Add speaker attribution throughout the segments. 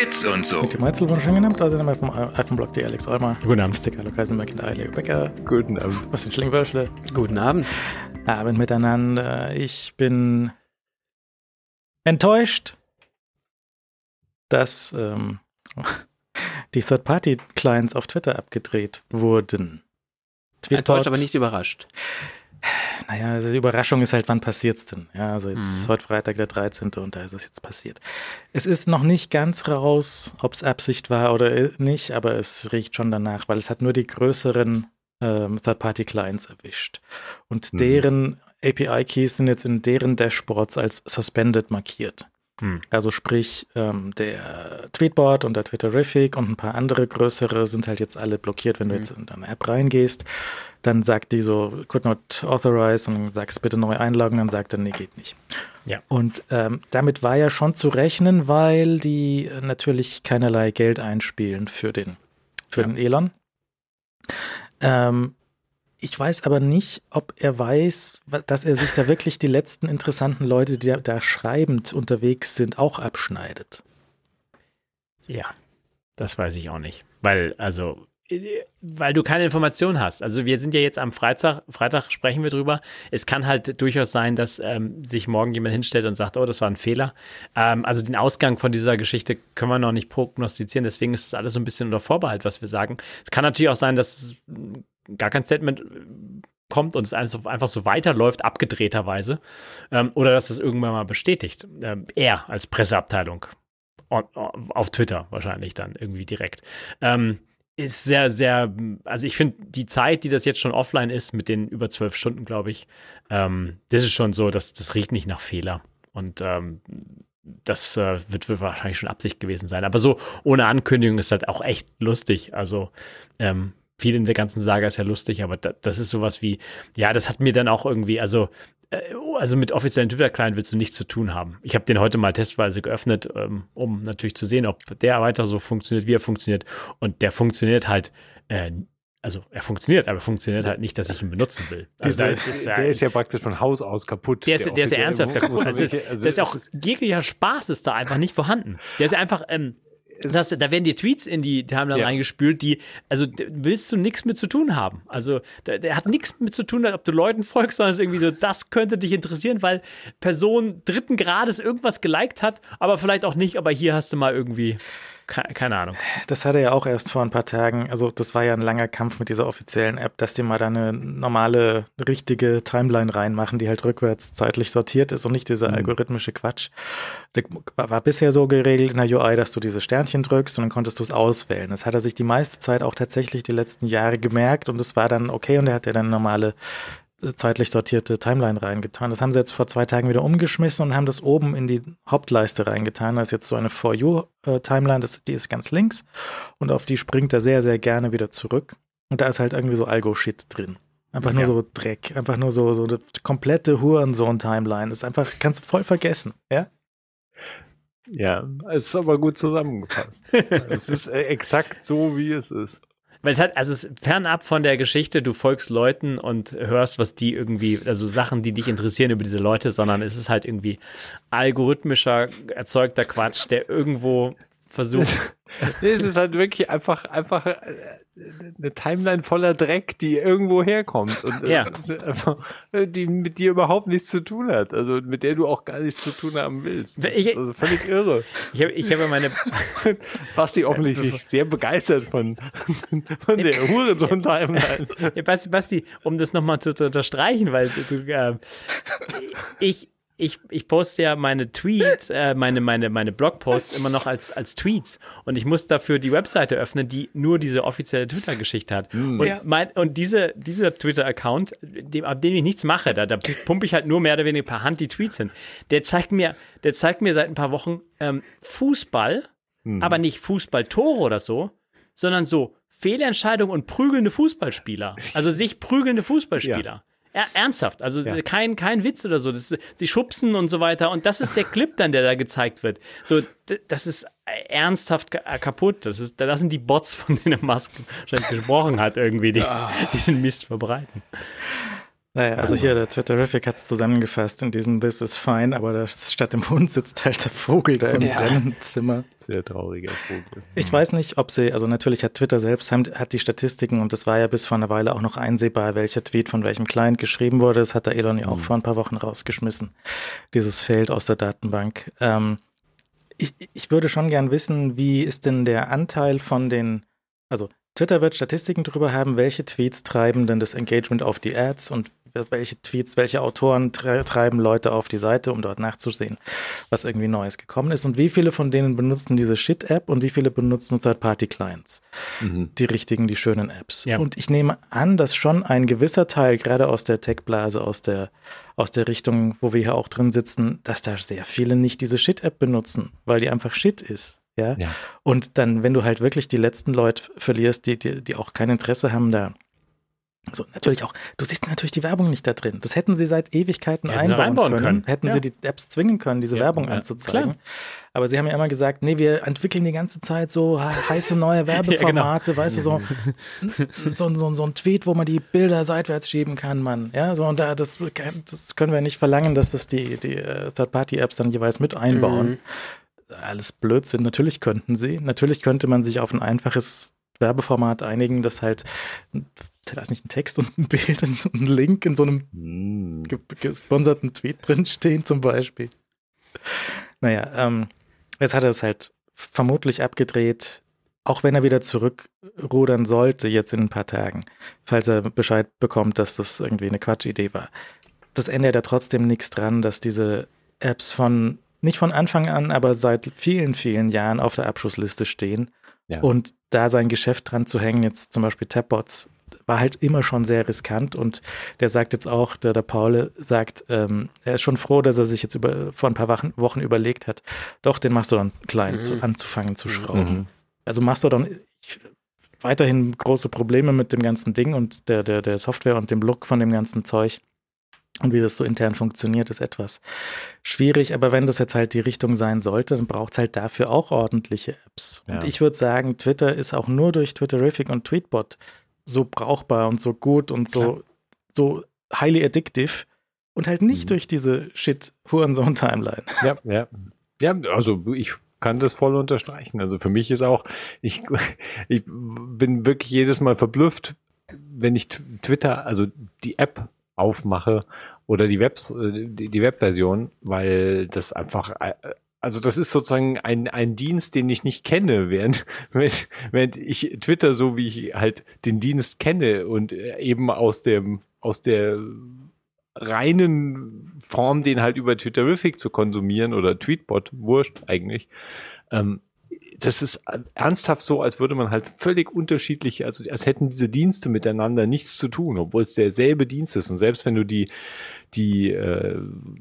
Speaker 1: Bits und so.
Speaker 2: Mit dem Meizel wunderschön genannt, also einmal vom iPhone-Blog, die Alex Olmer.
Speaker 3: Guten Abend.
Speaker 2: Sticker, Lukas McIntyre, Leo Becker.
Speaker 4: Guten Abend.
Speaker 2: Was den Schlingwölfle.
Speaker 5: Guten Abend.
Speaker 2: Abend miteinander. Ich bin enttäuscht, dass ähm, die Third-Party-Clients auf Twitter abgedreht wurden.
Speaker 5: Enttäuscht, aber nicht überrascht.
Speaker 2: Naja, also die Überraschung ist halt, wann passiert's denn? Ja, also jetzt
Speaker 5: Mhm.
Speaker 2: heute Freitag der 13. und da ist es jetzt passiert. Es ist noch nicht ganz raus, ob es Absicht war oder nicht, aber es riecht schon danach, weil es hat nur die größeren ähm, Third-Party-Clients erwischt. Und
Speaker 4: Mhm.
Speaker 2: deren API-Keys sind jetzt in deren Dashboards als suspended markiert.
Speaker 3: Hm.
Speaker 2: Also sprich, ähm, der Tweetbot und der Twitterific und ein paar andere größere sind halt jetzt alle blockiert. Wenn du
Speaker 5: Mhm.
Speaker 2: jetzt in deine App reingehst, dann sagt die so, could not authorize und sagst bitte neu einloggen, dann sagt er, nee, geht nicht.
Speaker 3: Ja.
Speaker 2: Und ähm, damit war ja schon zu rechnen, weil die natürlich keinerlei Geld einspielen für den, für
Speaker 5: Ja.
Speaker 2: den Elon. Ähm, ich weiß aber nicht, ob er weiß, dass er sich da wirklich die letzten interessanten Leute, die da, schreibend unterwegs sind, auch abschneidet.
Speaker 3: Ja, das weiß ich auch nicht. Weil, also, äh, weil du keine Informationen hast. Also wir sind ja jetzt am Freitag, Freitag sprechen wir drüber. Es kann halt durchaus sein, dass ähm, sich morgen jemand hinstellt und sagt, oh, das war ein Fehler. Ähm, also den Ausgang von dieser Geschichte können wir noch nicht prognostizieren. Deswegen ist es alles so ein bisschen unter Vorbehalt, was wir sagen. Es kann natürlich auch sein, dass es gar kein Statement äh, kommt und es einfach so- weiterläuft, abgedrehterweise. Ähm, oder dass es irgendwann mal bestätigt. Ähm, er als Presseabteilung on, on, auf Twitter wahrscheinlich dann irgendwie direkt. Ähm, ist sehr, sehr, also ich finde die Zeit, die das jetzt schon offline ist, mit den über zwölf Stunden, glaube ich, ähm, das ist schon so, dass das riecht nicht nach Fehler. Und ähm, das äh, wird, wird wahrscheinlich schon Absicht gewesen sein. Aber so ohne Ankündigung ist halt auch echt lustig. Also ähm, viel in der ganzen Saga ist ja lustig, aber da, das ist sowas wie, ja, das hat mir dann auch irgendwie, also, äh, also mit offiziellen Twitter-Client willst du nichts zu tun haben. Ich habe den heute mal testweise geöffnet, ähm, um natürlich zu sehen, ob der weiter so funktioniert, wie er funktioniert. Und der funktioniert halt, äh, also er funktioniert, aber funktioniert halt nicht, dass ich ihn benutzen will. Also
Speaker 4: Dieser,
Speaker 3: da- das,
Speaker 4: der ist ja praktisch von Haus aus kaputt.
Speaker 3: der ist, der ist ja ernsthaft kaputt. Also,
Speaker 4: also
Speaker 3: das ist auch, jeglicher Spaß ist da einfach nicht vorhanden. Der ist ja einfach, ähm, das da werden die Tweets in die Timeline
Speaker 4: Ja.
Speaker 3: reingespült, die, also willst du nichts mit zu tun haben. Also der, der hat nichts mit zu tun, ob du Leuten folgst, sondern es ist irgendwie so, das könnte dich interessieren, weil Person dritten Grades irgendwas geliked hat, aber vielleicht auch nicht, aber hier hast du mal irgendwie, keine Ahnung.
Speaker 2: Das hatte er auch erst vor ein paar Tagen. Also, das war ja ein langer Kampf mit dieser offiziellen App, dass die mal da eine normale, richtige Timeline reinmachen, die halt rückwärts zeitlich sortiert ist und nicht dieser
Speaker 4: Mhm.
Speaker 2: algorithmische Quatsch. Der war bisher so geregelt in der UI, dass du diese Sternchen drückst und dann konntest du es auswählen. Das hat er sich die meiste Zeit auch tatsächlich die letzten Jahre gemerkt und es war dann okay und er hat ja dann normale zeitlich sortierte Timeline reingetan. Das haben sie jetzt vor zwei Tagen wieder umgeschmissen und haben das oben in die Hauptleiste reingetan. Da ist jetzt so eine For You-Timeline, das, die ist ganz links und auf die springt er sehr, sehr gerne wieder zurück. Und da ist halt irgendwie so Algo-Shit drin. Einfach nur
Speaker 3: Ja.
Speaker 2: so Dreck, einfach nur so, so eine komplette Hurensohn-Timeline. Ist einfach, kannst du voll vergessen, ja?
Speaker 4: Ja, es ist aber gut zusammengefasst. es ist äh, exakt so, wie es ist.
Speaker 3: Weil es hat, also es fernab von der Geschichte, du folgst Leuten und hörst, was die irgendwie, also Sachen, die dich interessieren über diese Leute, sondern es ist halt irgendwie algorithmischer, erzeugter Quatsch, der irgendwo versucht.
Speaker 4: Nee, es ist halt wirklich einfach, einfach äh, eine Timeline voller Dreck, die irgendwo herkommt und äh,
Speaker 3: Ja.
Speaker 4: einfach, äh, die mit dir überhaupt nichts zu tun hat, also mit der du auch gar nichts zu tun haben willst. Das ist also völlig irre.
Speaker 3: Ich habe ich hab meine,
Speaker 4: Basti offensichtlich sehr begeistert von, von der Hurensohn-Timeline.
Speaker 3: Ja, Basti, Basti, um das nochmal zu, zu unterstreichen, weil du, äh, ich, ich, ich poste ja meine Tweets, äh, meine, meine, meine Blogposts immer noch als, als Tweets. Und ich muss dafür die Webseite öffnen, die nur diese offizielle Twitter-Geschichte hat. Und,
Speaker 5: Ja.
Speaker 3: mein, und diese, dieser Twitter-Account, dem, ab dem ich nichts mache, da, da pumpe ich halt nur mehr oder weniger per Hand die Tweets hin. Der zeigt mir, der zeigt mir seit ein paar Wochen ähm, Fußball, aber nicht Fußballtore oder so, sondern so Fehlentscheidung und prügelnde Fußballspieler. Also sich prügelnde Fußballspieler. Er, ernsthaft, also
Speaker 4: Ja.
Speaker 3: kein, kein Witz oder so. Das, sie schubsen und so weiter. Und das ist der Clip dann, der da gezeigt wird. So, das ist ernsthaft ka- kaputt. Das, ist, das sind die Bots, von denen Musk wahrscheinlich gesprochen hat, irgendwie, die diesen Mist verbreiten.
Speaker 2: Naja, also hier, der Twitterific hat es zusammengefasst in diesem This is fine, aber da statt dem Hund sitzt halt der Vogel da im
Speaker 5: Ja.
Speaker 2: Zimmer.
Speaker 4: Sehr trauriger Vogel.
Speaker 2: Ich weiß nicht, ob sie, also natürlich hat Twitter selbst hat die Statistiken und es war ja bis vor einer Weile auch noch einsehbar, welcher Tweet von welchem Client geschrieben wurde. Das hat der Elon ja auch mhm. vor ein paar Wochen rausgeschmissen, dieses Feld aus der Datenbank. Ähm, ich, ich würde schon gern wissen, wie ist denn der Anteil von den, also Twitter wird Statistiken darüber haben, welche Tweets treiben denn das Engagement auf die Ads und welche Tweets, welche Autoren treiben Leute auf die Seite, um dort nachzusehen, was irgendwie Neues gekommen ist und wie viele von denen benutzen diese Shit-App und wie viele benutzen Third-Party-Clients, mhm. die richtigen, die schönen Apps. Ja. Und ich nehme an, dass schon ein gewisser Teil, gerade aus der Tech-Blase, aus der, aus der Richtung, wo wir hier auch drin sitzen, dass da sehr viele nicht diese Shit-App benutzen, weil die einfach Shit ist. Ja? ja? Und dann, wenn du halt wirklich die letzten Leute verlierst, die, die, die auch kein Interesse haben, da so, natürlich auch, du siehst natürlich die Werbung nicht da drin. Das hätten sie seit Ewigkeiten einbauen, einbauen, können. können. Hätten ja. sie die Apps zwingen können, diese ja, Werbung ja, anzuzeigen. Klar. Aber sie haben ja immer gesagt, nee, wir entwickeln die ganze Zeit so heiße neue genau. Werbeformate, genau. weißt du, so, so, so, so ein Tweet, wo man die Bilder seitwärts schieben kann, Mann. Ja, so, und da, das, das können wir nicht verlangen, dass das die, die uh, Third-Party-Apps dann jeweils mit einbauen. Mhm alles Blödsinn. Natürlich könnten sie. Natürlich könnte man sich auf ein einfaches Werbeformat einigen, das halt, da ist nicht ein Text und ein Bild und so ein Link in so einem mm. gesponserten Tweet drinstehen zum Beispiel. Naja, ähm, jetzt hat er es halt vermutlich abgedreht, auch wenn er wieder zurückrudern sollte, jetzt in ein paar Tagen, falls er Bescheid bekommt, dass das irgendwie eine Quatschidee war. Das ändert ja trotzdem nichts dran, dass diese Apps von nicht von Anfang an, aber seit vielen, vielen Jahren auf der Abschussliste stehen. Ja. Und da sein Geschäft dran zu hängen, jetzt zum Beispiel Tapbots, war halt immer schon sehr riskant. Und der sagt jetzt auch, der, der Paul sagt, ähm, er ist schon froh, dass er sich jetzt über, vor ein paar Wochen, Wochen überlegt hat, doch, den Mastodon klein mhm. zu, anzufangen zu schrauben. Mhm. Also Mastodon, ich, weiterhin große Probleme mit dem ganzen Ding und der, der, der Software und dem Look von dem ganzen Zeug. Und wie das so intern funktioniert, ist etwas schwierig. Aber wenn das jetzt halt die Richtung sein sollte, dann braucht es halt dafür auch ordentliche Apps. Ja. Und ich würde sagen, Twitter ist auch nur durch Twitterific und Tweetbot so brauchbar und so gut und so, so highly addictive und halt nicht mhm. durch diese Shit-Hurensohn-Timeline.
Speaker 4: Ja, ja. Ja, also ich kann das voll unterstreichen. Also für mich ist auch, ich, ich bin wirklich jedes Mal verblüfft, wenn ich Twitter, also die App aufmache oder die Webs, äh, die Webversion, weil das einfach, äh, also das ist sozusagen ein, ein Dienst, den ich nicht kenne, während, während, ich Twitter so wie ich halt den Dienst kenne und äh, eben aus dem, aus der reinen Form, den halt über Twitterific zu konsumieren oder Tweetbot, wurscht eigentlich, ähm, das ist ernsthaft so, als würde man halt völlig unterschiedlich, also als hätten diese Dienste miteinander nichts zu tun, obwohl es derselbe Dienst ist. Und selbst wenn du die die äh,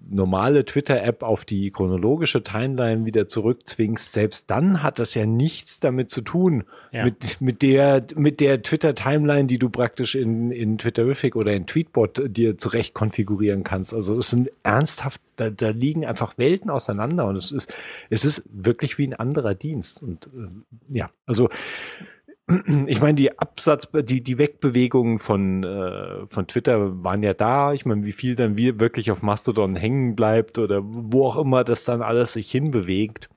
Speaker 4: normale Twitter-App auf die chronologische Timeline wieder zurückzwingst, selbst dann hat das ja nichts damit zu tun, ja. mit, mit der, mit der Twitter-Timeline, die du praktisch in, in Twitterific oder in Tweetbot dir zurecht konfigurieren kannst. Also es sind ernsthaft, da, da liegen einfach Welten auseinander und es ist, es ist wirklich wie ein anderer Dienst. Und äh, ja, also ich meine, die Absatz, die, die Wegbewegungen von, äh, von Twitter waren ja da. Ich meine, wie viel dann wie wirklich auf Mastodon hängen bleibt oder wo auch immer das dann alles sich hinbewegt.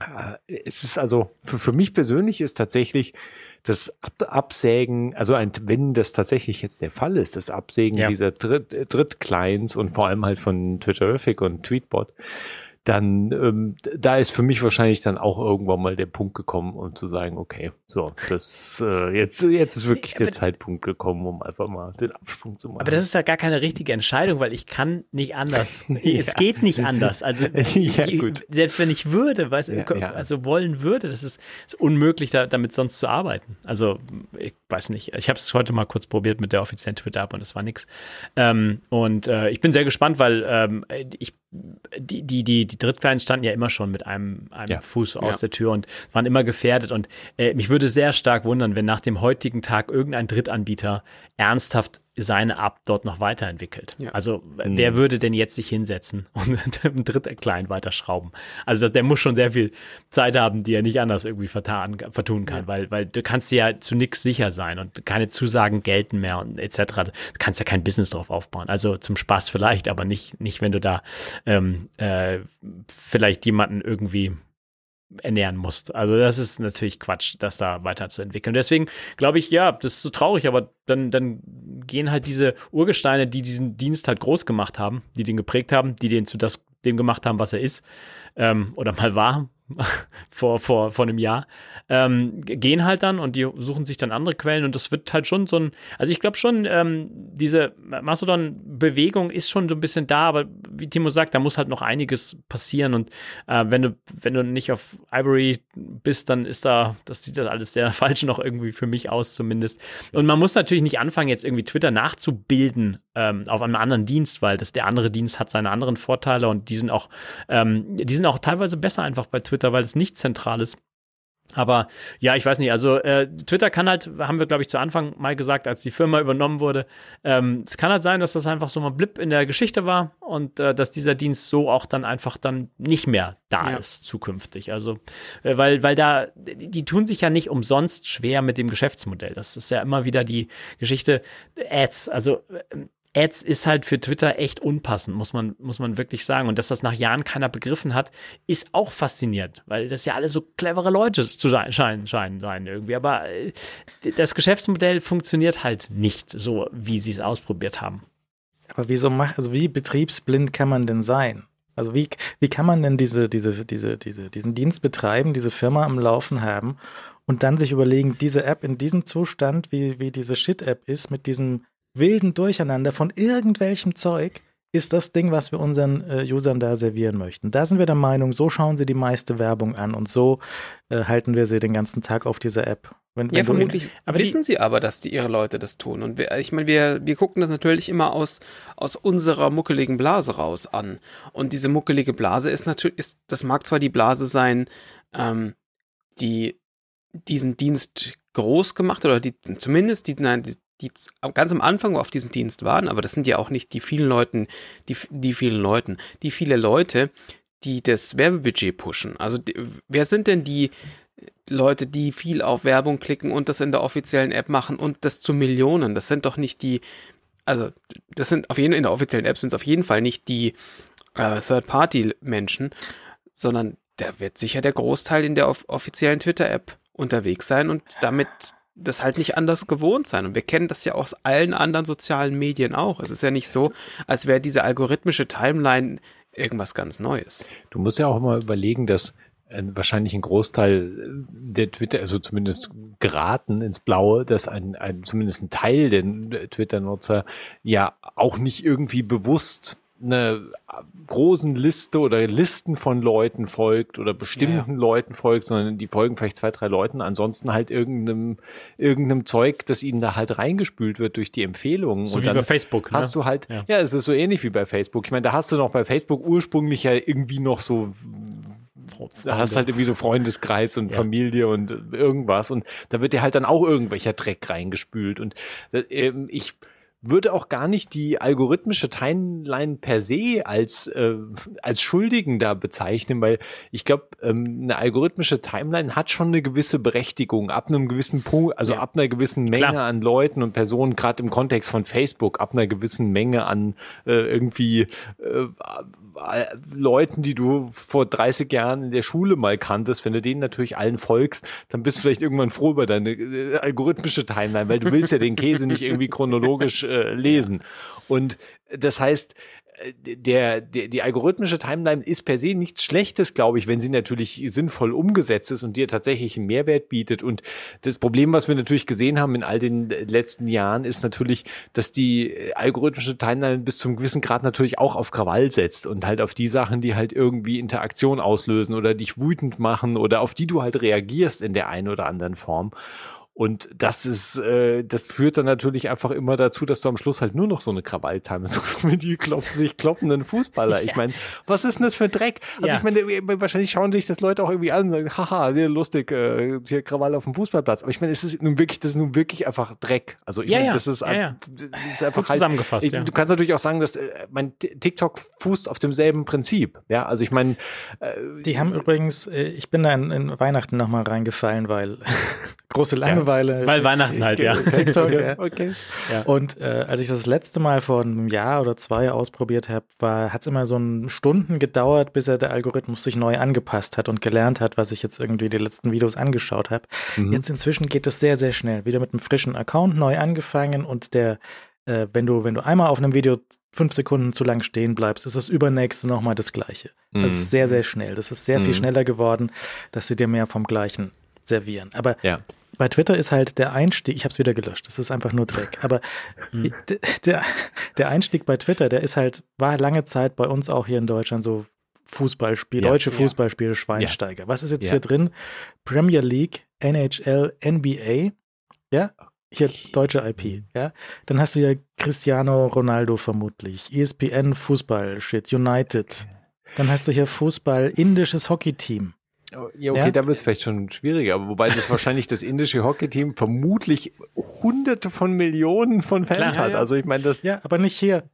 Speaker 4: Äh, es ist also, für, für mich persönlich ist tatsächlich das Ab Absägen, also ein, wenn das tatsächlich jetzt der Fall ist, das Absägen ja. dieser Dritt, Drittclients und vor allem halt von Twitterific und Tweetbot, dann ähm, da ist für mich wahrscheinlich dann auch irgendwann mal der Punkt gekommen, um zu sagen, okay, so, das äh, jetzt jetzt ist wirklich der Zeitpunkt gekommen, um einfach mal den Absprung zu machen.
Speaker 3: Aber das ist ja gar keine richtige Entscheidung, weil ich kann nicht anders. ja. Es geht nicht anders. Also ja, ich, selbst wenn ich würde, weiß, ja, also wollen würde, das ist, ist unmöglich, da, damit sonst zu arbeiten. Also ich weiß nicht. Ich habe es heute mal kurz probiert mit der offiziellen Twitter-App und es war nichts. Ähm, und äh, ich bin sehr gespannt, weil ähm, ich die, die, die, die Drittkleinen standen ja immer schon mit einem, einem ja. Fuß aus ja. der Tür und waren immer gefährdet. Und äh, mich würde sehr stark wundern, wenn nach dem heutigen Tag irgendein Drittanbieter ernsthaft seine App dort noch weiterentwickelt. Ja. Also mhm. wer würde denn jetzt sich hinsetzen und einen Drittklein weiterschrauben? Also der muss schon sehr viel Zeit haben, die er nicht anders irgendwie vertan, vertun kann, weil, weil du kannst ja zu nichts sicher sein und keine Zusagen gelten mehr und etc. Du kannst ja kein Business drauf aufbauen. Also zum Spaß vielleicht, aber nicht, nicht wenn du da ähm, äh, vielleicht jemanden irgendwie ernähren musst. Also das ist natürlich Quatsch, das da weiterzuentwickeln. Deswegen glaube ich, ja, das ist so traurig, aber dann, dann gehen halt diese Urgesteine, die diesen Dienst halt groß gemacht haben, die den geprägt haben, die den zu das, dem gemacht haben, was er ist, ähm, oder mal war, vor, vor, vor einem Jahr, ähm, gehen halt dann und die suchen sich dann andere Quellen und das wird halt schon so ein, also ich glaube schon, ähm, diese Mastodon-Bewegung ist schon so ein bisschen da, aber wie Timo sagt, da muss halt noch einiges passieren und äh, wenn du, wenn du nicht auf Ivory bist, dann ist da, das sieht das alles sehr falsch noch irgendwie für mich aus zumindest. Und man muss natürlich nicht anfangen, jetzt irgendwie Twitter nachzubilden ähm, auf einem anderen Dienst, weil das der andere Dienst hat seine anderen Vorteile und die sind auch, ähm, die sind auch teilweise besser einfach bei Twitter Twitter, weil es nicht zentral ist. Aber ja, ich weiß nicht, also äh, Twitter kann halt, haben wir glaube ich zu Anfang mal gesagt, als die Firma übernommen wurde, ähm, es kann halt sein, dass das einfach so mal Blip in der Geschichte war und äh, dass dieser Dienst so auch dann einfach dann nicht mehr da ja. ist zukünftig. Also, äh, weil, weil da, die, tun sich ja nicht umsonst schwer mit dem Geschäftsmodell. Das ist ja immer wieder die Geschichte Ads. Also äh, Ads ist halt für Twitter echt unpassend, muss man, muss man wirklich sagen. Und dass das nach Jahren keiner begriffen hat, ist auch faszinierend, weil das ja alle so clevere Leute zu sein, scheinen, scheinen sein irgendwie. Aber äh, das Geschäftsmodell funktioniert halt nicht so, wie sie es ausprobiert haben.
Speaker 2: Aber wieso macht, also wie betriebsblind kann man denn sein? Also wie, wie kann man denn diese, diese, diese, diese, diesen Dienst betreiben, diese Firma am Laufen haben und dann sich überlegen, diese App in diesem Zustand, wie, wie diese Shit-App ist, mit diesem wilden Durcheinander von irgendwelchem Zeug ist das Ding, was wir unseren äh, Usern da servieren möchten. Da sind wir der Meinung, so schauen sie die meiste Werbung an und so äh, halten wir sie den ganzen Tag auf dieser App.
Speaker 5: Wenn, wenn ja, vermutlich aber wissen sie aber, dass die ihre Leute das tun. Und wir, ich meine, wir, wir gucken das natürlich immer aus, aus unserer muckeligen Blase raus an. Und diese muckelige Blase ist natürlich, ist, das mag zwar die Blase sein, ähm, die diesen Dienst groß gemacht oder die zumindest die, nein, die, die ganz am Anfang auf diesem Dienst waren, aber das sind ja auch nicht die vielen Leuten, die, die vielen Leuten, die viele Leute, die das Werbebudget pushen. Also die, wer sind denn die Leute, die viel auf Werbung klicken und das in der offiziellen App machen und das zu Millionen? Das sind doch nicht die, also das sind auf jeden in der offiziellen App sind es auf jeden Fall nicht die äh, Third-Party-Menschen, sondern da wird sicher der Großteil in der offiziellen Twitter-App unterwegs sein und damit das halt nicht anders gewohnt sein. Und wir kennen das ja aus allen anderen sozialen Medien auch. Es ist ja nicht so, als wäre diese algorithmische Timeline irgendwas ganz Neues.
Speaker 4: Du musst ja auch immer überlegen, dass äh, wahrscheinlich ein Großteil der Twitter, also zumindest geraten ins Blaue, dass ein, ein zumindest ein Teil der Twitter-Nutzer ja auch nicht irgendwie bewusst eine großen Liste oder Listen von Leuten folgt oder bestimmten ja. Leuten folgt, sondern die folgen vielleicht zwei, drei Leuten, ansonsten halt irgendeinem, irgendeinem Zeug, das ihnen da halt reingespült wird durch die Empfehlungen.
Speaker 3: So
Speaker 4: und
Speaker 3: wie bei Facebook.
Speaker 4: Ne? Hast du halt, ja. ja, es ist so ähnlich wie bei Facebook. Ich meine, da hast du noch bei Facebook ursprünglich ja irgendwie noch so da hast halt irgendwie so Freundeskreis und ja. Familie und irgendwas und da wird dir halt dann auch irgendwelcher Dreck reingespült und äh, ich würde auch gar nicht die algorithmische Timeline per se als, äh, als Schuldigen da bezeichnen, weil ich glaube, ähm, eine algorithmische Timeline hat schon eine gewisse Berechtigung ab einem gewissen Punkt, also ja. ab einer gewissen Menge Klar. an Leuten und Personen, gerade im Kontext von Facebook, ab einer gewissen Menge an äh, irgendwie äh, Leuten, die du vor 30 Jahren in der Schule mal kanntest, wenn du denen natürlich allen folgst, dann bist du vielleicht irgendwann froh über deine äh, algorithmische Timeline, weil du willst ja den Käse nicht irgendwie chronologisch äh, lesen. Und das heißt, der, der, die algorithmische Timeline ist per se nichts Schlechtes, glaube ich, wenn sie natürlich sinnvoll umgesetzt ist und dir tatsächlich einen Mehrwert bietet. Und das Problem, was wir natürlich gesehen haben in all den letzten Jahren, ist natürlich, dass die algorithmische Timeline bis zum gewissen Grad natürlich auch auf Krawall setzt und halt auf die Sachen, die halt irgendwie Interaktion auslösen oder dich wütend machen oder auf die du halt reagierst in der einen oder anderen Form. Und das ist, äh, das führt dann natürlich einfach immer dazu, dass du am Schluss halt nur noch so eine Krawalltime hast, mit die klopfen, sich kloppenden Fußballer. Ich meine, was ist denn das für Dreck? Also ja. ich meine, äh, wahrscheinlich schauen sich das Leute auch irgendwie an und sagen, haha, lustig, äh, hier Krawall auf dem Fußballplatz. Aber ich meine, es ist nun wirklich, das ist nun wirklich einfach Dreck. Also ich
Speaker 3: ja,
Speaker 4: meine,
Speaker 3: ja.
Speaker 4: das ist,
Speaker 3: ja,
Speaker 4: das ist einfach halt, zusammengefasst. Ich, du kannst natürlich auch sagen, dass äh, mein TikTok fußt auf demselben Prinzip. Ja, also ich meine,
Speaker 2: äh, die haben übrigens, äh, ich bin da in, in Weihnachten nochmal reingefallen, weil große Langeweile.
Speaker 3: Ja, weil Weihnachten halt, ja.
Speaker 2: TikTok, ja. Okay. Ja. Und äh, als ich das, letzte Mal vor einem Jahr oder zwei ausprobiert habe, hat es immer so ein Stunden gedauert, bis er der Algorithmus sich neu angepasst hat und gelernt hat, was ich jetzt irgendwie die letzten Videos angeschaut habe. Mhm. Jetzt inzwischen geht es sehr, sehr schnell. Wieder mit einem frischen Account neu angefangen und der äh, wenn du, wenn du einmal auf einem Video fünf Sekunden zu lang stehen bleibst, ist das übernächste nochmal das Gleiche. Mhm. Das ist sehr, sehr schnell. Das ist sehr mhm. viel schneller geworden, dass sie dir mehr vom Gleichen servieren. Aber ja. Bei Twitter ist halt der Einstieg, ich habe es wieder gelöscht, das ist einfach nur Dreck. Aber mhm. der, der Einstieg bei Twitter, der ist halt, war lange Zeit bei uns auch hier in Deutschland so Fußballspiel, ja. deutsche Fußballspiele, Schweinsteiger. Ja. Was ist jetzt hier drin? Premier League, NHL, NBA. Ja, hier deutsche IP, mhm. ja, dann hast du ja Cristiano Ronaldo vermutlich, ESPN Fußball, Shit, United. Dann hast du hier Fußball, indisches Hockeyteam.
Speaker 4: Ja, okay, ja? da wird es vielleicht schon schwieriger, aber wobei das wahrscheinlich das indische Hockeyteam vermutlich hunderte von Millionen von Fans Klar, hat. Ja, also ich meine, das.
Speaker 2: Ja, aber nicht hier.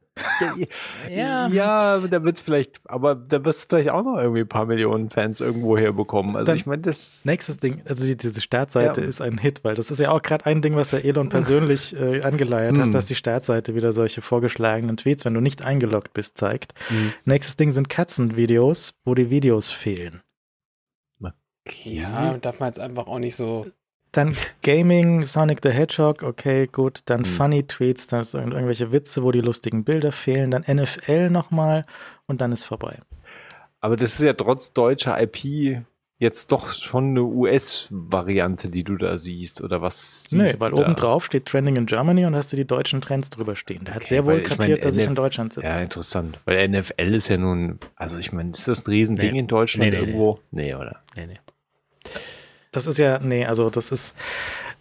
Speaker 4: Ja, ja. da wird es vielleicht, aber da wirst du vielleicht auch noch irgendwie ein paar Millionen Fans irgendwo herbekommen. Also Dann ich meine, das.
Speaker 2: Nächstes Ding, also die, diese Startseite ja. ist ein Hit, weil das ist ja auch gerade ein Ding, was der Elon persönlich äh, angeleiert hat, hm. dass die Startseite wieder solche vorgeschlagenen Tweets, wenn du nicht eingeloggt bist, zeigt. Hm. Nächstes Ding sind Katzenvideos, wo die Videos fehlen.
Speaker 5: Okay. Ja, darf man jetzt einfach auch nicht so
Speaker 2: dann Gaming, Sonic the Hedgehog, okay, gut. Dann hm. Funny Tweets, da sind irgendwelche Witze, wo die lustigen Bilder fehlen. Dann NFL nochmal und dann ist vorbei.
Speaker 4: Aber das ist ja trotz deutscher IP jetzt doch schon eine US-Variante, die du da siehst, oder was?
Speaker 2: Nee, weil oben drauf steht Trending in Germany und hast du die deutschen Trends drüber stehen. Der hat okay, sehr wohl kapiert, mein, dass NF ich in Deutschland sitze.
Speaker 4: Ja, interessant. Weil NFL ist ja nun, also ich meine, ist das ein Riesending nee. in Deutschland nee, nee, irgendwo? Nee, oder? Nee, nee.
Speaker 2: Das ist ja, nee, also das ist,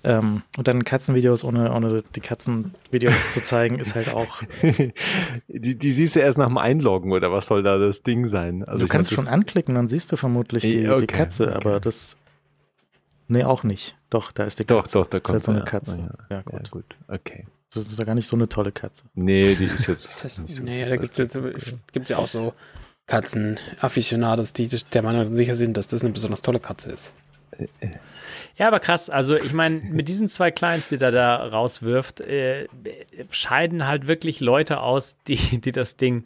Speaker 2: ähm, und dann Katzenvideos ohne, ohne die Katzenvideos zu zeigen, ist halt auch.
Speaker 4: die, die siehst du erst nach dem Einloggen oder was soll da das Ding sein?
Speaker 2: Also du kannst schon anklicken, dann siehst du vermutlich die, okay, die Katze, okay. aber das. Nee, auch nicht. Doch, da ist die
Speaker 4: Katze. Doch, doch, da kommt
Speaker 2: ist halt so eine Katze. Ja, ja, gut.
Speaker 4: Ja, gut. Okay.
Speaker 2: Das ist ja gar nicht so eine tolle Katze.
Speaker 4: Nee, die ist jetzt.
Speaker 5: das, so nee, da gibt es jetzt gibt's ja auch so Katzen-Afficionados, die der Meinung sicher sind, dass das eine besonders tolle Katze ist.
Speaker 3: Ja, aber krass. Also ich meine, mit diesen zwei Clients, die er da rauswirft, äh, scheiden halt wirklich Leute aus, die, die das Ding,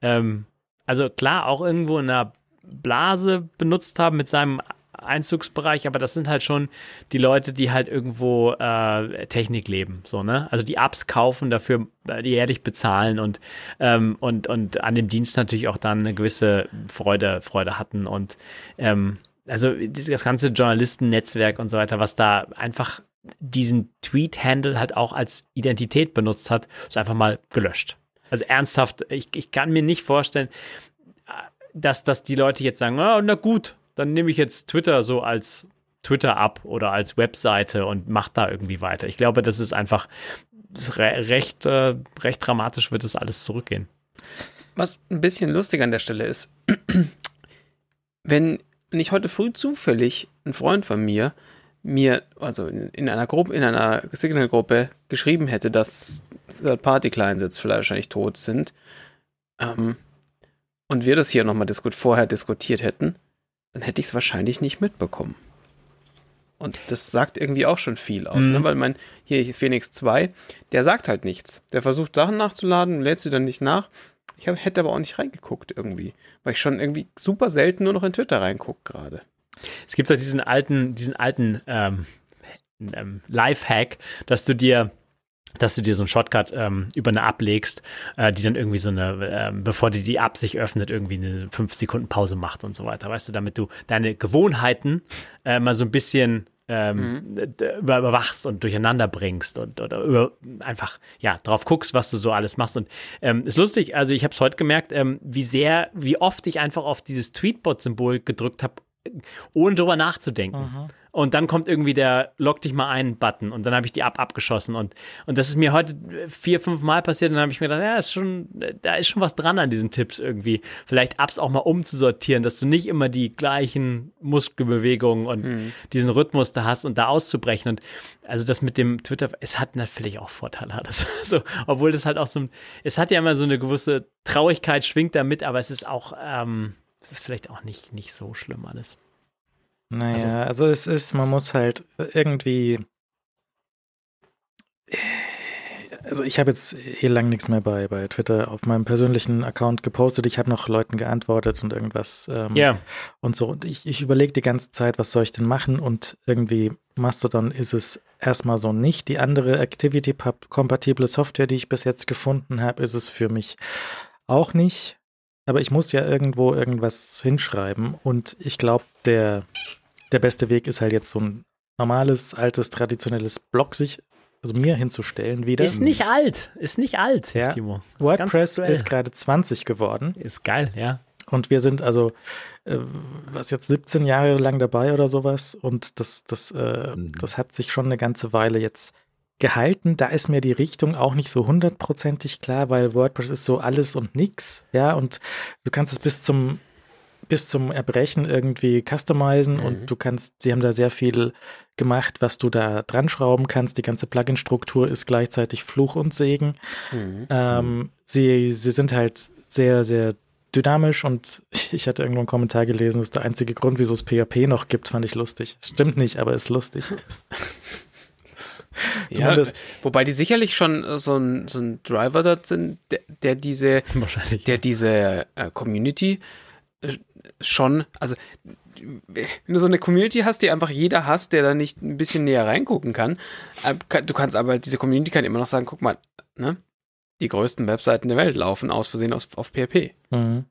Speaker 3: ähm, also klar, auch irgendwo in einer Blase benutzt haben mit seinem Einzugsbereich, aber das sind halt schon die Leute, die halt irgendwo äh, Technik leben, so, ne? Also die Apps kaufen dafür, äh, die jährlich bezahlen und, ähm, und, und an dem Dienst natürlich auch dann eine gewisse Freude, Freude hatten und ähm, also das ganze Journalistennetzwerk und so weiter, was da einfach diesen Tweet-Handle halt auch als Identität benutzt hat, ist einfach mal gelöscht. Also ernsthaft, ich, ich kann mir nicht vorstellen, dass, dass die Leute jetzt sagen, oh, na gut, dann nehme ich jetzt Twitter so als Twitter ab oder als Webseite und mache da irgendwie weiter. Ich glaube, das ist einfach das re recht, äh, recht dramatisch wird das alles zurückgehen.
Speaker 5: Was ein bisschen lustig an der Stelle ist, wenn wenn ich heute früh zufällig ein Freund von mir mir, also in, in einer Gruppe, in einer Signal-Gruppe geschrieben hätte, dass Party-Clients jetzt vielleicht wahrscheinlich tot sind, ähm, und wir das hier nochmal diskut vorher diskutiert hätten, dann hätte ich es wahrscheinlich nicht mitbekommen. Und das sagt irgendwie auch schon viel aus, ne? mhm. ne? weil mein, hier Phoenix 2, der sagt halt nichts. Der versucht Sachen nachzuladen, lädt sie dann nicht nach ich hab, hätte aber auch nicht reingeguckt irgendwie, weil ich schon irgendwie super selten nur noch in Twitter reingucke gerade.
Speaker 3: Es gibt halt diesen alten, diesen alten ähm, ähm, Life-Hack, dass du dir dass du dir so einen Shortcut ähm, über eine App legst, äh, die dann irgendwie so eine, äh, bevor die die App sich öffnet, irgendwie eine 5 Sekunden Pause macht und so weiter. Weißt du, damit du deine Gewohnheiten äh, mal so ein bisschen ähm, mhm. überwachst und durcheinander bringst und oder über, einfach ja drauf guckst, was du so alles machst. Und ähm, ist lustig, also ich habe es heute gemerkt, ähm, wie sehr, wie oft ich einfach auf dieses Tweetbot-Symbol gedrückt habe, ohne drüber nachzudenken. Mhm. Und dann kommt irgendwie der Log dich mal ein Button und dann habe ich die ab abgeschossen und und das ist mir heute vier fünf Mal passiert und dann habe ich mir gedacht, ja, ist schon da ist schon was dran an diesen Tipps irgendwie. Vielleicht Apps auch mal umzusortieren, dass du nicht immer die gleichen Muskelbewegungen und mhm. diesen Rhythmus da hast und da auszubrechen und also das mit dem Twitter, es hat natürlich auch Vorteile, das so, obwohl das halt auch so es hat ja immer so eine gewisse Traurigkeit schwingt da mit, aber es ist auch ähm, das ist vielleicht auch nicht nicht so schlimm alles.
Speaker 2: Naja, also, also es ist, man muss halt irgendwie also ich habe jetzt eh lang nichts mehr bei, bei Twitter auf meinem persönlichen Account gepostet. Ich habe noch Leuten geantwortet und irgendwas ähm,
Speaker 3: yeah.
Speaker 2: und so. Und ich, ich überlege die ganze Zeit, was soll ich denn machen? Und irgendwie Mastodon ist es erstmal so nicht. Die andere Activity-kompatible Software, die ich bis jetzt gefunden habe, ist es für mich auch nicht. Aber ich muss ja irgendwo irgendwas hinschreiben. Und ich glaube, der, der beste Weg ist halt jetzt so ein normales, altes, traditionelles Blog sich also mir hinzustellen wieder.
Speaker 3: Ist nicht alt, ist nicht alt,
Speaker 2: ja.
Speaker 3: Timo.
Speaker 2: Ist WordPress ist gerade 20 geworden.
Speaker 3: Ist geil, ja.
Speaker 2: Und wir sind also, äh, was jetzt 17 Jahre lang dabei oder sowas. Und das, das, äh, mhm. das hat sich schon eine ganze Weile jetzt gehalten. Da ist mir die Richtung auch nicht so hundertprozentig klar, weil WordPress ist so alles und nix. Ja, und du kannst es bis zum bis zum Erbrechen irgendwie customizen mhm. und du kannst, sie haben da sehr viel gemacht, was du da dran schrauben kannst. Die ganze Plugin-Struktur ist gleichzeitig Fluch und Segen. Mhm. Ähm, sie, sie sind halt sehr, sehr dynamisch und ich hatte irgendwo einen Kommentar gelesen, das ist der einzige Grund, wieso es PHP noch gibt, fand ich lustig. Stimmt nicht, aber ist lustig.
Speaker 5: ja, wobei die sicherlich schon äh, so ein, so ein Driver da sind, der, der diese, der diese äh, Community schon, also wenn du so eine Community hast, die einfach jeder hasst, der da nicht ein bisschen näher reingucken kann, äh, du kannst aber, diese Community kann immer noch sagen, guck mal, ne? Die größten Webseiten der Welt laufen aus Versehen auf, auf PHP. Mhm.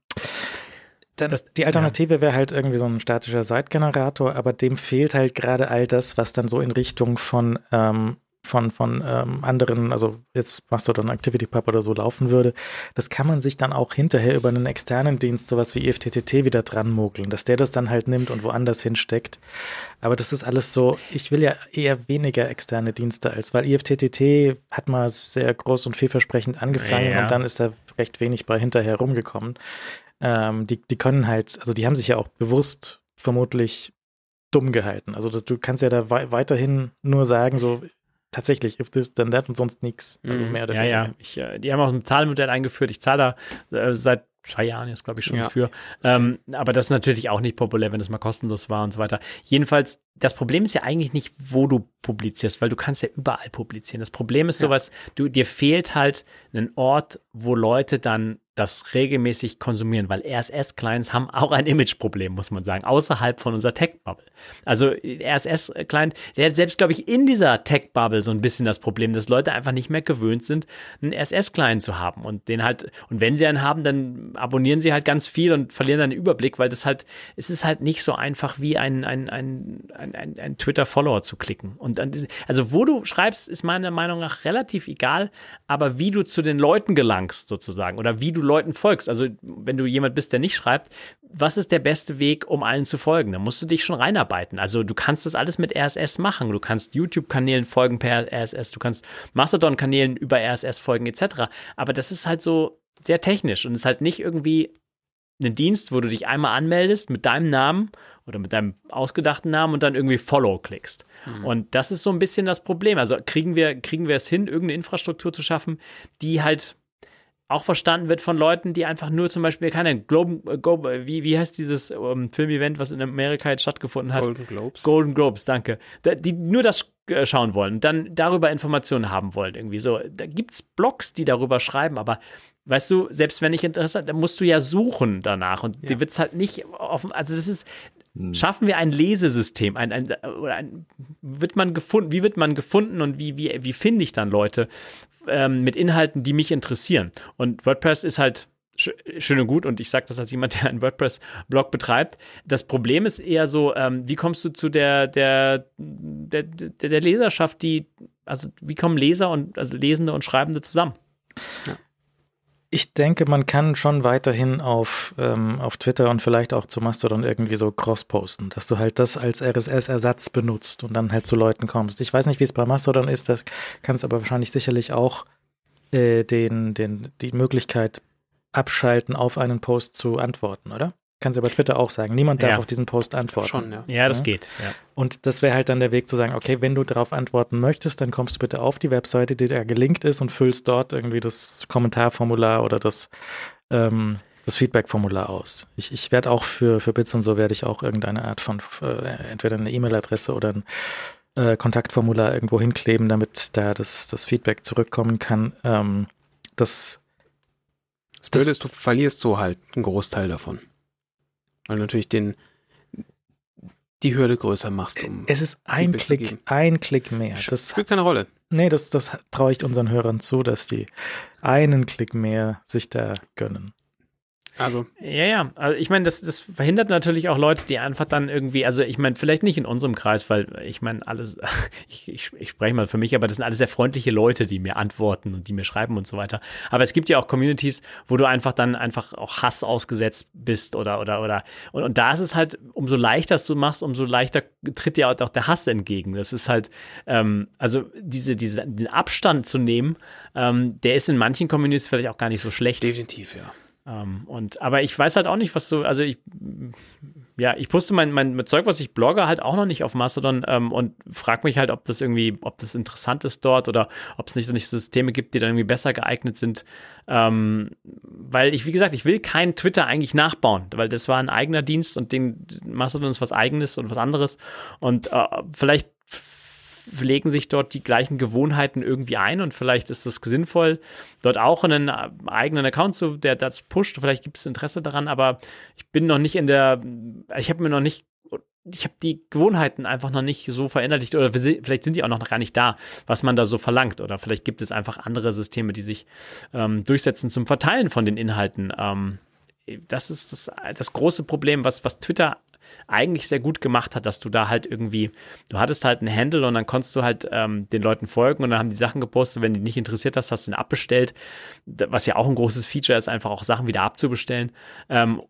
Speaker 2: Dann, das, die Alternative ja. wäre halt irgendwie so ein statischer Site-Generator, aber dem fehlt halt gerade all das, was dann so in Richtung von ähm, von, von ähm, anderen, also jetzt machst du dann ActivityPub oder so laufen würde, das kann man sich dann auch hinterher über einen externen Dienst, sowas wie IFTTT, wieder dran mogeln, dass der das dann halt nimmt und woanders hinsteckt. Aber das ist alles so, ich will ja eher weniger externe Dienste als, weil IFTTT hat mal sehr groß und vielversprechend angefangen ja. und dann ist da recht wenig bei hinterher rumgekommen. Ähm, die, die können halt, also die haben sich ja auch bewusst vermutlich dumm gehalten. Also das, du kannst ja da wei weiterhin nur sagen, so tatsächlich, if this, then that und sonst nichts.
Speaker 3: Also mhm. mehr oder ja, weniger. Ja, ich, äh, die haben auch ein Zahlmodell eingeführt. Ich zahle da äh, seit zwei Jahren jetzt, glaube ich, schon ja. für. Ähm, aber das ist natürlich auch nicht populär, wenn es mal kostenlos war und so weiter. Jedenfalls, das Problem ist ja eigentlich nicht, wo du publizierst, weil du kannst ja überall publizieren. Das Problem ist sowas, du, dir fehlt halt ein Ort, wo Leute dann das regelmäßig konsumieren, weil RSS-Clients haben auch ein Image-Problem, muss man sagen, außerhalb von unserer Tech-Bubble. Also RSS-Client, der hat selbst, glaube ich, in dieser Tech-Bubble so ein bisschen das Problem, dass Leute einfach nicht mehr gewöhnt sind, einen RSS-Client zu haben und den halt, und wenn sie einen haben, dann abonnieren sie halt ganz viel und verlieren dann den Überblick, weil das halt, es ist halt nicht so einfach wie ein, ein, ein, ein, ein, ein Twitter-Follower zu klicken. Und also wo du schreibst, ist meiner Meinung nach relativ egal, aber wie du zu den Leuten gelangst sozusagen oder wie du du Leuten folgst. Also, wenn du jemand bist, der nicht schreibt, was ist der beste Weg, um allen zu folgen? Da musst du dich schon reinarbeiten. Also, du kannst das alles mit RSS machen. Du kannst YouTube-Kanälen folgen per RSS, du kannst Mastodon-Kanälen über RSS folgen, etc. Aber das ist halt so sehr technisch und ist halt nicht irgendwie ein Dienst, wo du dich einmal anmeldest mit deinem Namen oder mit deinem ausgedachten Namen und dann irgendwie Follow klickst. Mhm. Und das ist so ein bisschen das Problem. Also kriegen wir, kriegen wir es hin, irgendeine Infrastruktur zu schaffen, die halt auch verstanden wird von Leuten, die einfach nur zum Beispiel, keine Globe, äh, Globe wie, wie heißt dieses ähm, Filmevent, was in Amerika jetzt stattgefunden hat?
Speaker 5: Golden Globes.
Speaker 3: Golden Globes, danke. Die nur das äh, schauen wollen dann darüber Informationen haben wollen, irgendwie so. Da gibt es Blogs, die darüber schreiben, aber weißt du, selbst wenn ich Interesse habe, dann musst du ja suchen danach und ja. die wird es halt nicht offen, also das ist. Schaffen wir ein Lesesystem? Ein, ein, oder ein, wird man gefunden, wie wird man gefunden und wie, wie, wie finde ich dann Leute, ähm, mit Inhalten, die mich interessieren. Und WordPress ist halt schön und gut und ich sage das als jemand, der einen WordPress-Blog betreibt. Das Problem ist eher so, ähm, wie kommst du zu der, der, der, der, der Leserschaft, die, also wie kommen Leser und also Lesende und Schreibende zusammen?
Speaker 2: Ja. Ich denke, man kann schon weiterhin auf, ähm, auf Twitter und vielleicht auch zu Mastodon irgendwie so cross posten, dass du halt das als RSS-Ersatz benutzt und dann halt zu Leuten kommst. Ich weiß nicht, wie es bei Mastodon ist, das kannst aber wahrscheinlich sicherlich auch äh, den, den, die Möglichkeit abschalten, auf einen Post zu antworten, oder? Kannst du bei Twitter auch sagen. Niemand darf ja. auf diesen Post antworten.
Speaker 3: Schon, ja. Ja, das ja? geht. Ja.
Speaker 2: Und das wäre halt dann der Weg zu sagen, okay, wenn du darauf antworten möchtest, dann kommst du bitte auf die Webseite, die da gelinkt ist und füllst dort irgendwie das Kommentarformular oder das, ähm, das Feedback-Formular aus. Ich, ich werde auch für, für Bits und so werde ich auch irgendeine Art von äh, entweder eine E-Mail-Adresse oder ein äh, Kontaktformular irgendwo hinkleben, damit da das, das Feedback zurückkommen kann. Ähm, das,
Speaker 5: das Blöde ist, du verlierst so halt einen Großteil davon. Weil du natürlich den, die Hürde größer machst, um.
Speaker 2: Es ist ein Klick, ein Klick mehr.
Speaker 5: Das spielt keine Rolle.
Speaker 2: Nee, das, das traue ich unseren Hörern zu, dass die einen Klick mehr sich da gönnen.
Speaker 3: Also. Ja, ja. Also ich meine, das, das verhindert natürlich auch Leute, die einfach dann irgendwie, also ich meine, vielleicht nicht in unserem Kreis, weil ich meine, alles, ich, ich, ich spreche mal für mich, aber das sind alles sehr freundliche Leute, die mir antworten und die mir schreiben und so weiter. Aber es gibt ja auch Communities, wo du einfach dann einfach auch Hass ausgesetzt bist oder, oder, oder. Und, und da ist es halt, umso leichter es du machst, umso leichter tritt dir auch der Hass entgegen. Das ist halt, ähm, also diese, diese, den Abstand zu nehmen, ähm, der ist in manchen Communities vielleicht auch gar nicht so schlecht.
Speaker 5: Definitiv, ja.
Speaker 3: Ähm, und, aber ich weiß halt auch nicht, was du, also ich, ja, ich poste mein, mein Zeug, was ich blogge, halt auch noch nicht auf Mastodon ähm, und frage mich halt, ob das irgendwie, ob das interessant ist dort oder ob es nicht, nicht Systeme gibt, die dann irgendwie besser geeignet sind. Ähm, weil ich, wie gesagt, ich will kein Twitter eigentlich nachbauen, weil das war ein eigener Dienst und den Mastodon ist was eigenes und was anderes. Und äh, vielleicht legen sich dort die gleichen Gewohnheiten irgendwie ein und vielleicht ist es sinnvoll, dort auch einen eigenen Account zu, der das pusht. Vielleicht gibt es Interesse daran, aber ich bin noch nicht in der, ich habe mir noch nicht ich habe die Gewohnheiten einfach noch nicht so verinnerlicht oder vielleicht sind die auch noch gar nicht da, was man da so verlangt oder vielleicht gibt es einfach andere Systeme, die sich ähm, durchsetzen zum Verteilen von den Inhalten. Ähm, das ist das, das große Problem, was, was Twitter eigentlich sehr gut gemacht hat, dass du da halt irgendwie, du hattest halt einen Handle und dann konntest du halt ähm, den Leuten folgen und dann haben die Sachen gepostet. Wenn die nicht interessiert hast, hast du ihn abbestellt. Was ja auch ein großes Feature ist, einfach auch Sachen wieder abzubestellen. Ähm,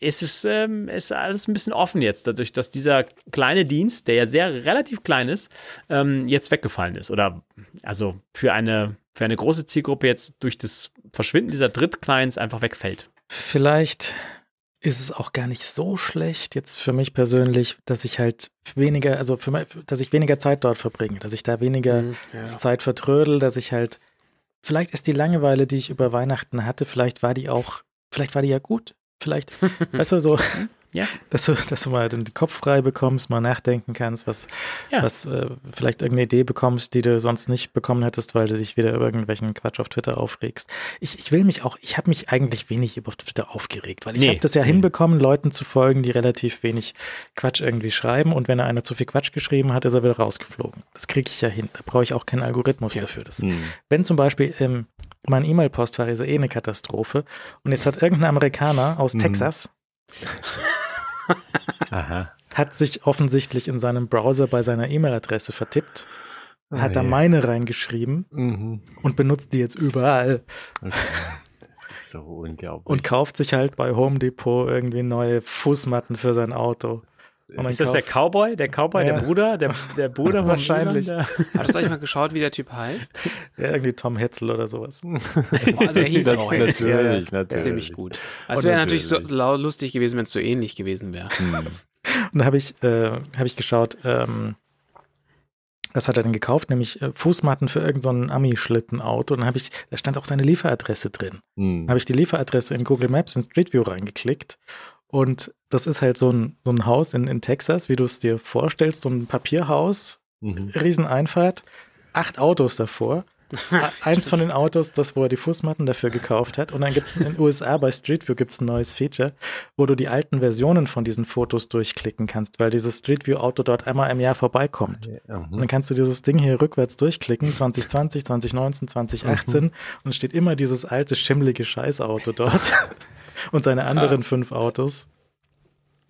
Speaker 3: ist es ähm, ist alles ein bisschen offen jetzt, dadurch, dass dieser kleine Dienst, der ja sehr relativ klein ist, ähm, jetzt weggefallen ist. Oder also für eine, für eine große Zielgruppe jetzt durch das Verschwinden dieser Drittclients einfach wegfällt.
Speaker 2: Vielleicht ist es auch gar nicht so schlecht, jetzt für mich persönlich, dass ich halt weniger, also für mich, dass ich weniger Zeit dort verbringe, dass ich da weniger mhm, ja. Zeit vertrödel, dass ich halt, vielleicht ist die Langeweile, die ich über Weihnachten hatte, vielleicht war die auch, vielleicht war die ja gut. Vielleicht, weißt du, so, ja. Dass du, dass du mal den Kopf frei bekommst, mal nachdenken kannst, was, ja. was äh, vielleicht irgendeine Idee bekommst, die du sonst nicht bekommen hättest, weil du dich wieder über irgendwelchen Quatsch auf Twitter aufregst. Ich, ich will mich auch, ich habe mich eigentlich wenig über Twitter aufgeregt, weil ich nee. habe das ja hinbekommen, Leuten zu folgen, die relativ wenig Quatsch irgendwie schreiben und wenn einer zu viel Quatsch geschrieben hat, ist er wieder rausgeflogen. Das kriege ich ja hin. Da brauche ich auch keinen Algorithmus ja. dafür. Das, mhm. Wenn zum Beispiel ähm, mein E-Mail-Postfach ist eh eine Katastrophe und jetzt hat irgendein Amerikaner aus mhm. Texas hat sich offensichtlich in seinem Browser bei seiner E-Mail-Adresse vertippt, oh, hat da meine reingeschrieben mhm. und benutzt die jetzt überall. Okay. Das ist so unglaublich. Und kauft sich halt bei Home Depot irgendwie neue Fußmatten für sein Auto.
Speaker 3: Ist das der Cowboy? Der Cowboy, ja. der Bruder? Der, der Bruder
Speaker 2: Wahrscheinlich.
Speaker 5: Hast du euch mal geschaut, wie der Typ heißt?
Speaker 2: Ja, irgendwie Tom Hetzel oder sowas.
Speaker 5: Also er hieß auch Hetzel. Natürlich, ja, natürlich. Ziemlich gut. Also wäre natürlich so lustig gewesen, wenn es so ähnlich gewesen wäre. Hm.
Speaker 2: Und da habe ich, äh, hab ich geschaut, ähm, was hat er denn gekauft? Nämlich äh, Fußmatten für irgendein so Ami-Schlittenauto. Und dann habe ich, da stand auch seine Lieferadresse drin. Hm. habe ich die Lieferadresse in Google Maps in Street View reingeklickt und das ist halt so ein, so ein Haus in, in Texas, wie du es dir vorstellst, so ein Papierhaus, mhm. Rieseneinfahrt, acht Autos davor. Eins von den Autos, das, wo er die Fußmatten dafür gekauft hat. Und dann gibt es in den USA bei Street View gibt's ein neues Feature, wo du die alten Versionen von diesen Fotos durchklicken kannst, weil dieses Street View Auto dort einmal im Jahr vorbeikommt. Mhm. Und dann kannst du dieses Ding hier rückwärts durchklicken, 2020, 2019, 2018, mhm. und steht immer dieses alte, schimmlige Scheißauto dort. und seine anderen ah. fünf Autos.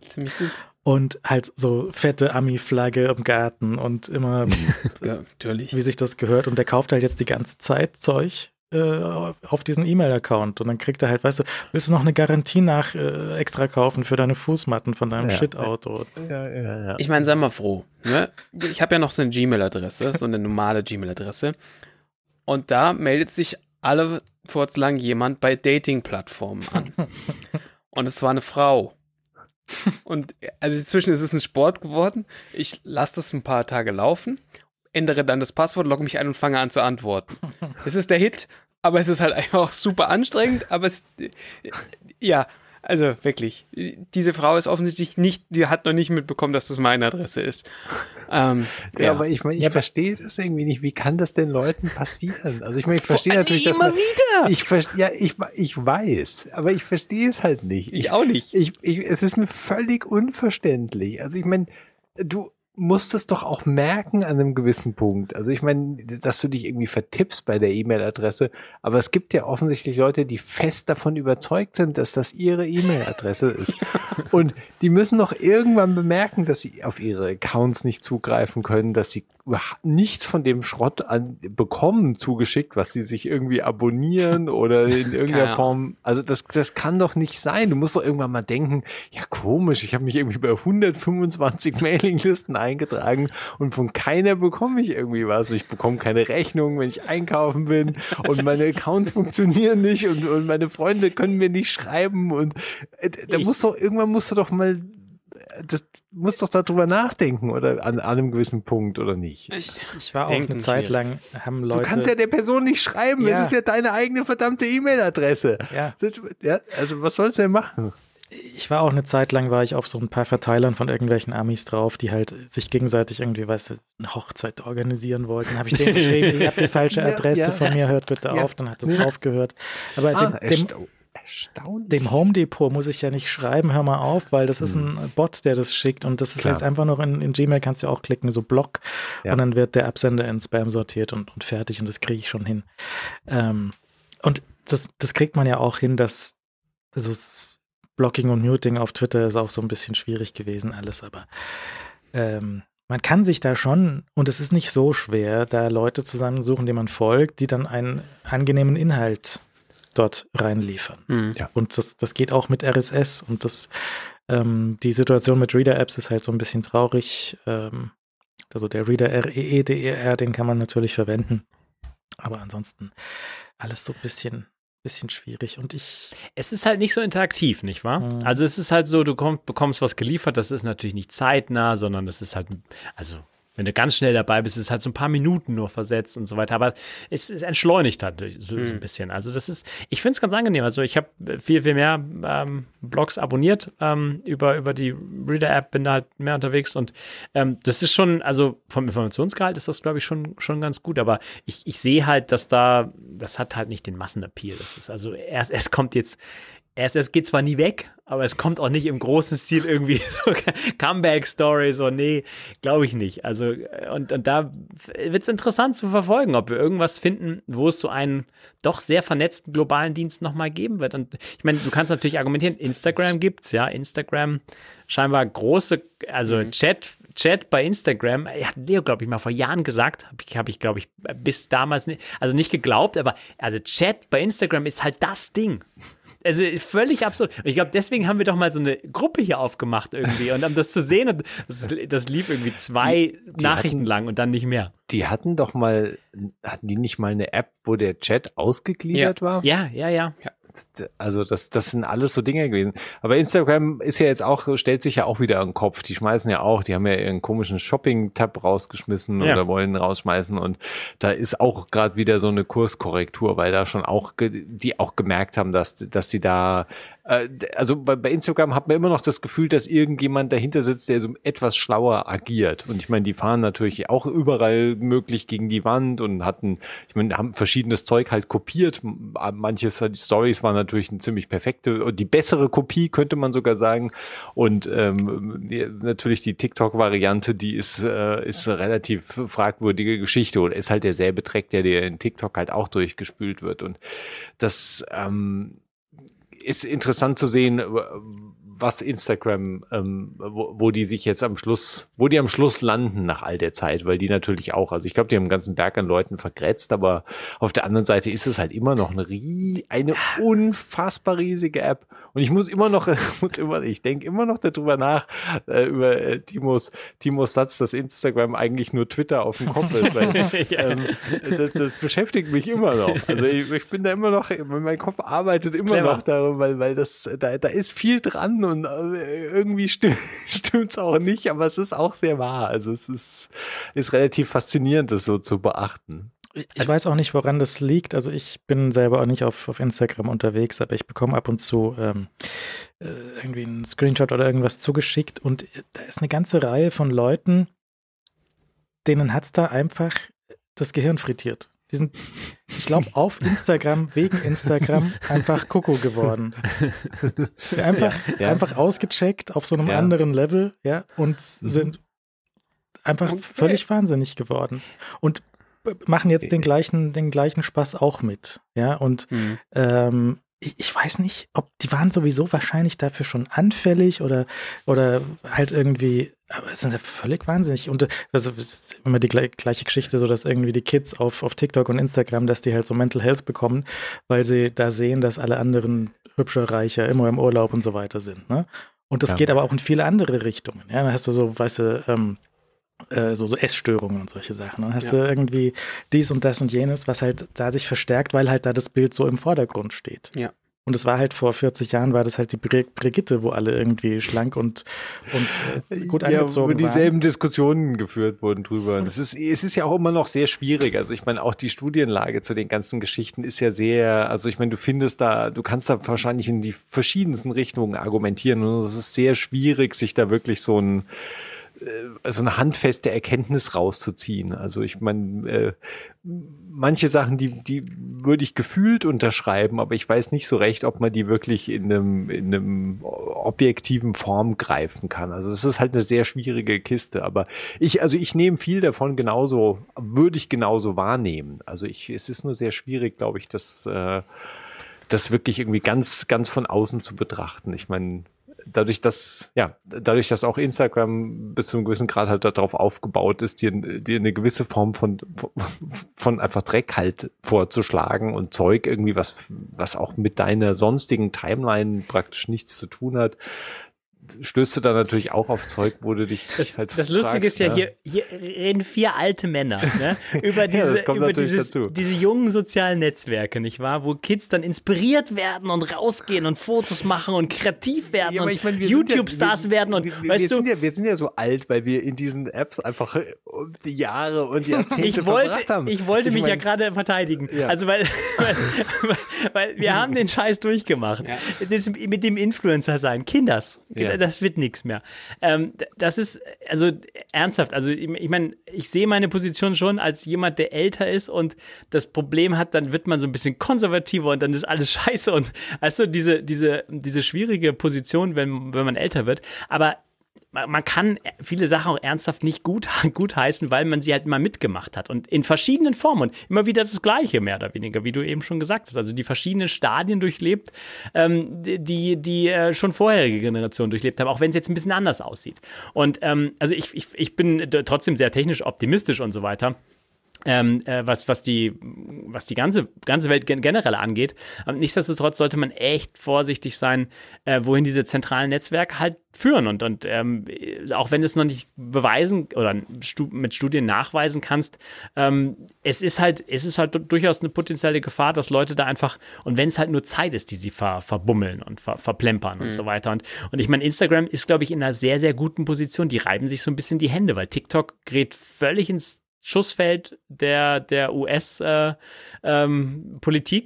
Speaker 5: Ziemlich gut.
Speaker 2: Und halt so fette Ami-Flagge im Garten und immer,
Speaker 5: ja, natürlich.
Speaker 2: wie sich das gehört. Und der kauft halt jetzt die ganze Zeit Zeug äh, auf diesen E-Mail-Account. Und dann kriegt er halt, weißt du, willst du noch eine Garantie nach äh, extra kaufen für deine Fußmatten von deinem ja. Shit-Auto?
Speaker 5: Ja, ja, ja. Ich meine, sei mal froh. Ne? Ich habe ja noch so eine Gmail-Adresse, so eine normale Gmail-Adresse. Und da meldet sich alle lang jemand bei Dating-Plattformen an. Und es war eine Frau. Und also inzwischen ist es ein Sport geworden. Ich lasse das ein paar Tage laufen, ändere dann das Passwort, logge mich ein und fange an zu antworten. Es ist der Hit. aber es ist halt einfach auch super anstrengend, aber es, ja, also wirklich, diese Frau ist offensichtlich nicht, die hat noch nicht mitbekommen, dass das meine Adresse ist.
Speaker 4: Ähm, ja, ja, aber ich meine, ich ja, verstehe das irgendwie nicht. Wie kann das den Leuten passieren? Also ich meine, ich verstehe natürlich, dass
Speaker 5: immer man, wieder.
Speaker 4: Ich ja, ich ich weiß, aber ich verstehe es halt nicht.
Speaker 5: Ich, ich auch nicht.
Speaker 4: Ich, ich, es ist mir völlig unverständlich. Also ich meine, du musst es doch auch merken an einem gewissen Punkt. Also ich meine, dass du dich irgendwie vertippst bei der E-Mail-Adresse, aber es gibt ja offensichtlich Leute, die fest davon überzeugt sind, dass das ihre E-Mail-Adresse ist. Und die müssen doch irgendwann bemerken, dass sie auf ihre Accounts nicht zugreifen können, dass sie nichts von dem Schrott an, bekommen zugeschickt, was sie sich irgendwie abonnieren oder in irgendeiner Form. Also das, das kann doch nicht sein. Du musst doch irgendwann mal denken, ja komisch, ich habe mich irgendwie bei 125 Mailinglisten eingetragen und von keiner bekomme ich irgendwie was. Ich bekomme keine Rechnung, wenn ich einkaufen bin und meine Accounts funktionieren nicht und, und meine Freunde können mir nicht schreiben und äh, da muss doch irgendwann musst du doch mal das muss doch darüber nachdenken oder an, an einem gewissen Punkt oder nicht.
Speaker 2: Ich, ich war auch eine Zeit lang, haben Leute.
Speaker 4: Du kannst ja der Person nicht schreiben, ja. es ist ja deine eigene verdammte E-Mail-Adresse.
Speaker 2: Ja.
Speaker 4: ja. Also was sollst du denn machen?
Speaker 2: Ich war auch eine Zeit lang, war ich auf so ein paar Verteilern von irgendwelchen Amis drauf, die halt sich gegenseitig irgendwie, weißt du, eine Hochzeit organisieren wollten. Habe ich denen geschrieben, ihr habt die falsche Adresse ja, von mir, hört bitte auf, dann hat das aufgehört. Aber ah, dem, dem, Erstaunlich. Dem Home Depot muss ich ja nicht schreiben, hör mal auf, weil das ist hm. ein Bot, der das schickt und das ist Klar. jetzt einfach noch in, in, Gmail kannst du auch klicken, so Block ja. und dann wird der Absender in Spam sortiert und, und fertig und das kriege ich schon hin. Ähm, und das, das kriegt man ja auch hin, dass also das Blocking und Muting auf Twitter ist auch so ein bisschen schwierig gewesen alles, aber ähm, man kann sich da schon, und es ist nicht so schwer, da Leute zusammensuchen, denen man folgt, die dann einen angenehmen Inhalt dort reinliefern. Mhm. Ja. Und das, das geht auch mit RSS und das, ähm, die Situation mit Reader-Apps ist halt so ein bisschen traurig. Ähm, also der Reader REE, DER, e den kann man natürlich verwenden. Aber ansonsten alles so ein bisschen bisschen schwierig und ich.
Speaker 3: Es ist halt nicht so interaktiv, nicht wahr? Mhm. Also es ist halt so, du komm, bekommst was geliefert, das ist natürlich nicht zeitnah, sondern das ist halt, also wenn du ganz schnell dabei bist, ist es halt so ein paar Minuten nur versetzt und so weiter. Aber es, es entschleunigt halt so, mhm. so, ein bisschen. Also das ist, ich finde es ganz angenehm. Also ich habe viel, viel mehr ähm, Blogs abonniert ähm, über, über die Reader-App, bin da halt mehr unterwegs und ähm, das ist schon, also vom Informationsgehalt ist das, glaube ich, schon, schon ganz gut. Aber ich, ich sehe halt, dass da, das hat halt nicht den Massenappeal. Das ist also erst, es kommt jetzt es geht zwar nie weg, aber es kommt auch nicht im großen Stil irgendwie so Comeback-Story, so nee, glaube ich nicht. Also, und, und da wird es interessant zu verfolgen, ob wir irgendwas finden, wo es so einen doch sehr vernetzten globalen Dienst nochmal geben wird. Und ich meine, du kannst natürlich argumentieren, Instagram gibt's, ja, Instagram scheinbar große, also mhm. Chat, Chat bei Instagram, hat Leo, glaube ich, mal vor Jahren gesagt, habe ich, hab ich glaube ich, bis damals nicht, also nicht geglaubt, aber also Chat bei Instagram ist halt das Ding. Also völlig absurd. Und ich glaube, deswegen haben wir doch mal so eine Gruppe hier aufgemacht irgendwie. Und um das zu sehen, und das, das lief irgendwie zwei die, die Nachrichten hatten, lang und dann nicht mehr.
Speaker 4: Die hatten doch mal, hatten die nicht mal eine App, wo der Chat ausgegliedert
Speaker 3: ja.
Speaker 4: war?
Speaker 3: Ja, ja, ja. ja
Speaker 4: also das, das sind alles so Dinge gewesen. Aber Instagram ist ja jetzt auch, stellt sich ja auch wieder den Kopf. Die schmeißen ja auch, die haben ja ihren komischen Shopping-Tab rausgeschmissen ja. oder wollen rausschmeißen und da ist auch gerade wieder so eine Kurskorrektur, weil da schon auch, die auch gemerkt haben, dass, dass sie da also bei, bei Instagram hat man immer noch das Gefühl, dass irgendjemand dahinter sitzt, der so etwas schlauer agiert. Und ich meine, die fahren natürlich auch überall möglich gegen die Wand und hatten, ich meine, haben verschiedenes Zeug halt kopiert. Manche Stories waren natürlich eine ziemlich perfekte und die bessere Kopie, könnte man sogar sagen. Und ähm, natürlich die TikTok-Variante, die ist, äh, ist eine relativ fragwürdige Geschichte oder ist halt derselbe Track, der dir in TikTok halt auch durchgespült wird. Und das ähm, ist interessant zu sehen, was Instagram, ähm, wo, wo die sich jetzt am Schluss, wo die am Schluss landen nach all der Zeit, weil die natürlich auch, also ich glaube, die haben einen ganzen Berg an Leuten vergrätzt, aber auf der anderen Seite ist es halt immer noch eine, eine unfassbar riesige App. Und ich muss immer noch, muss immer, ich denke immer noch darüber nach, äh, über äh, Timos, Timos Satz, dass Instagram eigentlich nur Twitter auf dem Kopf ist, weil ähm, das, das beschäftigt mich immer noch. Also ich, ich bin da immer noch, mein Kopf arbeitet immer clever. noch darüber, weil, weil das, da, da ist viel dran und äh, irgendwie stimmt es auch nicht, aber es ist auch sehr wahr. Also es ist, ist relativ faszinierend, das so zu beachten.
Speaker 2: Ich weiß auch nicht, woran das liegt. Also ich bin selber auch nicht auf, auf Instagram unterwegs, aber ich bekomme ab und zu ähm, äh, irgendwie einen Screenshot oder irgendwas zugeschickt und äh, da ist eine ganze Reihe von Leuten, denen hat es da einfach das Gehirn frittiert. Die sind, ich glaube, auf Instagram, wegen Instagram, einfach Koko geworden. Einfach, ja, ja. einfach ausgecheckt auf so einem ja. anderen Level, ja, und mhm. sind einfach okay. völlig wahnsinnig geworden. Und machen jetzt den gleichen, den gleichen Spaß auch mit, ja, und mhm. ähm, ich, ich, weiß nicht, ob die waren sowieso wahrscheinlich dafür schon anfällig oder, oder halt irgendwie, aber es sind ja völlig wahnsinnig. Und also, es ist immer die gleiche Geschichte, so dass irgendwie die Kids auf, auf TikTok und Instagram, dass die halt so Mental Health bekommen, weil sie da sehen, dass alle anderen hübscher, reicher, immer im Urlaub und so weiter sind. Ne? Und das ja. geht aber auch in viele andere Richtungen. Ja, da hast du so, weißt du, ähm, äh, so, so Essstörungen und solche Sachen. Dann hast ja. du irgendwie dies und das und jenes, was halt da sich verstärkt, weil halt da das Bild so im Vordergrund steht.
Speaker 5: Ja.
Speaker 2: Und es war halt vor 40 Jahren, war das halt die Brigitte, wo alle irgendwie schlank und, und äh, gut angezogen ja, wo
Speaker 4: dieselben waren. Diskussionen geführt wurden drüber. Es ist, es ist ja auch immer noch sehr schwierig. Also ich meine, auch die Studienlage zu den ganzen Geschichten ist ja sehr, also ich meine, du findest da, du kannst da wahrscheinlich in die verschiedensten Richtungen argumentieren und es ist sehr schwierig, sich da wirklich so ein also eine handfeste Erkenntnis rauszuziehen. Also ich meine, äh, manche Sachen, die, die würde ich gefühlt unterschreiben, aber ich weiß nicht so recht, ob man die wirklich in einem, in einem objektiven Form greifen kann. Also es ist halt eine sehr schwierige Kiste, aber ich, also ich nehme viel davon genauso, würde ich genauso wahrnehmen. Also ich, es ist nur sehr schwierig, glaube ich, das, äh, das wirklich irgendwie ganz, ganz von außen zu betrachten. Ich meine, dadurch, dass, ja, dadurch, dass auch Instagram bis zu einem gewissen Grad halt darauf aufgebaut ist, dir, dir eine gewisse Form von, von einfach Dreck halt vorzuschlagen und Zeug irgendwie, was, was auch mit deiner sonstigen Timeline praktisch nichts zu tun hat, stößt du da natürlich auch auf Zeug, wo du dich
Speaker 3: das,
Speaker 4: halt
Speaker 3: Das Lustige ist ja, hier, hier reden vier alte Männer ne? über diese, ja, über dieses, diese jungen sozialen Netzwerke, nicht wahr? Wo Kids dann inspiriert werden und rausgehen und Fotos machen und kreativ werden ja, und ich mein, YouTube-Stars ja, werden und
Speaker 4: wir,
Speaker 3: weißt
Speaker 4: wir
Speaker 3: du.
Speaker 4: Sind ja, wir sind ja so alt, weil wir in diesen Apps einfach die Jahre und Jahrzehnte ich wollte, verbracht haben.
Speaker 3: Ich wollte ich mich mein, ja gerade verteidigen. Also weil, weil, weil, wir haben den Scheiß durchgemacht. Das mit dem Influencer sein. Kinders. Ja das wird nichts mehr. Ähm, das ist, also ernsthaft, also ich, ich meine, ich sehe meine Position schon als jemand, der älter ist und das Problem hat, dann wird man so ein bisschen konservativer und dann ist alles scheiße und also diese, diese, diese schwierige Position, wenn, wenn man älter wird. Aber man kann viele Sachen auch ernsthaft nicht gut, gut heißen, weil man sie halt mal mitgemacht hat und in verschiedenen Formen und immer wieder das Gleiche, mehr oder weniger, wie du eben schon gesagt hast. Also die verschiedenen Stadien durchlebt, ähm, die, die äh, schon vorherige Generationen durchlebt haben, auch wenn es jetzt ein bisschen anders aussieht. Und ähm, also ich, ich, ich bin trotzdem sehr technisch optimistisch und so weiter ähm, äh, was, was die, was die ganze, ganze Welt gen generell angeht. Aber nichtsdestotrotz sollte man echt vorsichtig sein, äh, wohin diese zentralen Netzwerke halt führen. Und, und ähm, auch wenn du es noch nicht beweisen oder mit Studien nachweisen kannst, ähm, es ist halt, es ist halt durchaus eine potenzielle Gefahr, dass Leute da einfach, und wenn es halt nur Zeit ist, die sie ver verbummeln und ver verplempern mhm. und so weiter. Und, und ich meine, Instagram ist, glaube ich, in einer sehr, sehr guten Position. Die reiben sich so ein bisschen die Hände, weil TikTok gerät völlig ins Schussfeld der, der US-Politik äh, ähm,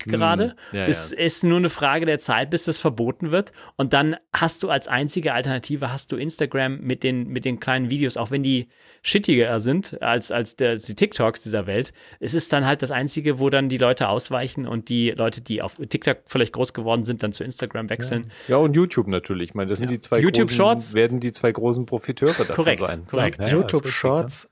Speaker 3: hm, gerade. Ja, das ja. ist nur eine Frage der Zeit, bis das verboten wird. Und dann hast du als einzige Alternative hast du Instagram mit den, mit den kleinen Videos, auch wenn die shittiger sind als, als, der, als die TikToks dieser Welt. Es ist dann halt das Einzige, wo dann die Leute ausweichen und die Leute, die auf TikTok vielleicht groß geworden sind, dann zu Instagram wechseln.
Speaker 4: Ja, ja und YouTube natürlich. Ich meine, das sind die zwei
Speaker 3: YouTube großen, Shorts
Speaker 4: werden die zwei großen Profiteure davon
Speaker 3: korrekt,
Speaker 4: sein.
Speaker 3: Korrekt.
Speaker 2: YouTube Shorts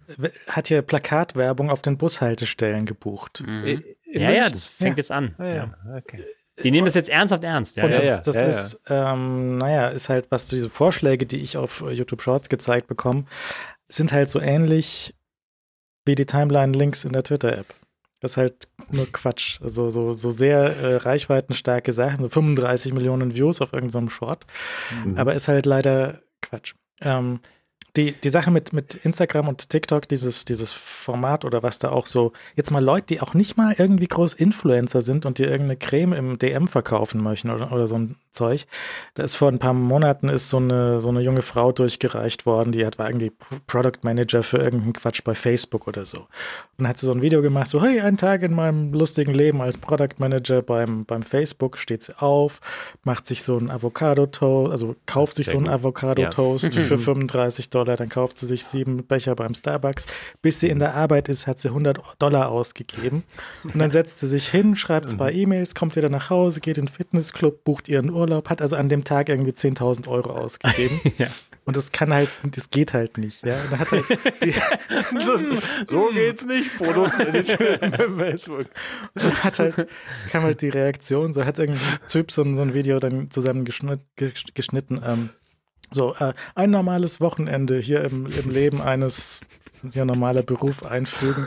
Speaker 2: hat ja Plakat Plakatwerbung auf den Bushaltestellen gebucht.
Speaker 3: Mhm. Ja, ja, das fängt ja. jetzt an. Ah, ja. Okay. Die nehmen das jetzt ernsthaft ernst. Ja,
Speaker 2: und das, ja, das ja, ist, ähm, naja, ist halt, was diese Vorschläge, die ich auf YouTube Shorts gezeigt bekomme, sind halt so ähnlich wie die Timeline-Links in der Twitter-App. Das ist halt nur Quatsch. Also so, so sehr äh, reichweitenstarke Sachen, so 35 Millionen Views auf irgendeinem Short. Mhm. Aber ist halt leider Quatsch. Ähm, die, die Sache mit, mit Instagram und TikTok, dieses, dieses Format oder was da auch so, jetzt mal Leute, die auch nicht mal irgendwie groß Influencer sind und dir irgendeine Creme im DM verkaufen möchten oder, oder so ein Zeug. Da ist vor ein paar Monaten ist so eine, so eine junge Frau durchgereicht worden, die hat, war irgendwie Product Manager für irgendeinen Quatsch bei Facebook oder so. Und dann hat sie so ein Video gemacht, so, hey, ein Tag in meinem lustigen Leben als Product Manager beim, beim Facebook, steht sie auf, macht sich so ein Avocado-Toast, also kauft sich so einen Avocado-Toast ja. für 35 Dollar Dollar, dann kauft sie sich sieben Becher beim Starbucks. Bis sie in der Arbeit ist, hat sie 100 Dollar ausgegeben. Und dann setzt sie sich hin, schreibt zwei mhm. E-Mails, kommt wieder nach Hause, geht in den Fitnessclub, bucht ihren Urlaub, hat also an dem Tag irgendwie 10.000 Euro ausgegeben. ja. Und das kann halt, das geht halt nicht. Ja? Halt die,
Speaker 4: so, so, geht's nicht, Produktmanagement bei Facebook.
Speaker 2: Und hat halt, kam halt die Reaktion, so hat irgendein Typ so, so ein Video dann zusammen geschnitten, ähm, so, äh, ein normales Wochenende hier im, im Leben eines ja, normaler Beruf einfügen.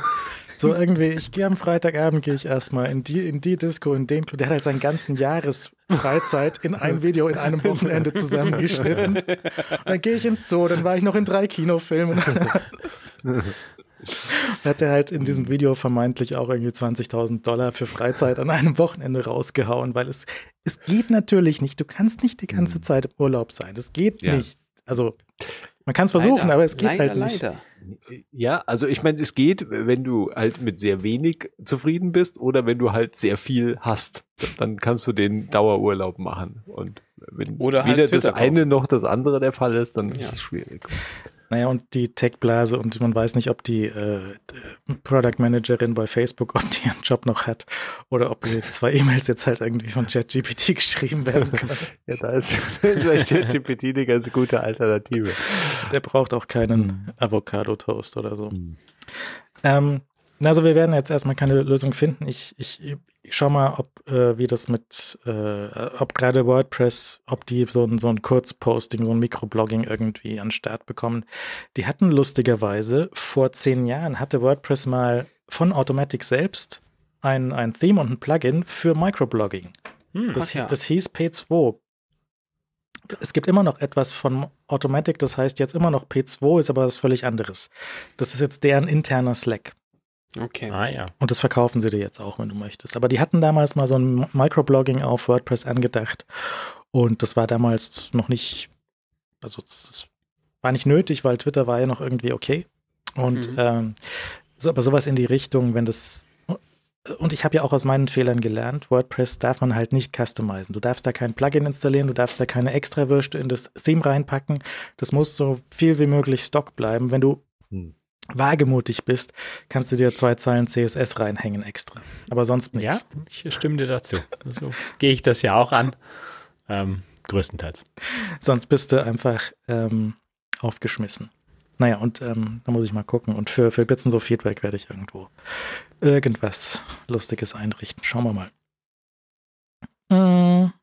Speaker 2: So irgendwie, ich gehe am Freitagabend, gehe ich erstmal in die, in die Disco, in den Club. Der hat halt seinen ganzen Jahresfreizeit in ein Video in einem Wochenende zusammengeschnitten. Dann gehe ich ins Zoo, dann war ich noch in drei Kinofilmen. hat er halt in diesem Video vermeintlich auch irgendwie 20.000 Dollar für Freizeit an einem Wochenende rausgehauen, weil es, es geht natürlich nicht. Du kannst nicht die ganze mhm. Zeit im Urlaub sein. Das geht ja. nicht. Also, man kann es versuchen, leider, aber es geht leider, halt nicht. Leider.
Speaker 4: Ja, also ich meine, es geht, wenn du halt mit sehr wenig zufrieden bist oder wenn du halt sehr viel hast, dann kannst du den Dauerurlaub machen. Und wenn oder halt weder halt das eine noch das andere der Fall ist, dann ja. ist es schwierig.
Speaker 2: Naja, und die Tech-Blase und man weiß nicht, ob die äh, Product Managerin bei Facebook, ob die ihren Job noch hat oder ob die zwei E-Mails jetzt halt irgendwie von ChatGPT geschrieben werden können.
Speaker 4: ja, da ist, ist vielleicht ChatGPT eine ganz gute Alternative.
Speaker 2: Der braucht auch keinen Avocado-Toast oder so. Mhm. Ähm, also wir werden jetzt erstmal keine Lösung finden. Ich, ich, ich schau mal, ob äh, wie das mit, äh, ob gerade WordPress, ob die so ein, so ein Kurzposting, so ein Mikroblogging irgendwie an Start bekommen. Die hatten lustigerweise vor zehn Jahren hatte WordPress mal von Automatic selbst ein, ein Theme und ein Plugin für Microblogging. Hm, das, ja. das hieß P2. Es gibt immer noch etwas von Automatic, das heißt jetzt immer noch P2, ist aber was völlig anderes. Das ist jetzt deren interner Slack.
Speaker 5: Okay.
Speaker 3: Ah, ja.
Speaker 2: Und das verkaufen sie dir jetzt auch, wenn du möchtest. Aber die hatten damals mal so ein Microblogging auf WordPress angedacht. Und das war damals noch nicht, also das war nicht nötig, weil Twitter war ja noch irgendwie okay. Und mhm. ähm, so, aber sowas in die Richtung, wenn das und ich habe ja auch aus meinen Fehlern gelernt, WordPress darf man halt nicht customizen. Du darfst da kein Plugin installieren, du darfst da keine Extrawürste in das Theme reinpacken. Das muss so viel wie möglich Stock bleiben. Wenn du hm wagemutig bist, kannst du dir zwei Zeilen CSS reinhängen extra. Aber sonst nichts.
Speaker 3: Ja, ich stimme dir dazu. So gehe ich das ja auch an. Ähm, größtenteils.
Speaker 2: Sonst bist du einfach ähm, aufgeschmissen. Naja, und ähm, da muss ich mal gucken. Und für, für Bits und so Feedback werde ich irgendwo irgendwas Lustiges einrichten. Schauen wir mal. Mmh.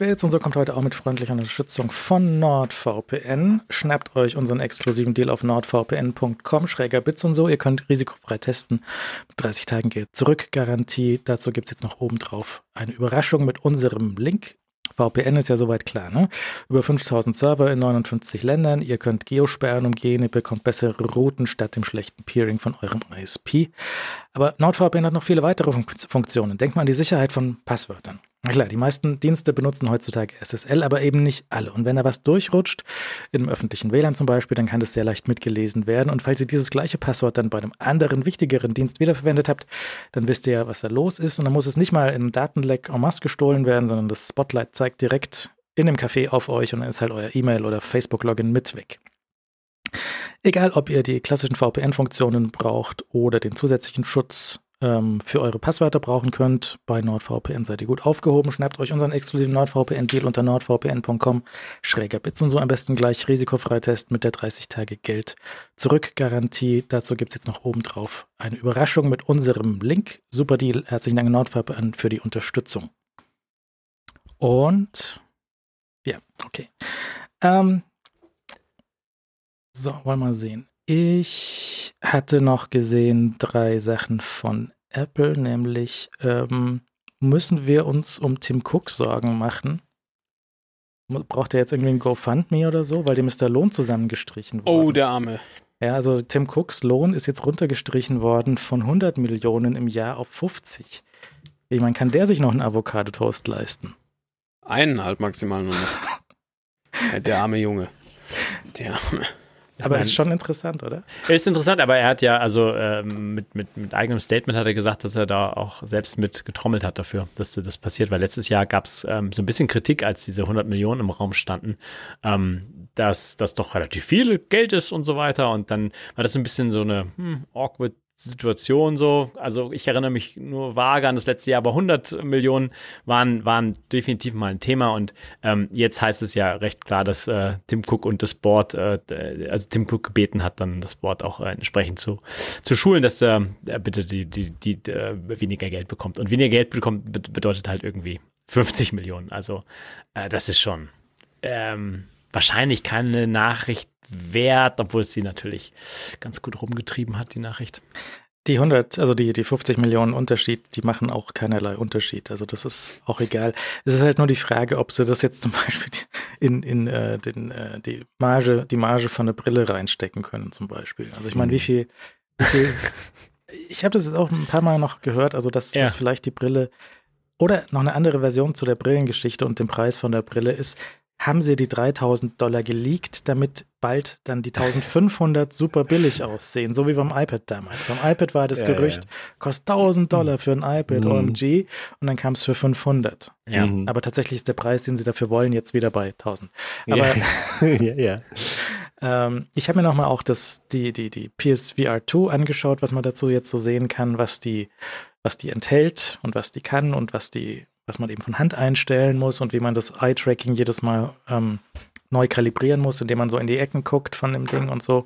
Speaker 2: Und so kommt heute auch mit freundlicher Unterstützung von NordVPN. Schnappt euch unseren exklusiven Deal auf nordvpn.com, schräger Bits und so. Ihr könnt risikofrei testen. Mit 30 Tagen Geld zurück Garantie. Dazu gibt es jetzt noch obendrauf eine Überraschung mit unserem Link. VPN ist ja soweit klar, ne? Über 5000 Server in 59 Ländern. Ihr könnt Geosperren umgehen, ihr bekommt bessere Routen statt dem schlechten Peering von eurem ISP. Aber NordVPN hat noch viele weitere Funktionen. Denkt mal an die Sicherheit von Passwörtern. Na klar, die meisten Dienste benutzen heutzutage SSL, aber eben nicht alle. Und wenn da was durchrutscht, im öffentlichen WLAN zum Beispiel, dann kann das sehr leicht mitgelesen werden. Und falls ihr dieses gleiche Passwort dann bei einem anderen, wichtigeren Dienst wiederverwendet habt, dann wisst ihr ja, was da los ist. Und dann muss es nicht mal im Datenleck en masse gestohlen werden, sondern das Spotlight zeigt direkt in dem Café auf euch und dann ist halt euer E-Mail oder Facebook-Login mit weg. Egal, ob ihr die klassischen VPN-Funktionen braucht oder den zusätzlichen Schutz ähm, für eure Passwörter brauchen könnt. Bei NordVPN seid ihr gut aufgehoben. Schnappt euch unseren exklusiven NordVPN-Deal unter nordvpn.com. Schräger Bits und so am besten gleich risikofreitest mit der 30 Tage Geld zurück Garantie. Dazu gibt es jetzt noch oben drauf eine Überraschung mit unserem Link. Super Deal. Herzlichen Dank NordVPN für die Unterstützung. Und ja, okay. Ähm, so, wollen wir mal sehen. Ich hatte noch gesehen drei Sachen von Apple, nämlich ähm, müssen wir uns um Tim Cook Sorgen machen? braucht er jetzt irgendwie ein GoFundMe oder so, weil dem ist der Lohn zusammengestrichen
Speaker 5: worden. Oh, der Arme.
Speaker 2: Ja, also Tim Cooks Lohn ist jetzt runtergestrichen worden von 100 Millionen im Jahr auf 50. Ich meine, kann der sich noch einen Avocado-Toast leisten?
Speaker 5: Einen halt maximal nur noch. der arme Junge. Der arme.
Speaker 2: Aber mein, ist schon interessant, oder?
Speaker 3: Ist interessant, aber er hat ja, also ähm, mit, mit, mit eigenem Statement hat er gesagt, dass er da auch selbst mit getrommelt hat dafür, dass das passiert, weil letztes Jahr gab es ähm, so ein bisschen Kritik, als diese 100 Millionen im Raum standen, ähm, dass das doch relativ viel Geld ist und so weiter und dann war das ein bisschen so eine hm, awkward Situation so. Also ich erinnere mich nur vage an das letzte Jahr, aber 100 Millionen waren, waren definitiv mal ein Thema und ähm, jetzt heißt es ja recht klar, dass äh, Tim Cook und das Board, äh, also Tim Cook gebeten hat, dann das Board auch äh, entsprechend zu, zu schulen, dass äh, er bitte die, die, die, die äh, weniger Geld bekommt. Und weniger Geld bekommt bedeutet halt irgendwie 50 Millionen. Also äh, das ist schon ähm, wahrscheinlich keine Nachricht wert, obwohl es sie natürlich ganz gut rumgetrieben hat, die Nachricht.
Speaker 2: Die 100, also die, die 50 Millionen Unterschied, die machen auch keinerlei Unterschied. Also das ist auch egal. Es ist halt nur die Frage, ob sie das jetzt zum Beispiel in, in äh, den, äh, die Marge, die Marge von der Brille reinstecken können, zum Beispiel. Also ich meine, wie viel, wie viel ich habe das jetzt auch ein paar Mal noch gehört, also dass, ja. dass vielleicht die Brille oder noch eine andere Version zu der Brillengeschichte und dem Preis von der Brille ist, haben sie die 3000 Dollar geleakt, damit bald dann die 1500 super billig aussehen, so wie beim iPad damals. Beim iPad war das ja, Gerücht, ja. kostet 1000 Dollar für ein iPad, mhm. OMG, und dann kam es für 500. Ja. Mhm. Aber tatsächlich ist der Preis, den sie dafür wollen, jetzt wieder bei 1000. Aber ja, ja. ähm, ich habe mir nochmal auch das, die, die, die PSVR 2 angeschaut, was man dazu jetzt so sehen kann, was die, was die enthält und was die kann und was die was man eben von Hand einstellen muss und wie man das Eye-Tracking jedes Mal ähm, neu kalibrieren muss, indem man so in die Ecken guckt von dem Ding und so.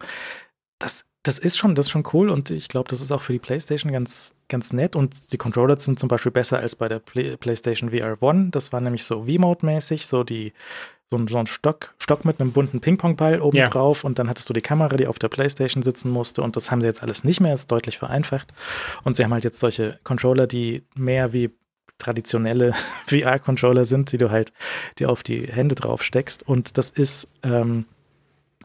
Speaker 2: Das, das ist schon, das ist schon cool und ich glaube, das ist auch für die PlayStation ganz, ganz nett und die Controller sind zum Beispiel besser als bei der Play PlayStation VR One. Das war nämlich so V-Mode-mäßig, so die so ein, so ein Stock, Stock mit einem bunten Ping-Pong-Ball oben ja. drauf und dann hattest du die Kamera, die auf der Playstation sitzen musste und das haben sie jetzt alles nicht mehr, ist deutlich vereinfacht. Und sie haben halt jetzt solche Controller, die mehr wie traditionelle VR-Controller sind, die du halt dir auf die Hände drauf steckst. Und das ist, ähm,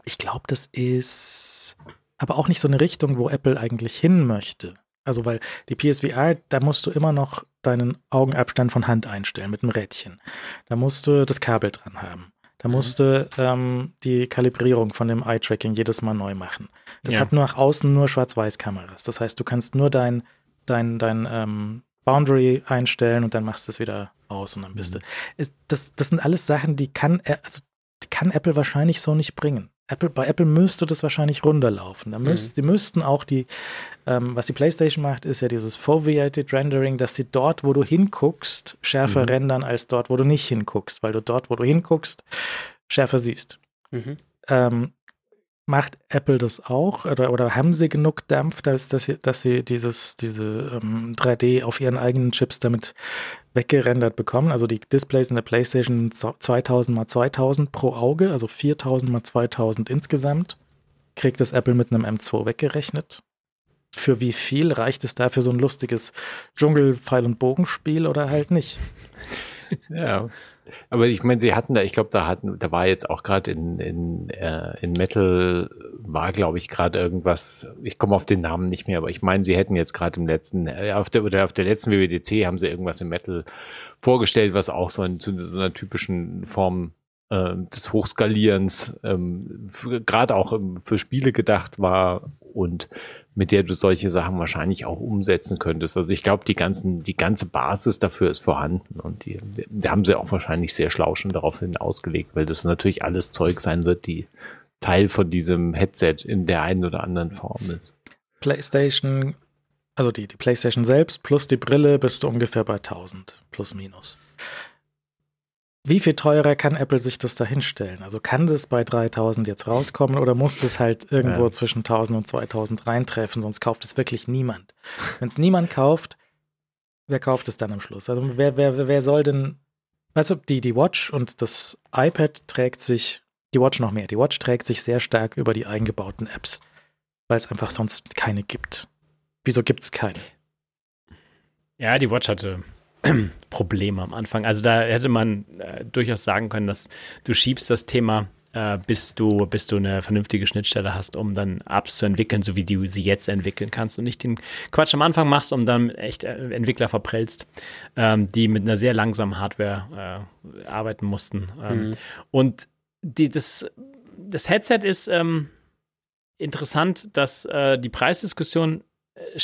Speaker 2: ich glaube, das ist aber auch nicht so eine Richtung, wo Apple eigentlich hin möchte. Also, weil die PSVR, da musst du immer noch deinen Augenabstand von Hand einstellen mit einem Rädchen. Da musst du das Kabel dran haben. Da mhm. musst du ähm, die Kalibrierung von dem Eye-Tracking jedes Mal neu machen. Das ja. hat nur nach außen nur Schwarz-Weiß-Kameras. Das heißt, du kannst nur dein, dein, dein ähm, Boundary einstellen und dann machst du es wieder aus und dann bist mhm. du. Das, das sind alles Sachen, die kann, also, die kann Apple wahrscheinlich so nicht bringen. Apple, bei Apple müsste das wahrscheinlich runterlaufen. Da müsst, mhm. Die müssten auch die, ähm, was die PlayStation macht, ist ja dieses Foveated Rendering, dass sie dort, wo du hinguckst, schärfer mhm. rendern als dort, wo du nicht hinguckst, weil du dort, wo du hinguckst, schärfer siehst. Mhm. Ähm, Macht Apple das auch oder, oder haben sie genug Dampf, dass, dass, sie, dass sie dieses diese ähm, 3D auf ihren eigenen Chips damit weggerendert bekommen? Also die Displays in der PlayStation 2000 mal 2000 pro Auge, also 4000 mal 2000 insgesamt. Kriegt das Apple mit einem M2 weggerechnet? Für wie viel reicht es da für so ein lustiges Dschungel-Pfeil- und Bogenspiel oder halt nicht?
Speaker 4: Ja, aber ich meine, sie hatten da, ich glaube, da hatten, da war jetzt auch gerade in, in, äh, in Metal war, glaube ich, gerade irgendwas, ich komme auf den Namen nicht mehr, aber ich meine, sie hätten jetzt gerade im letzten, äh, auf der, oder auf der letzten WWDC haben sie irgendwas im Metal vorgestellt, was auch so, in, zu so einer typischen Form äh, des Hochskalierens ähm, gerade auch ähm, für Spiele gedacht war. Und mit der du solche Sachen wahrscheinlich auch umsetzen könntest. Also ich glaube, die ganzen, die ganze Basis dafür ist vorhanden und die, die haben sie auch wahrscheinlich sehr schlau schon daraufhin ausgelegt, weil das natürlich alles Zeug sein wird, die Teil von diesem Headset in der einen oder anderen Form ist.
Speaker 2: PlayStation, also die, die PlayStation selbst plus die Brille bist du ungefähr bei 1000 plus minus. Wie viel teurer kann Apple sich das da hinstellen? Also kann das bei 3000 jetzt rauskommen oder muss das halt irgendwo ja. zwischen 1000 und 2000 reintreffen, sonst kauft es wirklich niemand. Wenn es niemand kauft, wer kauft es dann am Schluss? Also wer, wer, wer soll denn, weißt du, die, die Watch und das iPad trägt sich, die Watch noch mehr, die Watch trägt sich sehr stark über die eingebauten Apps, weil es einfach sonst keine gibt. Wieso gibt es keine?
Speaker 3: Ja, die Watch hatte Probleme am Anfang. Also da hätte man äh, durchaus sagen können, dass du schiebst das Thema äh, bis du, bis du eine vernünftige Schnittstelle hast, um dann Apps zu entwickeln, so wie du sie jetzt entwickeln kannst und nicht den Quatsch am Anfang machst, um dann echt äh, Entwickler verprellst, ähm, die mit einer sehr langsamen Hardware äh, arbeiten mussten. Ähm, mhm. Und die, das, das Headset ist ähm, interessant, dass äh, die Preisdiskussion äh,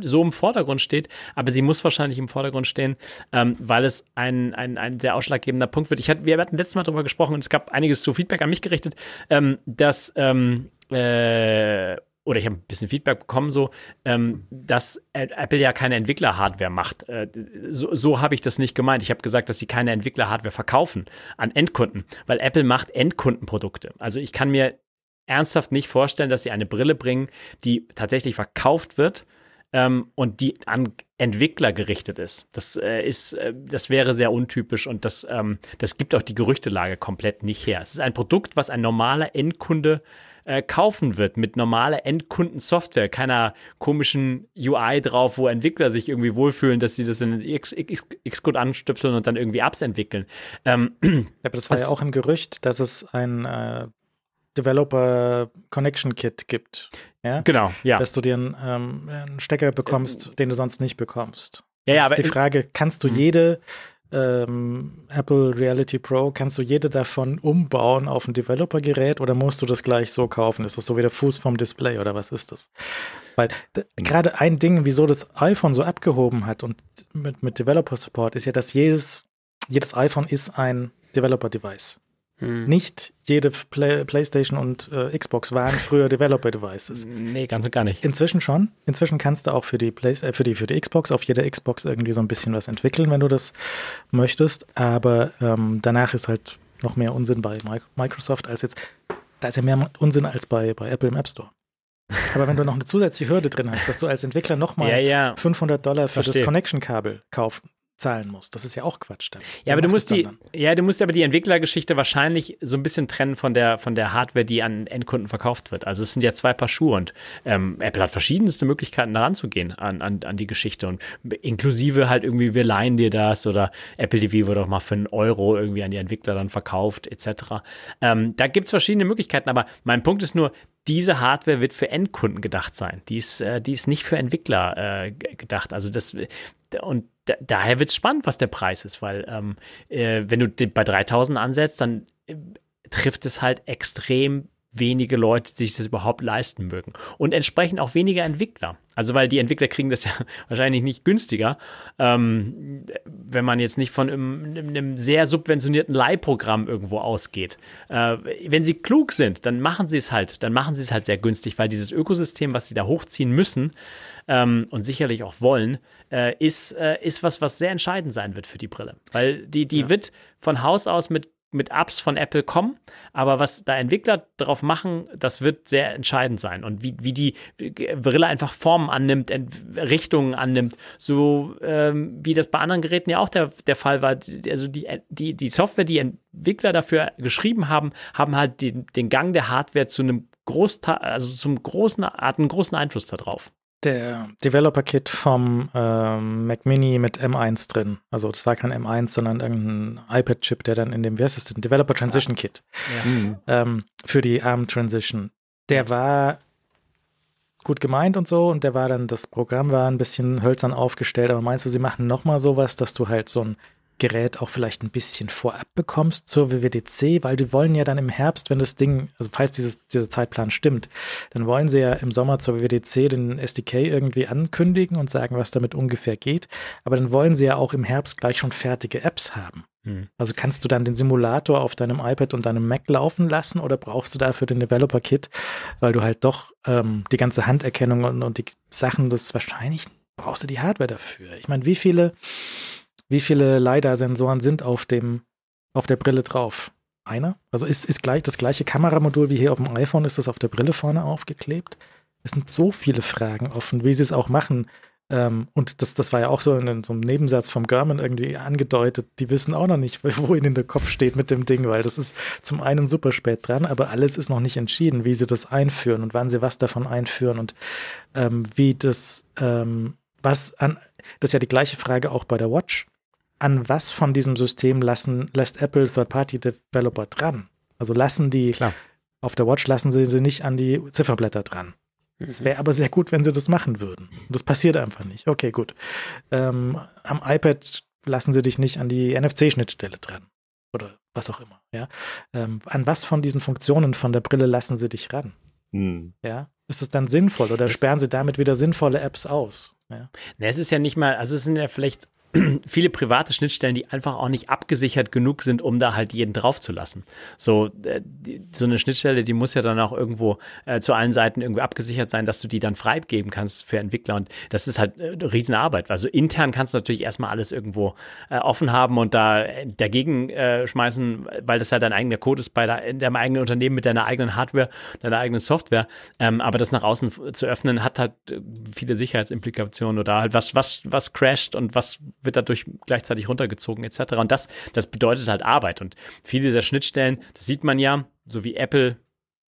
Speaker 3: so im Vordergrund steht, aber sie muss wahrscheinlich im Vordergrund stehen, ähm, weil es ein, ein, ein sehr ausschlaggebender Punkt wird. Ich hatte, wir hatten letztes Mal darüber gesprochen und es gab einiges zu Feedback an mich gerichtet, ähm, dass ähm, äh, oder ich habe ein bisschen Feedback bekommen, so, ähm, dass Apple ja keine Entwickler-Hardware macht. Äh, so, so habe ich das nicht gemeint. Ich habe gesagt, dass sie keine Entwickler-Hardware verkaufen an Endkunden, weil Apple macht Endkundenprodukte. Also ich kann mir ernsthaft nicht vorstellen, dass sie eine Brille bringen, die tatsächlich verkauft wird ähm, und die an Entwickler gerichtet ist. Das äh, ist, äh, das wäre sehr untypisch und das, ähm, das gibt auch die Gerüchtelage komplett nicht her. Es ist ein Produkt, was ein normaler Endkunde äh, kaufen wird mit normaler Endkundensoftware, keiner komischen UI drauf, wo Entwickler sich irgendwie wohlfühlen, dass sie das in Xcode anstöpseln und dann irgendwie Apps entwickeln.
Speaker 2: Ähm, ja, aber das war ja auch ein Gerücht, dass es ein äh, Developer Connection Kit gibt. Ja?
Speaker 3: Genau, ja.
Speaker 2: Dass du dir einen, ähm, einen Stecker bekommst, ähm, den du sonst nicht bekommst. Ja, ja, aber ist die Frage, kannst du mhm. jede ähm, Apple Reality Pro, kannst du jede davon umbauen auf ein Developer-Gerät oder musst du das gleich so kaufen? Ist das so wie der Fuß vom Display oder was ist das? Weil gerade ein Ding, wieso das iPhone so abgehoben hat und mit, mit Developer-Support, ist ja, dass jedes, jedes iPhone ist ein Developer-Device. Hm. Nicht jede Play PlayStation und äh, Xbox waren früher Developer-Devices.
Speaker 3: Nee, ganz und gar nicht.
Speaker 2: Inzwischen schon. Inzwischen kannst du auch für die, Play äh, für, die, für die Xbox auf jeder Xbox irgendwie so ein bisschen was entwickeln, wenn du das möchtest. Aber ähm, danach ist halt noch mehr Unsinn bei Microsoft als jetzt. Da ist ja mehr Unsinn als bei, bei Apple im App Store. Aber wenn du noch eine zusätzliche Hürde drin hast, dass du als Entwickler nochmal ja, ja. 500 Dollar für Versteh. das Connection-Kabel kaufen zahlen muss. Das ist ja auch Quatsch dann.
Speaker 3: Ja, aber du musst die, ja, du musst aber die Entwicklergeschichte wahrscheinlich so ein bisschen trennen von der, von der Hardware, die an Endkunden verkauft wird. Also es sind ja zwei Paar Schuhe und ähm, Apple hat verschiedenste Möglichkeiten, da ranzugehen an, an, an die Geschichte und inklusive halt irgendwie, wir leihen dir das oder Apple TV wird auch mal für einen Euro irgendwie an die Entwickler dann verkauft, etc. Ähm, da gibt es verschiedene Möglichkeiten, aber mein Punkt ist nur, diese Hardware wird für Endkunden gedacht sein. Die ist, äh, die ist nicht für Entwickler äh, gedacht. Also das und da, daher wird es spannend, was der Preis ist, weil ähm, äh, wenn du bei 3000 ansetzt, dann äh, trifft es halt extrem wenige Leute, die sich das überhaupt leisten mögen. Und entsprechend auch weniger Entwickler. Also weil die Entwickler kriegen das ja wahrscheinlich nicht günstiger, ähm, wenn man jetzt nicht von einem, einem, sehr subventionierten Leihprogramm irgendwo ausgeht. Äh, wenn sie klug sind, dann machen sie es halt, dann machen sie es halt sehr günstig, weil dieses Ökosystem, was sie da hochziehen müssen ähm, und sicherlich auch wollen, äh, ist, äh, ist was, was sehr entscheidend sein wird für die Brille. Weil die, die ja. wird von Haus aus mit mit Apps von Apple kommen, aber was da Entwickler drauf machen, das wird sehr entscheidend sein. Und wie, wie die Brille einfach Formen annimmt, Richtungen annimmt, so ähm, wie das bei anderen Geräten ja auch der, der Fall war. Also die, die, die Software, die Entwickler dafür geschrieben haben, haben halt den, den Gang der Hardware zu einem Großteil, also zum großen, hat einen großen Einfluss darauf
Speaker 2: der Developer-Kit vom ähm, Mac Mini mit M1 drin. Also das war kein M1, sondern irgendein iPad-Chip, der dann in dem, wie heißt es denn, Developer Transition Kit ja. Mhm. ähm, für die ARM Transition. Der war gut gemeint und so und der war dann, das Programm war ein bisschen hölzern aufgestellt, aber meinst du, sie machen nochmal sowas, dass du halt so ein Gerät auch vielleicht ein bisschen vorab bekommst zur WWDC, weil die wollen ja dann im Herbst, wenn das Ding, also falls dieses, dieser Zeitplan stimmt, dann wollen sie ja im Sommer zur WWDC den SDK irgendwie ankündigen und sagen, was damit ungefähr geht. Aber dann wollen sie ja auch im Herbst gleich schon fertige Apps haben. Hm. Also kannst du dann den Simulator auf deinem iPad und deinem Mac laufen lassen oder brauchst du dafür den Developer Kit, weil du halt doch ähm, die ganze Handerkennung und, und die Sachen, das wahrscheinlich brauchst du die Hardware dafür. Ich meine, wie viele wie viele LiDAR-Sensoren sind auf dem, auf der Brille drauf? Einer? Also ist, ist gleich das gleiche Kameramodul wie hier auf dem iPhone, ist das auf der Brille vorne aufgeklebt? Es sind so viele Fragen offen, wie sie es auch machen. Ähm, und das, das war ja auch so in, so einem Nebensatz vom German irgendwie angedeutet. Die wissen auch noch nicht, wo ihnen der Kopf steht mit dem Ding, weil das ist zum einen super spät dran, aber alles ist noch nicht entschieden, wie sie das einführen und wann sie was davon einführen und ähm, wie das, ähm, was an, das ist ja die gleiche Frage auch bei der Watch an was von diesem System lassen, lässt Apple Third-Party-Developer dran? Also lassen die
Speaker 3: Klar.
Speaker 2: auf der Watch lassen sie sie nicht an die Zifferblätter dran. Es
Speaker 5: Mhm.
Speaker 2: wäre aber sehr gut, wenn sie das machen würden. Und das passiert einfach nicht. Okay, gut. Ähm, am iPad lassen sie dich nicht an die NFC-Schnittstelle dran. Oder was auch immer. Ja? Ähm, an was von diesen Funktionen von der Brille lassen sie dich ran?
Speaker 4: Hm.
Speaker 2: Ja? Ist es dann sinnvoll oder
Speaker 3: Es-
Speaker 2: sperren sie damit wieder sinnvolle Apps aus? Ja?
Speaker 3: Ne, es ist ja nicht mal, also es sind ja vielleicht viele private Schnittstellen, die einfach auch nicht abgesichert genug sind, um da halt jeden draufzulassen. So, äh, die, so eine Schnittstelle, die muss ja dann auch irgendwo äh, zu allen Seiten irgendwie abgesichert sein, dass du die dann freigeben kannst für Entwickler. Und das ist halt äh, eine Riesenarbeit. Also intern kannst du natürlich erstmal alles irgendwo äh, offen haben und da äh, dagegen äh, schmeißen, weil das halt dein eigener Code ist bei in deinem eigenen Unternehmen mit deiner eigenen Hardware, deiner eigenen Software. Ähm, aber das nach außen zu öffnen, hat halt äh, viele Sicherheitsimplikationen oder halt was, was, was crasht und was wird dadurch gleichzeitig runtergezogen etc. Und das, das bedeutet halt Arbeit. Und viele dieser Schnittstellen, das sieht man ja, so wie Apple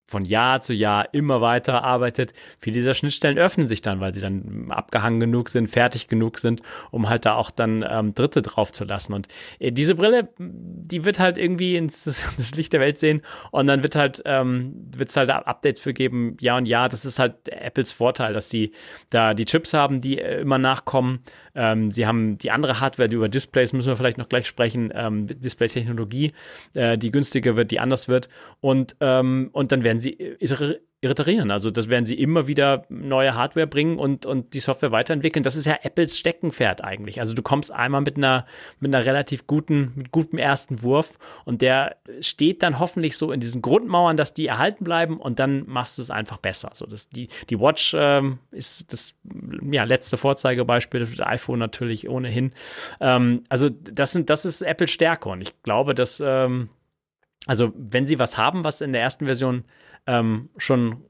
Speaker 3: von Jahr zu Jahr immer weiter arbeitet. Viele dieser Schnittstellen öffnen sich dann, weil sie dann abgehangen genug sind, fertig genug sind, um halt da auch dann ähm, Dritte drauf zu lassen. Und äh, diese Brille, die wird halt irgendwie ins das Licht der Welt sehen und dann wird halt ähm, wird es halt Updates für geben, Jahr und Jahr. Das ist halt Apples Vorteil, dass sie da die Chips haben, die äh, immer nachkommen. Ähm, sie haben die andere Hardware, die über Displays müssen wir vielleicht noch gleich sprechen, ähm, Display-Technologie, äh, die günstiger wird, die anders wird. Und, ähm, und dann werden sie iter- iterieren. Also das werden sie immer wieder neue Hardware bringen und, und die Software weiterentwickeln. Das ist ja Apples Steckenpferd eigentlich. Also du kommst einmal mit einer, mit einer relativ guten, mit gutem ersten Wurf und der steht dann hoffentlich so in diesen Grundmauern, dass die erhalten bleiben und dann machst du es einfach besser. So, das, die, die Watch ähm, ist das ja, letzte Vorzeigebeispiel, das iPhone natürlich ohnehin. Ähm, also das sind, das ist Apples Stärke und ich glaube, dass ähm, also wenn sie was haben, was in der ersten Version ähm, schon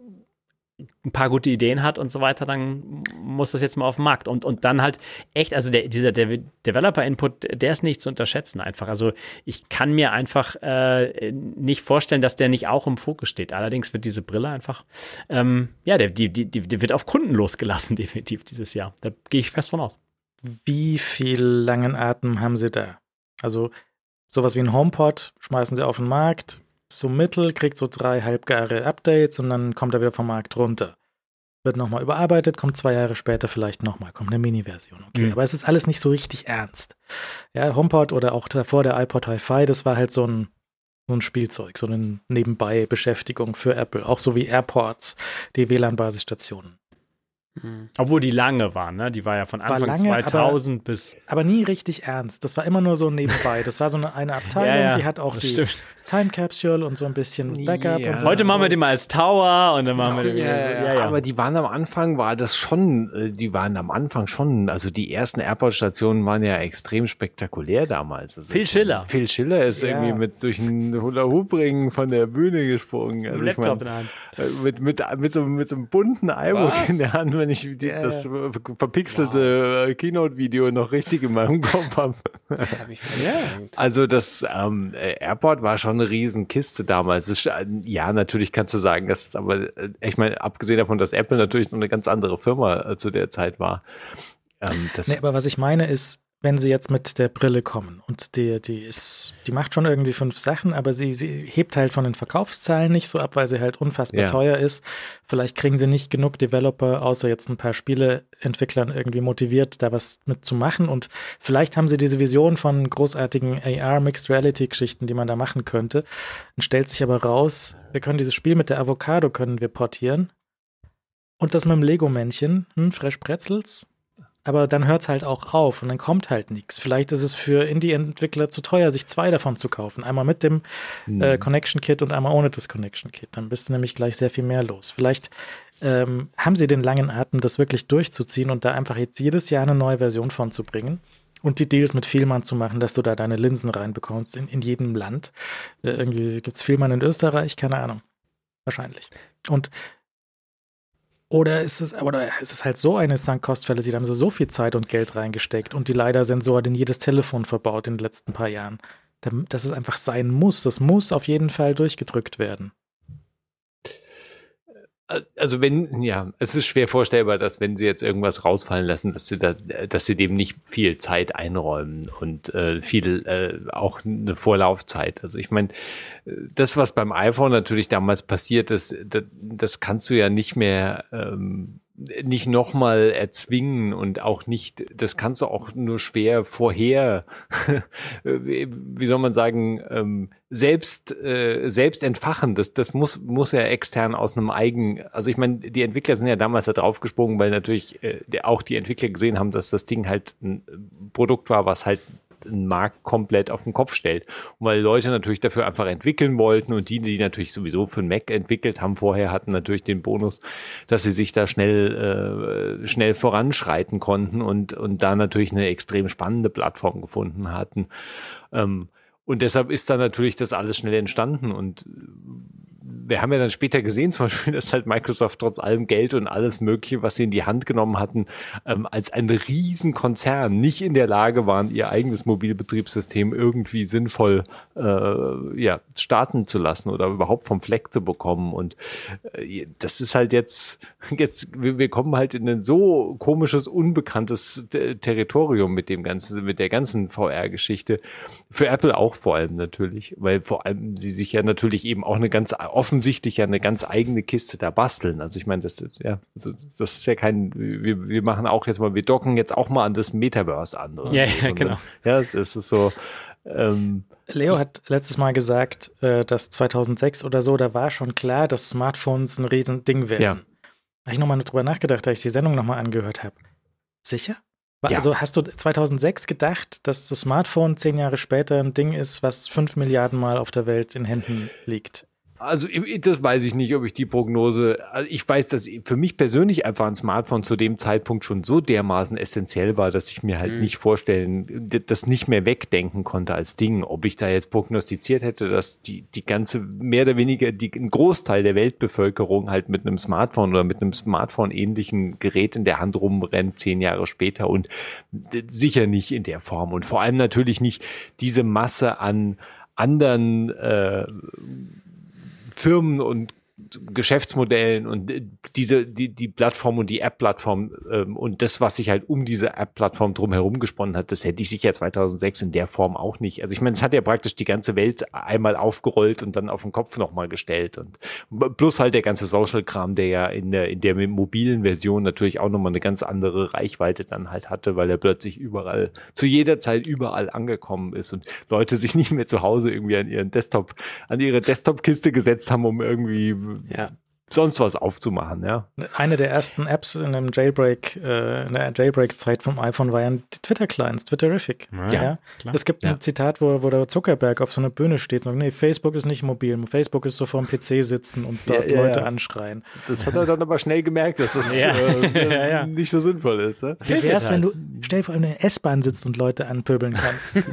Speaker 3: ein paar gute Ideen hat und so weiter, dann muss das jetzt mal auf den Markt. Und, und dann halt echt, also der, dieser De Developer-Input, der ist nicht zu unterschätzen einfach. Also ich kann mir einfach äh, nicht vorstellen, dass der nicht auch im Fokus steht. Allerdings wird diese Brille einfach, ähm, ja, der, die, die, die, wird auf Kunden losgelassen, definitiv dieses Jahr. Da gehe ich fest von aus.
Speaker 2: Wie viel langen Atem haben sie da? Also sowas wie ein HomePod schmeißen sie auf den Markt, so mittel, kriegt so drei halbgare Updates und dann kommt er wieder vom Markt runter. Wird nochmal überarbeitet, kommt zwei Jahre später vielleicht nochmal, kommt eine Mini-Version. Okay,
Speaker 3: Mhm.
Speaker 2: aber es ist alles nicht so richtig ernst. Ja, HomePod oder auch davor der iPod Hi-Fi, das war halt so ein, so ein Spielzeug, so eine Nebenbei-Beschäftigung für Apple. Auch so wie AirPods, die WLAN-Basisstationen.
Speaker 5: Hm.
Speaker 3: Obwohl die lange waren, ne? Die war ja von
Speaker 2: War
Speaker 3: Anfang
Speaker 2: lange, aber-
Speaker 3: 2000 bis.
Speaker 2: Aber nie richtig ernst. Das war immer nur so nebenbei. Das war so eine, eine Abteilung, die hat auch die
Speaker 3: stimmt.
Speaker 2: Time Capsule und so ein bisschen Backup
Speaker 4: Ja.
Speaker 2: und so.
Speaker 3: Heute machen wir den mal als Tower und dann machen wir den
Speaker 4: Ja,
Speaker 3: wieder so.
Speaker 4: ja,
Speaker 3: Ja, ja.
Speaker 4: aber die waren am Anfang, war das schon, äh, die waren am Anfang schon, also die ersten AirPod-Stationen waren ja extrem spektakulär damals. Also
Speaker 3: Phil Schiller.
Speaker 4: Phil Schiller ist
Speaker 2: Ja.
Speaker 4: irgendwie mit durch einen Hula-Hoop-Ring von der Bühne gesprungen.
Speaker 3: Mit
Speaker 4: Also
Speaker 3: dem
Speaker 4: ich
Speaker 3: Laptop
Speaker 4: mein,
Speaker 3: in der Hand.
Speaker 4: äh, mit, mit, mit, so, mit so einem bunten iBook in der Hand, wenn ich die,
Speaker 2: Ja,
Speaker 4: das äh, verpixelte äh, Keynote-Video noch richtig in meinem Kopf habe.
Speaker 5: Das habe ich verdrängt.
Speaker 4: Also das ähm, äh, Airport war schon eine Riesenkiste damals. Ist, äh, ja, natürlich kannst du sagen, dass es aber, äh, ich meine, abgesehen davon, dass Apple natürlich noch eine ganz andere Firma äh, zu der Zeit war. Ähm,
Speaker 2: Nee, aber was ich meine ist, wenn sie jetzt mit der Brille kommen und die, die ist, die macht schon irgendwie fünf Sachen, aber sie, sie hebt halt von den Verkaufszahlen nicht so ab, weil sie halt unfassbar
Speaker 4: Ja.
Speaker 2: teuer ist. Vielleicht kriegen sie nicht genug Developer, außer jetzt ein paar Spieleentwicklern irgendwie motiviert, da was mitzumachen. Und vielleicht haben sie diese Vision von großartigen AR Mixed Reality Geschichten, die man da machen könnte. Dann stellt sich aber raus, wir können dieses Spiel mit der Avocado können wir portieren. Und das mit dem Lego-Männchen, hm, Fresh Pretzels, aber dann hört es halt auch auf und dann kommt halt nichts. Vielleicht ist es für Indie-Entwickler zu teuer, sich zwei davon zu kaufen. Einmal mit dem
Speaker 4: Hm.
Speaker 2: äh, Connection Kit und einmal ohne das Connection Kit. Dann bist du nämlich gleich sehr viel mehr los. Vielleicht ähm, haben sie den langen Atem, das wirklich durchzuziehen und da einfach jetzt jedes Jahr eine neue Version von zu bringen. Und die Deals mit Vielmann zu machen, dass du da deine Linsen reinbekommst in, in jedem Land. Äh, irgendwie gibt es Vielmann in Österreich, keine Ahnung. Wahrscheinlich. Und oder ist es, oder ist es halt so eine Sunk-Cost-Fälle, da haben sie so viel Zeit und Geld reingesteckt und die LiDAR-Sensoren in jedes Telefon verbaut in den letzten paar Jahren, dass es einfach sein muss. Das muss auf jeden Fall durchgedrückt werden.
Speaker 4: Also wenn, ja, es ist schwer vorstellbar, dass wenn sie jetzt irgendwas rausfallen lassen, dass sie da, dass sie dem nicht viel Zeit einräumen und äh, viel äh, auch eine Vorlaufzeit. Also ich meine, das, was beim iPhone natürlich damals passiert ist, das, das kannst du ja nicht mehr ähm, nicht nochmal erzwingen und auch nicht, das kannst du auch nur schwer vorher, wie soll man sagen, ähm, selbst, äh, selbst entfachen. Das, das muss, muss ja extern aus einem eigen, also ich meine, die Entwickler sind ja damals da draufgesprungen, weil natürlich äh, auch die Entwickler gesehen haben, dass das Ding halt ein Produkt war, was halt einen Markt komplett auf den Kopf stellt. Und weil Leute natürlich dafür einfach entwickeln wollten und die, die natürlich sowieso für einen Mac entwickelt haben vorher, hatten natürlich den Bonus, dass sie sich da schnell, äh, schnell voranschreiten konnten und, und da natürlich eine extrem spannende Plattform gefunden hatten. Ähm, und deshalb ist da natürlich das alles schnell entstanden und wir haben ja dann später gesehen, zum Beispiel, dass halt Microsoft trotz allem Geld und alles Mögliche, was sie in die Hand genommen hatten, ähm, als ein Riesenkonzern nicht in der Lage waren, ihr eigenes Mobilbetriebssystem irgendwie sinnvoll äh, ja, starten zu lassen oder überhaupt vom Fleck zu bekommen. Und äh, das ist halt jetzt, jetzt, wir, wir kommen halt in ein so komisches, unbekanntes Territorium mit dem ganzen, mit der ganzen VR-Geschichte. Für Apple auch vor allem natürlich, weil vor allem sie sich ja natürlich eben auch eine ganz offensichtlich ja eine ganz eigene Kiste da basteln. Also ich meine, das ist ja, also das ist ja kein, wir, wir machen auch jetzt mal, wir docken jetzt auch mal an das Metaverse an.
Speaker 3: Oder? Ja, ja, genau.
Speaker 4: Ja, es ist so. Ähm,
Speaker 2: Leo hat letztes Mal gesagt, äh, dass 2006 oder so, da war schon klar, dass Smartphones ein Riesending werden. Ja. Da habe ich nochmal drüber nachgedacht, da ich die Sendung nochmal angehört habe. Sicher? Ja. Also hast du 2006 gedacht, dass das Smartphone zehn Jahre später ein Ding ist, was fünf Milliarden Mal auf der Welt in Händen liegt?
Speaker 4: Also das weiß ich nicht, ob ich die Prognose. Also ich weiß, dass für mich persönlich einfach ein Smartphone zu dem Zeitpunkt schon so dermaßen essentiell war, dass ich mir halt mhm. nicht vorstellen, das nicht mehr wegdenken konnte als Ding. Ob ich da jetzt prognostiziert hätte, dass die die ganze mehr oder weniger die ein Großteil der Weltbevölkerung halt mit einem Smartphone oder mit einem Smartphone-ähnlichen Gerät in der Hand rumrennt zehn Jahre später und sicher nicht in der Form und vor allem natürlich nicht diese Masse an anderen äh, Firmen und Geschäftsmodellen und diese, die, die Plattform und die App-Plattform ähm, und das, was sich halt um diese App-Plattform drumherum gesponnen hat, das hätte ich sicher 2006 in der Form auch nicht. Also ich meine, es hat ja praktisch die ganze Welt einmal aufgerollt und dann auf den Kopf nochmal gestellt und plus halt der ganze Social-Kram, der ja in der, in der mobilen Version natürlich auch nochmal eine ganz andere Reichweite dann halt hatte, weil er plötzlich überall, zu jeder Zeit überall angekommen ist und Leute sich nicht mehr zu Hause irgendwie an ihren Desktop, an ihre Desktop-Kiste gesetzt haben, um irgendwie ja. sonst was aufzumachen, ja.
Speaker 2: Eine der ersten Apps in einem Jailbreak, äh, in der Jailbreak-Zeit vom iPhone war ja die Twitter-Clients, Twitterific. Ja, ja. Es gibt ein Zitat, wo, wo der Zuckerberg auf so einer Bühne steht und sagt, nee, Facebook ist nicht mobil, Facebook ist so vor dem PC sitzen und dort Leute anschreien.
Speaker 4: Das hat er dann aber schnell gemerkt, dass das äh, nicht so sinnvoll ist. Ne?
Speaker 2: Wie wär's, wenn du stell dir vor, in der S-Bahn sitzt und Leute anpöbeln kannst?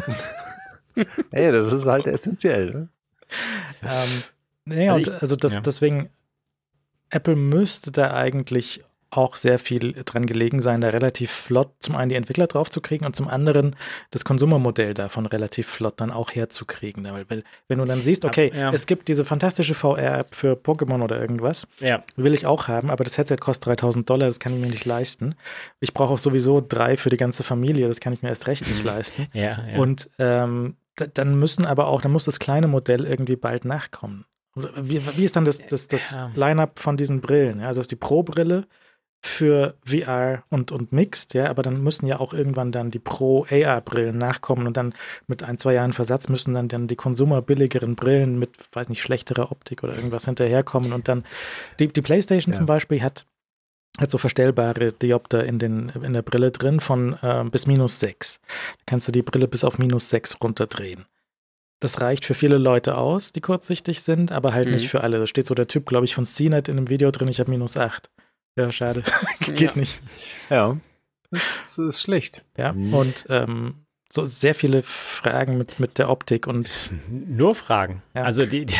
Speaker 4: Ey, das ist halt essentiell. Ne?
Speaker 2: Ähm, naja, also, und also das, ja. deswegen, Apple müsste da eigentlich auch sehr viel dran gelegen sein, da relativ flott zum einen die Entwickler drauf zu kriegen und zum anderen das Konsumermodell davon relativ flott dann auch herzukriegen. Weil, weil wenn du dann siehst, okay, ja, ja. es gibt diese fantastische VR-App für Pokémon oder irgendwas,
Speaker 3: ja.
Speaker 2: will ich auch haben, aber das Headset kostet 3000 Dollar, das kann ich mir nicht leisten. Ich brauche auch sowieso drei für die ganze Familie, das kann ich mir erst recht nicht leisten. Und ähm, dann müssen aber auch, dann muss das kleine Modell irgendwie bald nachkommen. Wie, wie ist dann das, das, das ja. Line-up von diesen Brillen? Ja, also ist die Pro-Brille für VR und, und Mixed, ja, aber dann müssen ja auch irgendwann dann die Pro-AR-Brillen nachkommen und dann mit ein, zwei Jahren Versatz müssen dann, dann die konsumerbilligeren Brillen mit, weiß nicht, schlechterer Optik oder irgendwas hinterherkommen und dann die, die PlayStation ja. zum Beispiel hat, hat so verstellbare Diopter in, den, in der Brille drin von äh, bis minus sechs. Da kannst du die Brille bis auf minus sechs runterdrehen das reicht für viele Leute aus, die kurzsichtig sind, aber halt mhm. nicht für alle. Da steht so der Typ, glaube ich, von CNET in einem Video drin, ich habe minus 8. Ja, schade. Geht
Speaker 4: ja.
Speaker 2: nicht.
Speaker 4: Ja, das ist schlecht.
Speaker 2: Ja, mhm. und ähm, so sehr viele Fragen mit, mit der Optik und.
Speaker 3: Nur Fragen. Ja. Also die, die,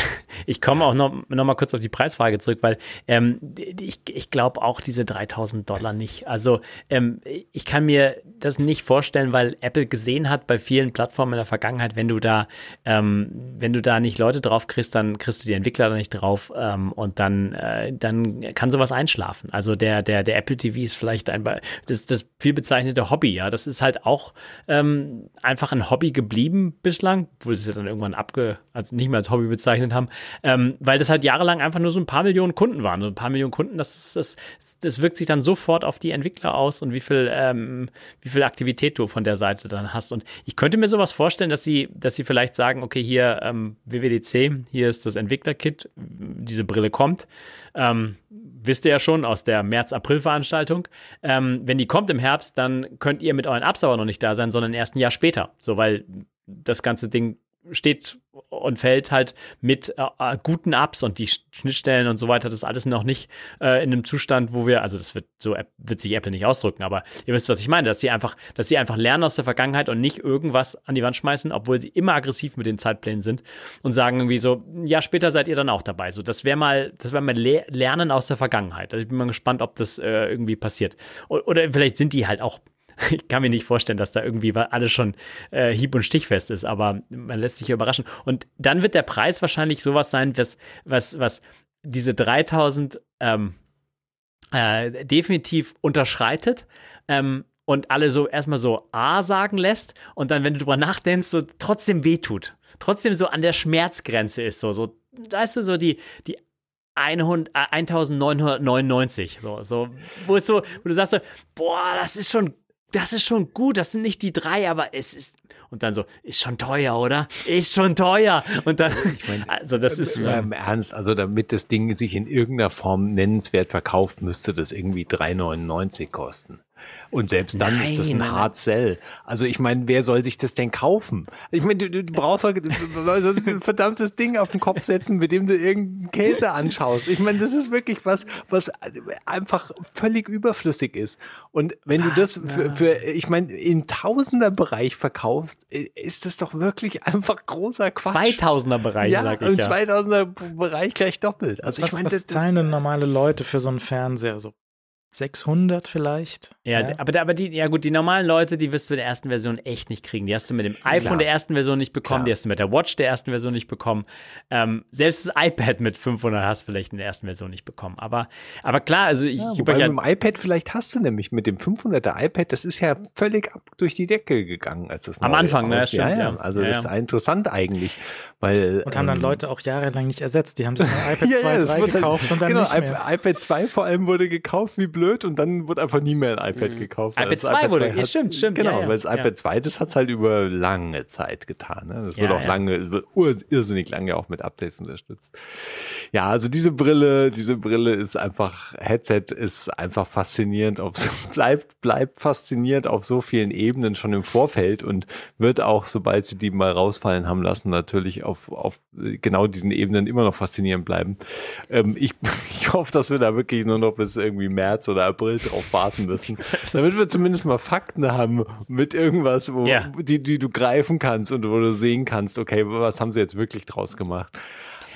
Speaker 3: ich komme auch noch, noch mal kurz auf die Preisfrage zurück, weil ähm, ich, ich glaube auch diese 3000 Dollar nicht. Also ähm, ich kann mir das nicht vorstellen, weil Apple gesehen hat bei vielen Plattformen in der Vergangenheit, wenn du da, ähm, wenn du da nicht Leute drauf kriegst, dann kriegst du die Entwickler da nicht drauf ähm, und dann, äh, dann kann sowas einschlafen. Also der, der, der Apple TV ist vielleicht ein, das, das viel bezeichnete Hobby, ja. Das ist halt auch ähm, einfach ein Hobby geblieben bislang, obwohl sie dann irgendwann abge, also nicht mehr als Hobby bezeichnet haben, ähm, weil das halt jahrelang einfach nur so ein paar Millionen Kunden waren. So ein paar Millionen Kunden, das, ist, das, das wirkt sich dann sofort auf die Entwickler aus und wie viel, ähm, wie viel Aktivität du von der Seite dann hast. Und ich könnte mir sowas vorstellen, dass sie, dass sie vielleicht sagen, okay, hier ähm, WWDC, hier ist das Entwicklerkit, diese Brille kommt. Ähm, wisst ihr ja schon aus der März-April-Veranstaltung. Ähm, wenn die kommt im Herbst, dann könnt ihr mit euren Apps aber noch nicht da sein, sondern erst ein Jahr später. So, weil das ganze Ding steht und fällt halt mit äh, äh, guten Apps und die Schnittstellen und so weiter, das ist alles noch nicht äh, in einem Zustand, wo wir, also das wird so wird sich Apple nicht ausdrücken, aber ihr wisst, was ich meine, dass sie einfach, dass sie einfach lernen aus der Vergangenheit und nicht irgendwas an die Wand schmeißen, obwohl sie immer aggressiv mit den Zeitplänen sind und sagen irgendwie so, ja, später seid ihr dann auch dabei. So, das wäre mal, das wäre mal Le Lernen aus der Vergangenheit. Also ich bin mal gespannt, ob das äh, irgendwie passiert. O oder vielleicht sind die halt auch ich kann mir nicht vorstellen, dass da irgendwie alles schon äh, hieb- und stichfest ist, aber man lässt sich überraschen. Und dann wird der Preis wahrscheinlich sowas sein, was, was, was diese 3000 ähm, äh, definitiv unterschreitet. Ähm, und alle so erstmal so A sagen lässt und dann, wenn du drüber nachdenkst, so trotzdem wehtut. Trotzdem so an der Schmerzgrenze ist, so, so, weißt du, so die, die 100, 1999, so, so, wo ist so, wo du sagst so, boah, das ist schon das ist schon gut, das sind nicht die drei, aber es ist. Und dann so, ist schon teuer, oder? Ist schon teuer. Und dann, ich mein, also das ist.
Speaker 4: Im ähm, Ernst, also damit das Ding sich in irgendeiner Form nennenswert verkauft, müsste das irgendwie 3,99 kosten. Und selbst dann Nein, ist das ein Hard Sell. Also ich meine, wer soll sich das denn kaufen? Ich meine, du, du brauchst doch ein verdammtes Ding auf den Kopf setzen, mit dem du irgendeinen Käse anschaust. Ich meine, das ist wirklich was, was einfach völlig überflüssig ist. Und wenn du das für, für ich meine, im Tausenderbereich verkaufst, ist das doch wirklich einfach großer Quatsch.
Speaker 3: 2000er Bereich,
Speaker 4: ja,
Speaker 3: sag ich
Speaker 4: im ja. 2000er Bereich gleich doppelt. Also
Speaker 2: was,
Speaker 4: ich meine,
Speaker 2: das, das zahlen denn normale Leute für so einen Fernseher so 600 vielleicht.
Speaker 3: Ja, ja, aber, aber die, ja gut, die normalen Leute, die wirst du in der ersten Version echt nicht kriegen. Die hast du mit dem iPhone Klar. der ersten Version nicht bekommen, Klar. die hast du mit der Watch der ersten Version nicht bekommen. Ähm, selbst das iPad mit 500 hast du vielleicht in der ersten Version nicht bekommen. Aber, aber klar, also ich. Ja,
Speaker 4: wobei ja, mit dem iPad vielleicht hast du nämlich mit dem 500er iPad, das ist ja völlig ab durch die Decke gegangen, als das
Speaker 3: Am Anfang, ne,
Speaker 4: stimmt, ja, ja. Also das ist interessant eigentlich, weil.
Speaker 2: Und haben dann ähm, Leute auch jahrelang nicht ersetzt. Die haben sich ein iPad 2, 3 gekauft und dann genau, nicht mehr.
Speaker 4: iPad 2 vor allem wurde gekauft wie blöd und dann wurde einfach nie mehr ein iPad mhm. gekauft.
Speaker 3: iPad 2 iPad wurde, 2 ja, stimmt, stimmt.
Speaker 4: Genau,
Speaker 3: ja, ja.
Speaker 4: weil das iPad 2, das hat es halt über lange Zeit getan. Ne? Das wird auch lange, wird irrsinnig lange auch mit Updates unterstützt. Ja, also diese Brille, diese Brille ist einfach, Headset ist einfach faszinierend, auf so, bleibt, bleibt faszinierend auf so vielen Ebenen schon im Vorfeld und wird auch, sobald sie die mal rausfallen haben lassen, natürlich auf, auf genau diesen Ebenen immer noch faszinierend bleiben. Ähm, ich, ich hoffe, dass wir da wirklich nur noch bis irgendwie März oder April drauf warten müssen, damit wir zumindest mal Fakten haben mit irgendwas, wo, ja. die, die du greifen kannst und wo du sehen kannst, okay, was haben sie jetzt wirklich draus gemacht.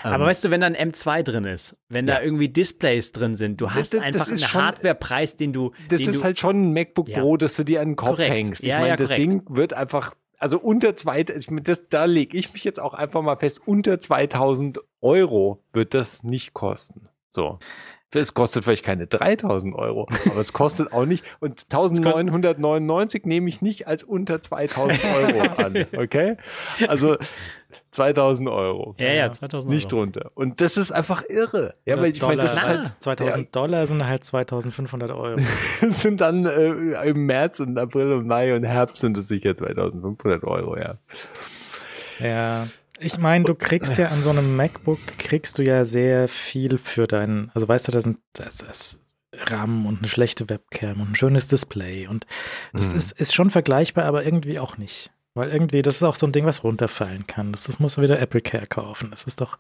Speaker 3: Aber ähm, weißt du, wenn da ein M2 drin ist, wenn ja. da irgendwie Displays drin sind, du hast das, einfach das einen Hardwarepreis, den du.
Speaker 4: Das
Speaker 3: den
Speaker 4: ist
Speaker 3: du,
Speaker 4: halt schon ein MacBook ja. Pro, das du dir an den Kopf korrekt. hängst. Ich ja, meine, das Ding wird einfach, also unter zwei, das, da lege ich mich jetzt auch einfach mal fest, unter 2000 Euro wird das nicht kosten. So. Es kostet vielleicht keine 3000 Euro, aber es kostet auch nicht, und 1999 nehme ich nicht als unter 2000 Euro an, okay? Also 2000 Euro.
Speaker 3: Ja, ja, 2000 Euro.
Speaker 4: Nicht drunter. Und das ist einfach irre. Ja, weil ich meine, das ist halt,
Speaker 2: 2000 ja, Dollar sind halt 2500 Euro.
Speaker 4: sind dann äh, im März und April und Mai und Herbst sind es sicher 2500 Euro, ja.
Speaker 2: Ja. Ich meine, du kriegst ja an so einem MacBook, kriegst du ja sehr viel für deinen, also weißt du, da sind das, das RAM und eine schlechte Webcam und ein schönes Display und das mhm. ist, ist schon vergleichbar, aber irgendwie auch nicht. Weil irgendwie, das ist auch so ein Ding, was runterfallen kann. Das, das muss wieder Apple Care kaufen. Das ist doch,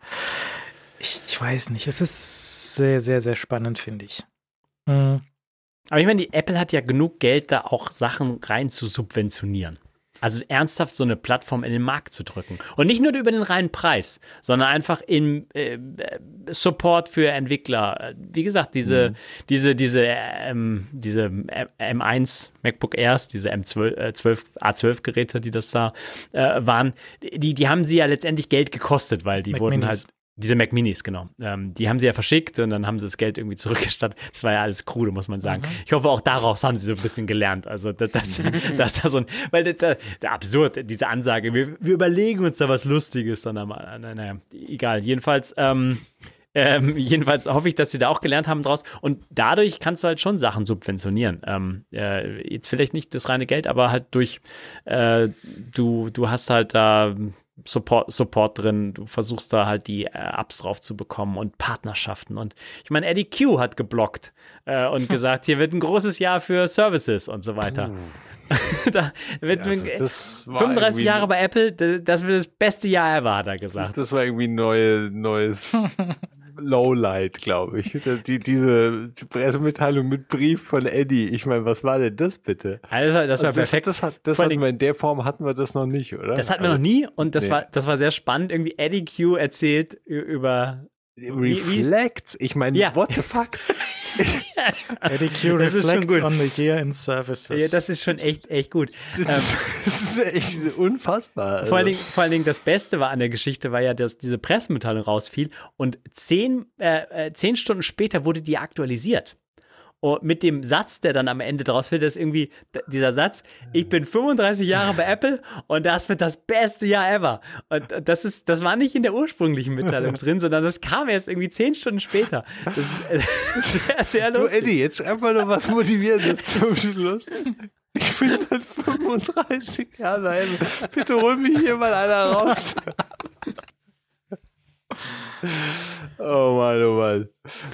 Speaker 2: ich, ich weiß nicht, es ist sehr, sehr, sehr spannend, finde ich. Mhm.
Speaker 3: Aber ich meine, die Apple hat ja genug Geld, da auch Sachen rein zu subventionieren. Also ernsthaft so eine Plattform in den Markt zu drücken. Und nicht nur über den reinen Preis, sondern einfach im äh, Support für Entwickler. Wie gesagt, diese, mhm. diese, diese, ähm, diese M1 MacBook Airs, diese M12, äh, 12, A12-Geräte, die das da äh, waren, die, die haben sie ja letztendlich Geld gekostet, weil die Mac wurden Minis. halt diese Mac Minis, genau. Ähm, die haben sie ja verschickt und dann haben sie das Geld irgendwie zurückgestattet. Das war ja alles krude, muss man sagen. Mhm. Ich hoffe, auch daraus haben sie so ein bisschen gelernt. Also, das, das, mhm. das da so ein, weil das, das, absurd, diese Ansage. Wir, wir überlegen uns da was Lustiges dann einmal. Naja, egal. Jedenfalls, ähm, ähm, jedenfalls hoffe ich, dass sie da auch gelernt haben draus. Und dadurch kannst du halt schon Sachen subventionieren. Ähm, äh, jetzt vielleicht nicht das reine Geld, aber halt durch, äh, du, du hast halt da Support, drin. Du versuchst da halt die äh, Apps drauf zu bekommen und Partnerschaften. Und ich meine, Eddie Q hat geblockt äh, und gesagt, hier wird ein großes Jahr für Services und so weiter. Oh. da wird ja, also 35 Jahre bei Apple, das wird das beste Jahr ever, hat er gesagt.
Speaker 4: Das, war irgendwie neue, neues Lowlight, glaube ich. Das, die, diese Pressemitteilung mit Brief von Eddie. Ich meine, was war denn das bitte?
Speaker 3: Also, das war also perfekt.
Speaker 4: Das, das, hat, das hatten wir in der Form hatten wir das noch nicht, oder?
Speaker 3: Das hatten wir noch nie und das nee. war, das war sehr spannend. Irgendwie Eddie Q erzählt über
Speaker 4: Reflects. Ich meine, ja. what the fuck?
Speaker 2: Eddie Q reflects on the year in services.
Speaker 3: Ja, das ist schon echt, echt gut.
Speaker 4: Das, das ist echt unfassbar.
Speaker 3: Vor allen, Dingen, vor allen Dingen das Beste war an der Geschichte war ja, dass diese Pressemitteilung rausfiel und zehn, äh, äh zehn Stunden später wurde die aktualisiert. Und mit dem Satz, der dann am Ende draus wird, ist irgendwie dieser Satz, ich bin 35 Jahre bei Apple und das wird das beste Jahr ever. Und das ist, das war nicht in der ursprünglichen Mitteilung drin, sondern das kam erst irgendwie zehn Stunden später. Das ist sehr, sehr lustig.
Speaker 4: Du Eddie, jetzt schreib mal noch was Motivierendes zum Schluss. Ich bin seit 35 Jahren. Bitte hol mich hier mal einer raus. Oh Mann, oh Mann.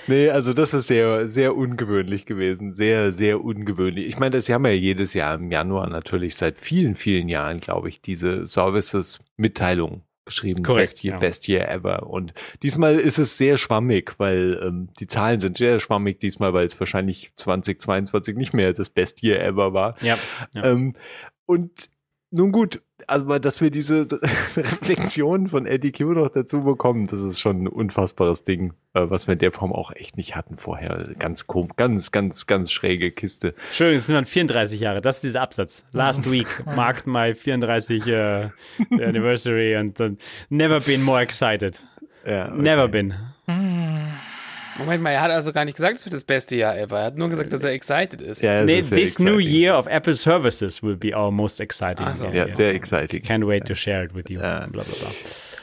Speaker 4: Nee, also das ist sehr, sehr ungewöhnlich gewesen. Sehr, sehr ungewöhnlich. Ich meine, das haben ja jedes Jahr im Januar natürlich seit vielen, vielen Jahren, glaube ich, diese Services-Mitteilung geschrieben.
Speaker 3: Korrekt,
Speaker 4: Best Year, ja. Best Year ever. Und diesmal ist es sehr schwammig, weil ähm, die Zahlen sind sehr schwammig diesmal, weil es wahrscheinlich 2022 nicht mehr das Best Year ever war.
Speaker 3: Ja. ja.
Speaker 4: Ähm, und nun gut, also dass wir diese Reflexion von Eddie Q noch dazu bekommen, das ist schon ein unfassbares Ding, äh, was wir in der Form auch echt nicht hatten vorher. Ganz ganz, ganz, ganz schräge Kiste.
Speaker 3: Schön, es sind dann 34 Jahre. Das ist dieser Absatz. Last week marked my 34 uh, anniversary and uh, never been more excited. Ja, okay. Never been.
Speaker 5: Moment mal, er hat also gar nicht gesagt, es wird das beste Jahr ever. Er hat nur gesagt, dass er excited ist.
Speaker 3: Ja, nee, this exciting. new year of Apple Services will be our most exciting.
Speaker 4: So. Ja, sehr exciting.
Speaker 3: Can't wait to share it with you. Ja. Bla, bla, bla.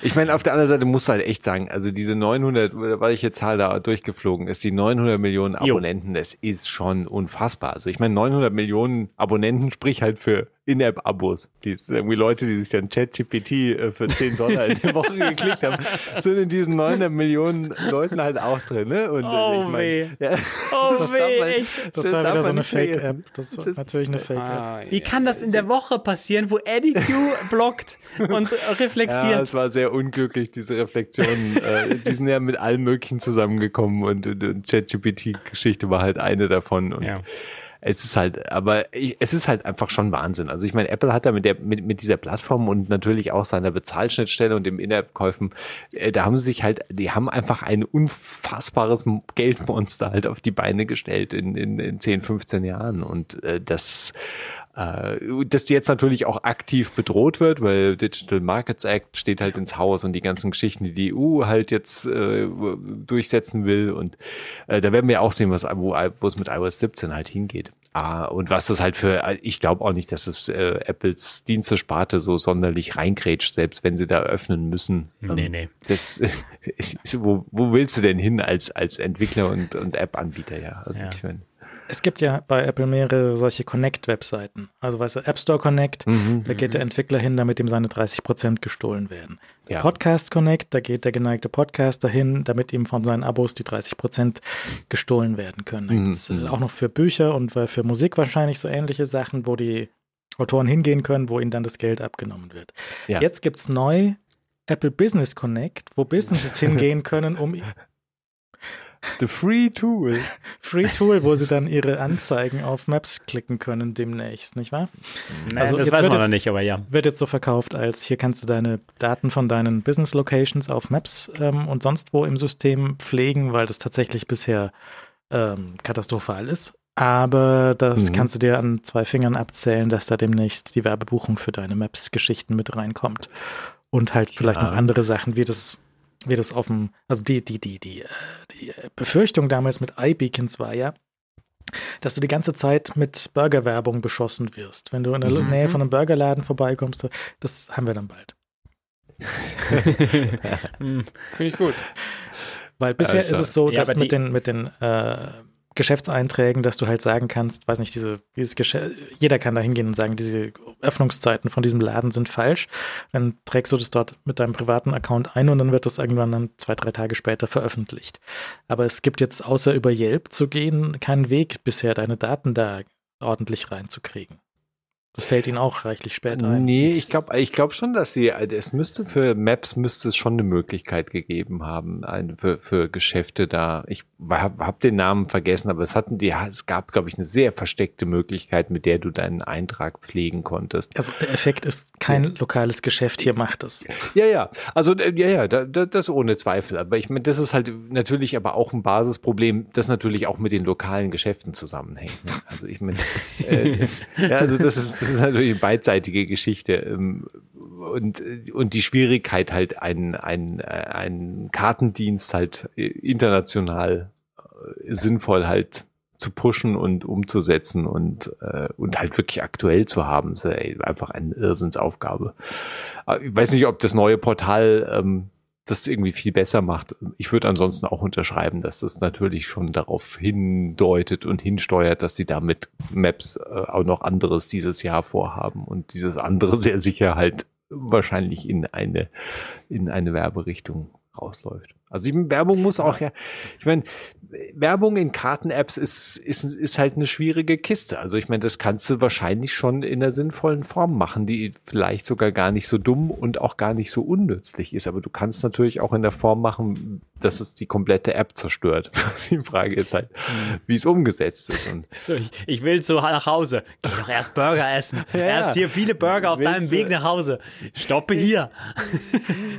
Speaker 4: Ich meine, auf der anderen Seite muss halt echt sagen, also diese 900, weil ich jetzt Zahl da durchgeflogen ist, die 900 Millionen Abonnenten, jo. das ist schon unfassbar. Also ich meine, 900 Millionen Abonnenten, sprich halt für in-App-Abos. Die irgendwie Leute, die sich dann ChatGPT äh, für 10 Dollar in der Woche geklickt haben, sind in diesen 900 Millionen Leuten halt auch drin. Ne?
Speaker 3: Und, äh, oh ich mein, weh. Ja, oh
Speaker 2: das
Speaker 3: weh.
Speaker 2: Man, das, das war wieder so eine Fake-App. Das war natürlich eine Fake-App. Ah,
Speaker 3: Wie kann das in der Woche passieren, wo Eddie Q blockt und reflektiert? Ja,
Speaker 4: es war sehr unglücklich, diese Reflexionen. äh, die sind ja mit allem Möglichen zusammengekommen und, und, und ChatGPT-Geschichte war halt eine davon. Und ja es ist halt, aber ich, es ist halt einfach schon Wahnsinn. Also ich meine, Apple hat da mit der mit, mit dieser Plattform und natürlich auch seiner Bezahlschnittstelle und dem In-App-Käufen, äh, da haben sie sich halt, die haben einfach ein unfassbares Geldmonster halt auf die Beine gestellt in, in, in 10, 15 Jahren und äh, das äh, dass die jetzt natürlich auch aktiv bedroht wird, weil Digital Markets Act steht halt ins Haus und die ganzen Geschichten, die die EU halt jetzt äh, durchsetzen will und äh, da werden wir auch sehen, was wo, wo es mit iOS 17 halt hingeht. Ah, und was das halt für, ich glaube auch nicht, dass es äh, Apples Dienstesparte so sonderlich reingrätscht, selbst wenn sie da öffnen müssen.
Speaker 3: Nee, ähm, nee.
Speaker 4: Das, wo, wo willst du denn hin als, als Entwickler und, und App-Anbieter, ja? Also ja. ich meine.
Speaker 2: Es gibt ja bei Apple mehrere solche Connect-Webseiten. Also weißt du, App Store Connect, mhm, da geht der mhm. Entwickler hin, damit ihm seine 30 Prozent gestohlen werden. Ja. Podcast Connect, da geht der geneigte Podcaster hin, damit ihm von seinen Abos die 30 Prozent gestohlen werden können. Da mhm. Äh, auch noch für Bücher und für Musik wahrscheinlich so ähnliche Sachen, wo die Autoren hingehen können, wo ihnen dann das Geld abgenommen wird. Ja. Jetzt gibt es neu Apple Business Connect, wo Businesses hingehen können, um
Speaker 4: The Free Tool.
Speaker 2: Free Tool, wo sie dann ihre Anzeigen auf Maps klicken können demnächst, nicht wahr?
Speaker 3: Nein, also das weiß man noch nicht, aber ja.
Speaker 2: Wird jetzt so verkauft, als hier kannst du deine Daten von deinen Business Locations auf Maps ähm, und sonst wo im System pflegen, weil das tatsächlich bisher ähm, katastrophal ist. Aber das mhm. kannst du dir an zwei Fingern abzählen, dass da demnächst die Werbebuchung für deine Maps-Geschichten mit reinkommt. Und halt vielleicht ja. noch andere Sachen, wie das, wie das auf dem, also die, die, die, die, äh, die Befürchtung damals mit iBeacons war ja, dass du die ganze Zeit mit Burgerwerbung beschossen wirst. Wenn du in der mhm. Nähe von einem Burgerladen vorbeikommst, das haben wir dann bald.
Speaker 5: Finde ich gut.
Speaker 2: Weil bisher ist es so, ja, dass mit den, mit den äh, Geschäftseinträgen, dass du halt sagen kannst, weiß nicht, diese, dieses Geschäft, jeder kann da hingehen und sagen, diese Öffnungszeiten von diesem Laden sind falsch. Dann trägst du das dort mit deinem privaten Account ein und dann wird das irgendwann dann zwei, drei Tage später veröffentlicht. Aber es gibt jetzt außer über Yelp zu gehen keinen Weg bisher, deine Daten da ordentlich reinzukriegen. Das fällt Ihnen auch reichlich spät ein.
Speaker 4: Nee, ich glaube ich glaub schon, dass sie, also es müsste für Maps müsste es schon eine Möglichkeit gegeben haben, ein, für, für Geschäfte da. Ich habe hab den Namen vergessen, aber es hatten die, es gab, glaube ich, eine sehr versteckte Möglichkeit, mit der du deinen Eintrag pflegen konntest.
Speaker 2: Also der Effekt ist, kein ja. lokales Geschäft hier macht es.
Speaker 4: Ja, ja. Also äh, ja, ja, da, da, das ohne Zweifel. Aber ich meine, das ist halt natürlich aber auch ein Basisproblem, das natürlich auch mit den lokalen Geschäften zusammenhängt. Ne? Also ich meine, äh, ja, also das ist das ist natürlich eine beidseitige Geschichte. Ähm, und, und die Schwierigkeit halt einen, einen, einen Kartendienst halt international äh, sinnvoll halt zu pushen und umzusetzen und, äh, und halt wirklich aktuell zu haben, ist einfach eine Irrsinnsaufgabe. Ich weiß nicht, ob das neue Portal ähm, das irgendwie viel besser macht. Ich würde ansonsten auch unterschreiben, dass das natürlich schon darauf hindeutet und hinsteuert, dass sie damit Maps äh, auch noch anderes dieses Jahr vorhaben und dieses andere sehr sicher halt wahrscheinlich in eine, in eine Werberichtung rausläuft. Also Werbung muss auch ja, ich meine, Werbung in Karten-Apps ist, ist, ist halt eine schwierige Kiste. Also ich meine, das kannst du wahrscheinlich schon in einer sinnvollen Form machen, die vielleicht sogar gar nicht so dumm und auch gar nicht so unnützlich ist. Aber du kannst natürlich auch in der Form machen, dass es die komplette App zerstört. die Frage ist halt, wie es umgesetzt ist. Und
Speaker 3: so, ich, ich will so nach Hause. Geh doch erst Burger essen. ja, erst hier viele Burger auf deinem Weg nach Hause. Stoppe hier.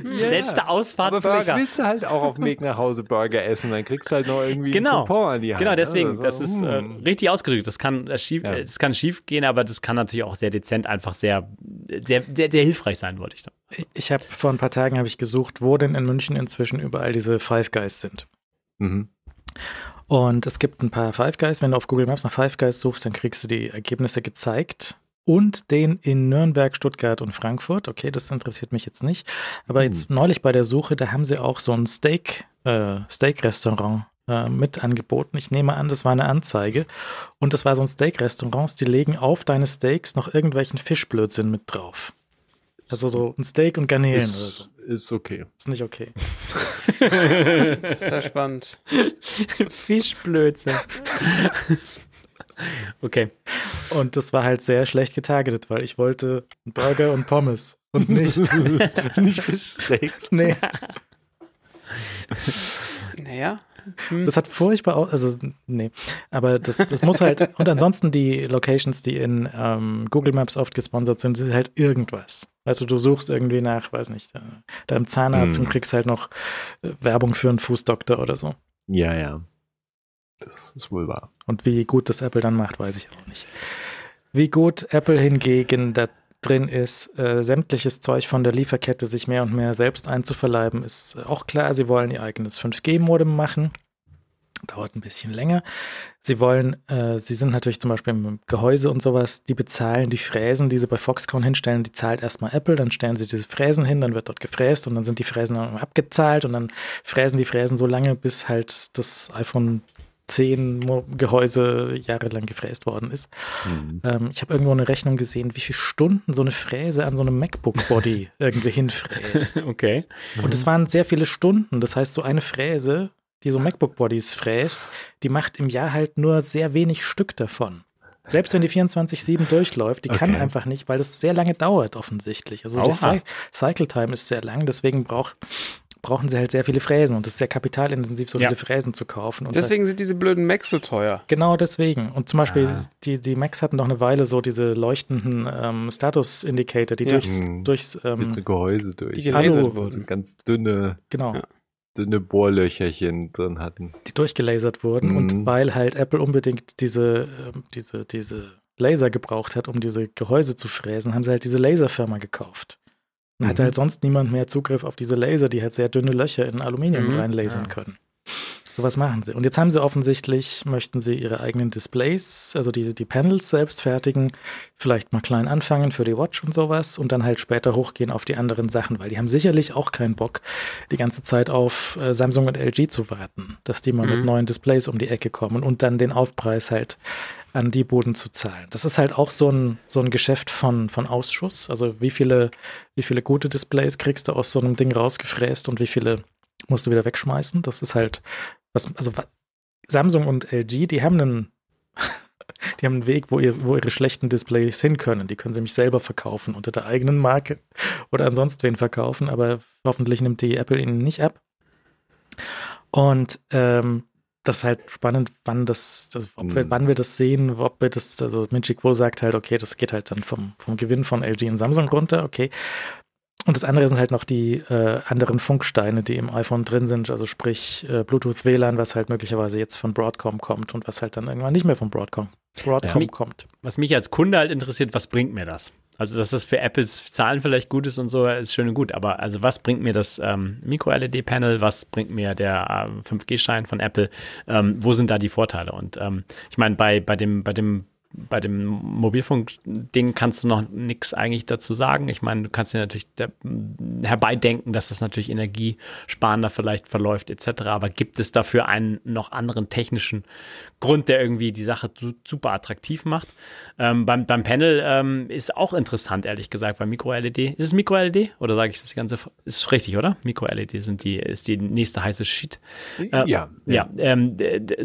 Speaker 3: ja, Letzte Ausfahrt
Speaker 4: aber
Speaker 3: Burger.
Speaker 4: Vielleicht willst du halt auch auf dem Weg nach Hause Burger essen, dann kriegst du halt noch irgendwie
Speaker 3: genau.
Speaker 4: einen Coupon an die Hand.
Speaker 3: Genau, deswegen, also, das ist äh, hm. richtig ausgedrückt. Das kann äh, schief, ja. das kann schief gehen, aber das kann natürlich auch sehr dezent einfach sehr, sehr, sehr, sehr hilfreich sein, wollte ich sagen.
Speaker 2: Ich, ich habe vor ein paar Tagen habe ich gesucht, wo denn in München inzwischen überall diese Five Guys sind. Mhm. Und es gibt ein paar Five Guys. Wenn du auf Google Maps nach Five Guys suchst, dann kriegst du die Ergebnisse gezeigt und den in Nürnberg, Stuttgart und Frankfurt. Okay, das interessiert mich jetzt nicht. Aber hm. jetzt neulich bei der Suche, da haben sie auch so ein Steak, äh, Steak-Restaurant äh, mit angeboten. Ich nehme an, das war eine Anzeige. Und das war so ein Steak-Restaurant, die legen auf deine Steaks noch irgendwelchen Fischblödsinn mit drauf. Also so ein Steak und Garnelen
Speaker 4: ist,
Speaker 2: oder so.
Speaker 4: Ist okay.
Speaker 2: Ist nicht okay.
Speaker 5: Sehr spannend.
Speaker 3: Fischblödsinn. Okay.
Speaker 2: Und das war halt sehr schlecht getargetet, weil ich wollte Burger und Pommes und nicht,
Speaker 4: nicht Fischsteaks.
Speaker 2: Nee.
Speaker 5: Naja.
Speaker 2: Hm. Das hat furchtbar aus, also nee, aber das, das muss halt, und ansonsten die Locations, die in ähm, Google Maps oft gesponsert sind, sind halt irgendwas. Weißt du, du suchst irgendwie nach, weiß nicht, äh, deinem Zahnarzt hm. und kriegst halt noch äh, Werbung für einen Fußdoktor oder so.
Speaker 4: Ja, ja. Das ist wohl wahr.
Speaker 2: Und wie gut das Apple dann macht, weiß ich auch nicht. Wie gut Apple hingegen da drin ist, äh, sämtliches Zeug von der Lieferkette sich mehr und mehr selbst einzuverleiben, ist auch klar. Sie wollen ihr eigenes 5G-Modem machen. Dauert ein bisschen länger. Sie wollen, äh, sie sind natürlich zum Beispiel im Gehäuse und sowas, die bezahlen die Fräsen, die sie bei Foxconn hinstellen, die zahlt erstmal Apple, dann stellen sie diese Fräsen hin, dann wird dort gefräst und dann sind die Fräsen abgezahlt und dann fräsen die Fräsen so lange, bis halt das iPhone zehn Gehäuse jahrelang gefräst worden ist. Mhm. Ähm, ich habe irgendwo eine Rechnung gesehen, wie viele Stunden so eine Fräse an so einem MacBook-Body irgendwie hinfräst.
Speaker 3: Okay.
Speaker 2: Mhm. Und es waren sehr viele Stunden. Das heißt, so eine Fräse, die so MacBook-Bodies fräst, die macht im Jahr halt nur sehr wenig Stück davon. Selbst wenn die 24-7 durchläuft, die okay. kann einfach nicht, weil das sehr lange dauert offensichtlich. Also die Cycle Time ist sehr lang, deswegen braucht brauchen sie halt sehr viele Fräsen und es ist sehr kapitalintensiv, so ja. viele Fräsen zu kaufen. Und
Speaker 5: deswegen
Speaker 2: halt,
Speaker 5: sind diese blöden Macs so teuer.
Speaker 2: Genau deswegen. Und zum Beispiel, ah. die, die Macs hatten doch eine Weile so diese leuchtenden ähm, Status-Indicator, die ja. durchs,
Speaker 4: hm.
Speaker 2: durchs
Speaker 4: ähm, Gehäuse durch.
Speaker 5: Die gelasert wurden. Also
Speaker 4: ganz dünne.
Speaker 2: Genau. Ja
Speaker 4: dünne Bohrlöcherchen drin hatten.
Speaker 2: Die durchgelasert wurden mhm. und weil halt Apple unbedingt diese, ähm, diese, diese Laser gebraucht hat, um diese Gehäuse zu fräsen, haben sie halt diese Laserfirma gekauft. Mhm. hatte halt sonst niemand mehr Zugriff auf diese Laser, die halt sehr dünne Löcher in Aluminium mhm. reinlasern können. So was machen sie. Und jetzt haben sie offensichtlich, möchten sie ihre eigenen Displays, also die, die Panels selbst fertigen, vielleicht mal klein anfangen für die Watch und sowas und dann halt später hochgehen auf die anderen Sachen, weil die haben sicherlich auch keinen Bock, die ganze Zeit auf äh, Samsung und LG zu warten, dass die mal mhm. mit neuen Displays um die Ecke kommen und dann den Aufpreis halt an die Boden zu zahlen. Das ist halt auch so ein, so ein Geschäft von, von Ausschuss. Also wie viele, wie viele gute Displays kriegst du aus so einem Ding rausgefräst und wie viele musst du wieder wegschmeißen? Das ist halt, was, also Samsung und LG, die haben einen, die haben einen Weg, wo, ihr, wo ihre schlechten Displays hin können. Die können sie mich selber verkaufen unter der eigenen Marke oder ansonsten wen verkaufen, aber hoffentlich nimmt die Apple ihnen nicht ab. Und ähm, das ist halt spannend, wann das, also ob wir, hm. wann wir das sehen, ob wir das, also Minchi Quo sagt halt, okay, das geht halt dann vom, vom Gewinn von LG und Samsung runter, okay. Und das andere sind halt noch die äh, anderen Funksteine, die im iPhone drin sind, also sprich äh, Bluetooth WLAN, was halt möglicherweise jetzt von Broadcom kommt und was halt dann irgendwann nicht mehr von Broadcom, Broadcom ja, kommt.
Speaker 3: Was mich als Kunde halt interessiert, was bringt mir das? Also, dass das für Apples Zahlen vielleicht gut ist und so, ist schön und gut. Aber also, was bringt mir das ähm, Micro-LED-Panel? Was bringt mir der äh, 5G-Schein von Apple? Ähm, wo sind da die Vorteile? Und ähm, ich meine, bei, bei dem, bei dem bei dem Mobilfunk-Ding kannst du noch nichts eigentlich dazu sagen. Ich meine, du kannst dir natürlich herbeidenken, dass das natürlich energiesparender vielleicht verläuft etc. Aber gibt es dafür einen noch anderen technischen Grund, der irgendwie die Sache super attraktiv macht? Ähm, beim, beim Panel ähm, ist auch interessant, ehrlich gesagt, bei Micro-LED. Ist es Micro-LED oder sage ich das ganze? Ist richtig, oder? Micro-LED sind die, ist die nächste heiße Shit.
Speaker 4: Äh, ja.
Speaker 3: Ja, ähm,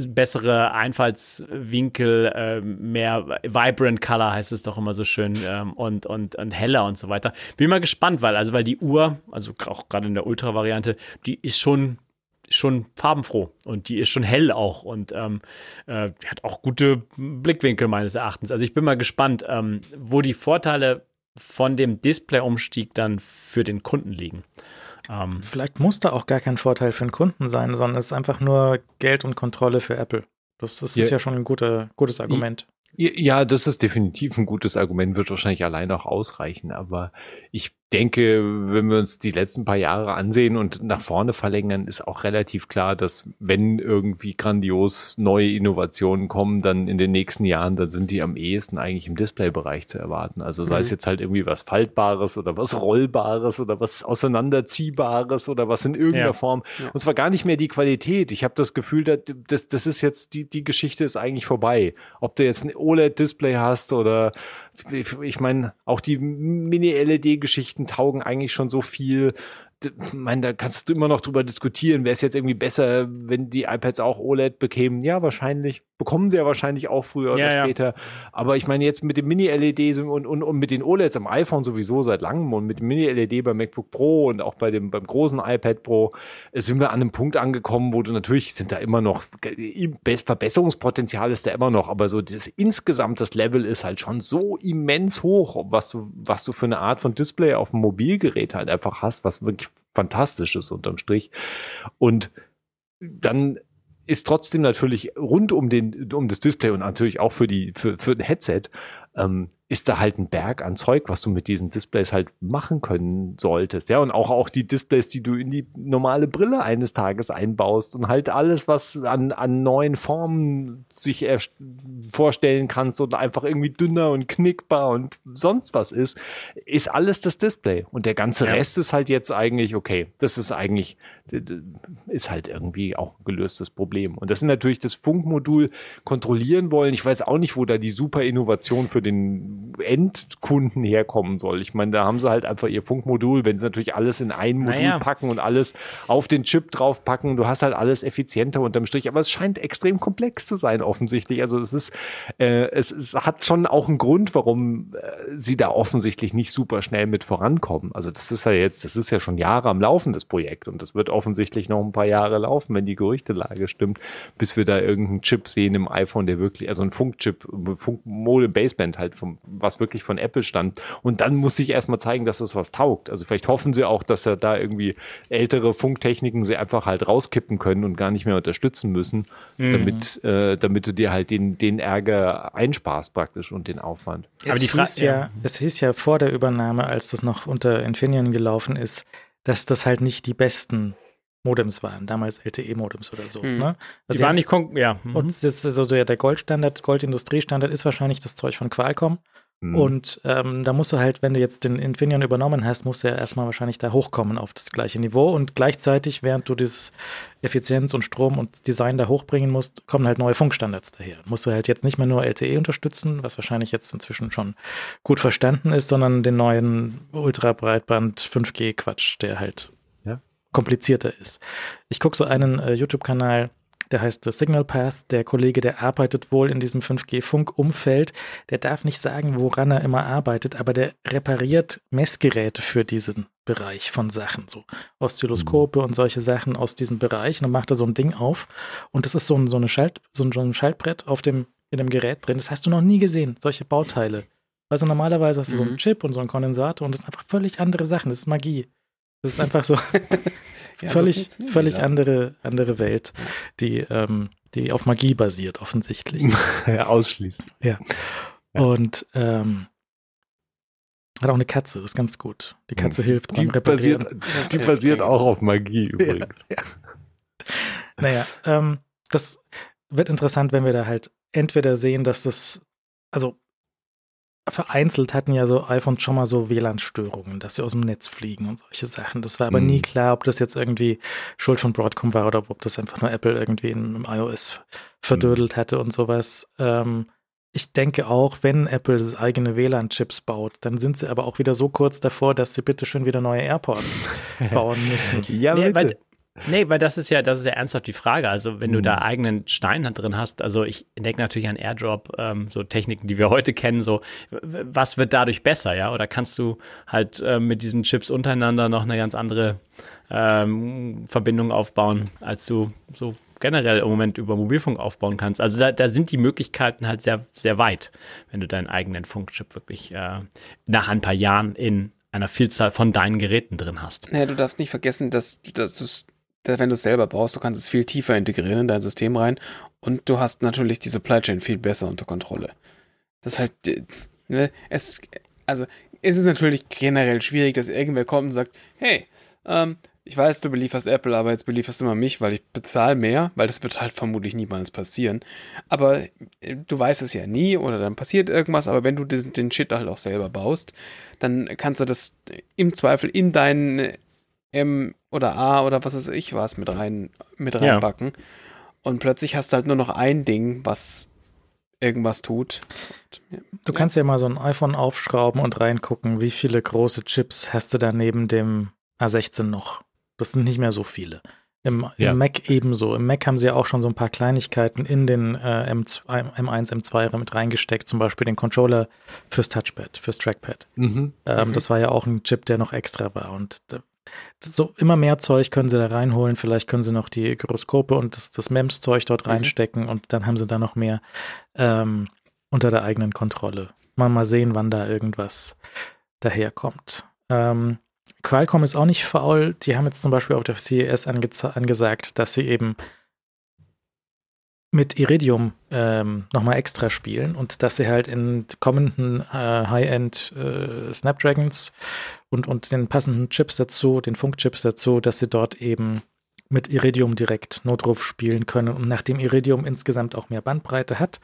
Speaker 3: bessere Einfallswinkel, äh, mehr Vibrant Color heißt es doch immer so schön ähm, und, und, und heller und so weiter. Bin mal gespannt, weil, also weil die Uhr, also auch gerade in der Ultra-Variante, die ist schon schon farbenfroh und die ist schon hell auch und ähm, äh, hat auch gute Blickwinkel meines Erachtens. Also ich bin mal gespannt, ähm, wo die Vorteile von dem Display-Umstieg dann für den Kunden liegen.
Speaker 2: Ähm, Vielleicht muss da auch gar kein Vorteil für den Kunden sein, sondern es ist einfach nur Geld und Kontrolle für Apple. Das, das ja. ist ja schon ein guter, gutes Argument.
Speaker 4: Ja, das ist definitiv ein gutes Argument, wird wahrscheinlich allein auch ausreichen. Aber ich denke, wenn wir uns die letzten paar Jahre ansehen und nach vorne verlängern, ist auch relativ klar, dass wenn irgendwie grandios neue Innovationen kommen, dann in den nächsten Jahren, dann sind die am ehesten eigentlich im Displaybereich zu erwarten. Also sei mhm. es jetzt halt irgendwie was Faltbares oder was Rollbares oder was Auseinanderziehbares oder was in irgendeiner ja. Form. Ja. Und zwar gar nicht mehr die Qualität. Ich habe das Gefühl, das, das ist jetzt, die, die Geschichte ist eigentlich vorbei. Ob du jetzt ein OLED-Display hast oder ich meine, auch die Mini-LED-Geschichten taugen eigentlich schon so viel ich meine, da kannst du immer noch drüber diskutieren, wäre es jetzt irgendwie besser, wenn die iPads auch OLED bekämen? Ja, wahrscheinlich. Bekommen sie ja wahrscheinlich auch früher oder ja, später. Ja. Aber ich meine, jetzt mit dem Mini-LED und, und, und mit den OLEDs am iPhone sowieso seit langem und mit dem Mini-LED beim MacBook Pro und auch bei dem, beim großen iPad Pro sind wir an einem Punkt angekommen, wo du natürlich sind da immer noch, Verbesserungspotenzial ist da immer noch, aber so das insgesamt das Level ist halt schon so immens hoch, was du, was du für eine Art von Display auf dem Mobilgerät halt einfach hast, was wirklich Fantastisches unterm Strich. Und dann ist trotzdem natürlich rund um den um das Display und natürlich auch für die für für ein Headset ähm, ist da halt ein Berg an Zeug, was du mit diesen Displays halt machen können solltest. Ja, und auch, auch die Displays, die du in die normale Brille eines Tages einbaust und halt alles, was an, an neuen Formen sich vorstellen kannst und einfach irgendwie dünner und knickbar und sonst was ist, ist alles das Display. Und der ganze ja. Rest ist halt jetzt eigentlich, okay, das ist eigentlich, ist halt irgendwie auch ein gelöstes Problem. Und das sind natürlich das Funkmodul kontrollieren wollen. Ich weiß auch nicht, wo da die super Innovation für den Endkunden herkommen soll. Ich meine, da haben sie halt einfach ihr Funkmodul, wenn sie natürlich alles in ein Modul naja. packen und alles auf den Chip draufpacken, du hast halt alles effizienter unterm Strich, aber es scheint extrem komplex zu sein offensichtlich. Also es ist, äh, es, es hat schon auch einen Grund, warum äh, sie da offensichtlich nicht super schnell mit vorankommen. Also das ist ja jetzt, das ist ja schon Jahre am Laufen, das Projekt und das wird offensichtlich noch ein paar Jahre laufen, wenn die Gerüchtelage stimmt, bis wir da irgendeinen Chip sehen im iPhone, der wirklich, also ein Funkchip, Funkmodem Baseband halt, vom, was wirklich von Apple stand. Und dann muss ich erstmal zeigen, dass das was taugt. Also vielleicht hoffen sie auch, dass er da irgendwie ältere Funktechniken sie einfach halt rauskippen können und gar nicht mehr unterstützen müssen, mhm. damit, äh, damit du dir halt den, den Ärger einsparst praktisch und den Aufwand.
Speaker 2: Es Aber die Frage, hieß ja, es hieß ja vor der Übernahme, als das noch unter Infineon gelaufen ist, dass das halt nicht die besten Modems waren, damals LTE-Modems oder so. Mhm. Ne?
Speaker 3: Also die waren nicht, ja.
Speaker 2: Mhm. Und das, also der, der Goldstandard, Goldindustriestandard ist wahrscheinlich das Zeug von Qualcomm. Mhm. Und ähm, da musst du halt, wenn du jetzt den Infineon übernommen hast, musst du ja erstmal wahrscheinlich da hochkommen auf das gleiche Niveau. Und gleichzeitig, während du dieses Effizienz und Strom und Design da hochbringen musst, kommen halt neue Funkstandards daher. Musst du halt jetzt nicht mehr nur LTE unterstützen, was wahrscheinlich jetzt inzwischen schon gut verstanden ist, sondern den neuen Ultra-Breitband 5G-Quatsch, der halt. Komplizierter ist. Ich gucke so einen äh, YouTube-Kanal, der heißt Signal Path. Der Kollege, der arbeitet wohl in diesem 5G-Funk-Umfeld. Der darf nicht sagen, woran er immer arbeitet, aber der repariert Messgeräte für diesen Bereich von Sachen, so Oszilloskope und solche Sachen aus diesem Bereich. Und dann macht er so ein Ding auf und das ist so ein, so eine Schalt, so ein, so ein Schaltbrett auf dem, in dem Gerät drin. Das hast du noch nie gesehen, solche Bauteile. Also normalerweise hast du mhm. so einen mhm. Chip und so einen Kondensator und das sind einfach völlig andere Sachen. Das ist Magie. Das ist einfach so ja, völlig, so völlig andere, andere Welt, die, ähm, die auf Magie basiert, offensichtlich.
Speaker 4: ja, ausschließt.
Speaker 2: Ja. Und ähm, hat auch eine Katze, das ist ganz gut. Die Katze hm. hilft
Speaker 4: die beim Reparieren. Basiert, die basiert auch auf Magie übrigens. Ja,
Speaker 2: ja. Naja, ähm, das wird interessant, wenn wir da halt entweder sehen, dass das, also vereinzelt hatten ja so iPhones schon mal so WLAN-Störungen, dass sie aus dem Netz fliegen und solche Sachen. Das war aber mhm. nie klar, ob das jetzt irgendwie Schuld von Broadcom war oder ob das einfach nur Apple irgendwie im iOS verdödelt mhm. hatte und sowas. Ähm, ich denke auch, wenn Apple das eigene WLAN-Chips baut, dann sind sie aber auch wieder so kurz davor, dass sie bitte schön wieder neue AirPods bauen müssen.
Speaker 3: ja, nee, bitte. Weil, Nee, weil das ist ja, das ist ja ernsthaft die Frage. Also, wenn du da mhm. eigenen Stein drin hast, also ich denke natürlich an Airdrop, ähm, so Techniken, die wir heute kennen, so, was wird dadurch besser, ja? Oder kannst du halt äh, mit diesen Chips untereinander noch eine ganz andere ähm, Verbindung aufbauen, als du so generell im Moment über Mobilfunk aufbauen kannst. Also da, da sind die Möglichkeiten halt sehr, sehr weit, wenn du deinen eigenen Funkchip wirklich äh, nach ein paar Jahren in einer Vielzahl von deinen Geräten drin hast.
Speaker 5: Ja, du darfst nicht vergessen, dass, dass du es wenn du es selber baust, du kannst es viel tiefer integrieren in dein System rein und du hast natürlich die Supply Chain viel besser unter Kontrolle. Das heißt, ne, es, also es ist natürlich generell schwierig, dass irgendwer kommt und sagt, hey, ähm, ich weiß, du belieferst Apple, aber jetzt belieferst du mal mich, weil ich bezahle mehr, weil das wird halt vermutlich niemals passieren. Aber äh, du weißt es ja nie oder dann passiert irgendwas, aber wenn du den, den Shit halt auch selber baust, dann kannst du das im Zweifel in deinen M oder A oder was weiß ich was mit rein mit reinbacken. Ja. Und plötzlich hast du halt nur noch ein Ding, was irgendwas tut.
Speaker 2: Und, du ja. kannst ja mal so ein iPhone aufschrauben und reingucken, wie viele große Chips hast du da neben dem A16 noch. Das sind nicht mehr so viele. Im, ja. Im, Mac ebenso. Im Mac haben sie ja auch schon so ein paar Kleinigkeiten in den äh, M2, M1, M2 mit reingesteckt, zum Beispiel den Controller fürs Touchpad, fürs Trackpad. Mhm. Ähm, mhm. Das war ja auch ein Chip, der noch extra war. Und so immer mehr Zeug können sie da reinholen. Vielleicht können sie noch die Gyroskope und das, das MEMS-Zeug dort mhm. reinstecken und dann haben sie da noch mehr ähm, unter der eigenen Kontrolle. Mal mal sehen, wann da irgendwas daherkommt. Ähm, Qualcomm ist auch nicht faul. Die haben jetzt zum Beispiel auf der CES ange angesagt, dass sie eben mit Iridium ähm, nochmal extra spielen und dass sie halt in kommenden äh, High-End äh, Snapdragons und, und den passenden Chips dazu, den Funkchips dazu, dass sie dort eben mit Iridium direkt Notruf spielen können. Und nachdem Iridium insgesamt auch mehr Bandbreite hat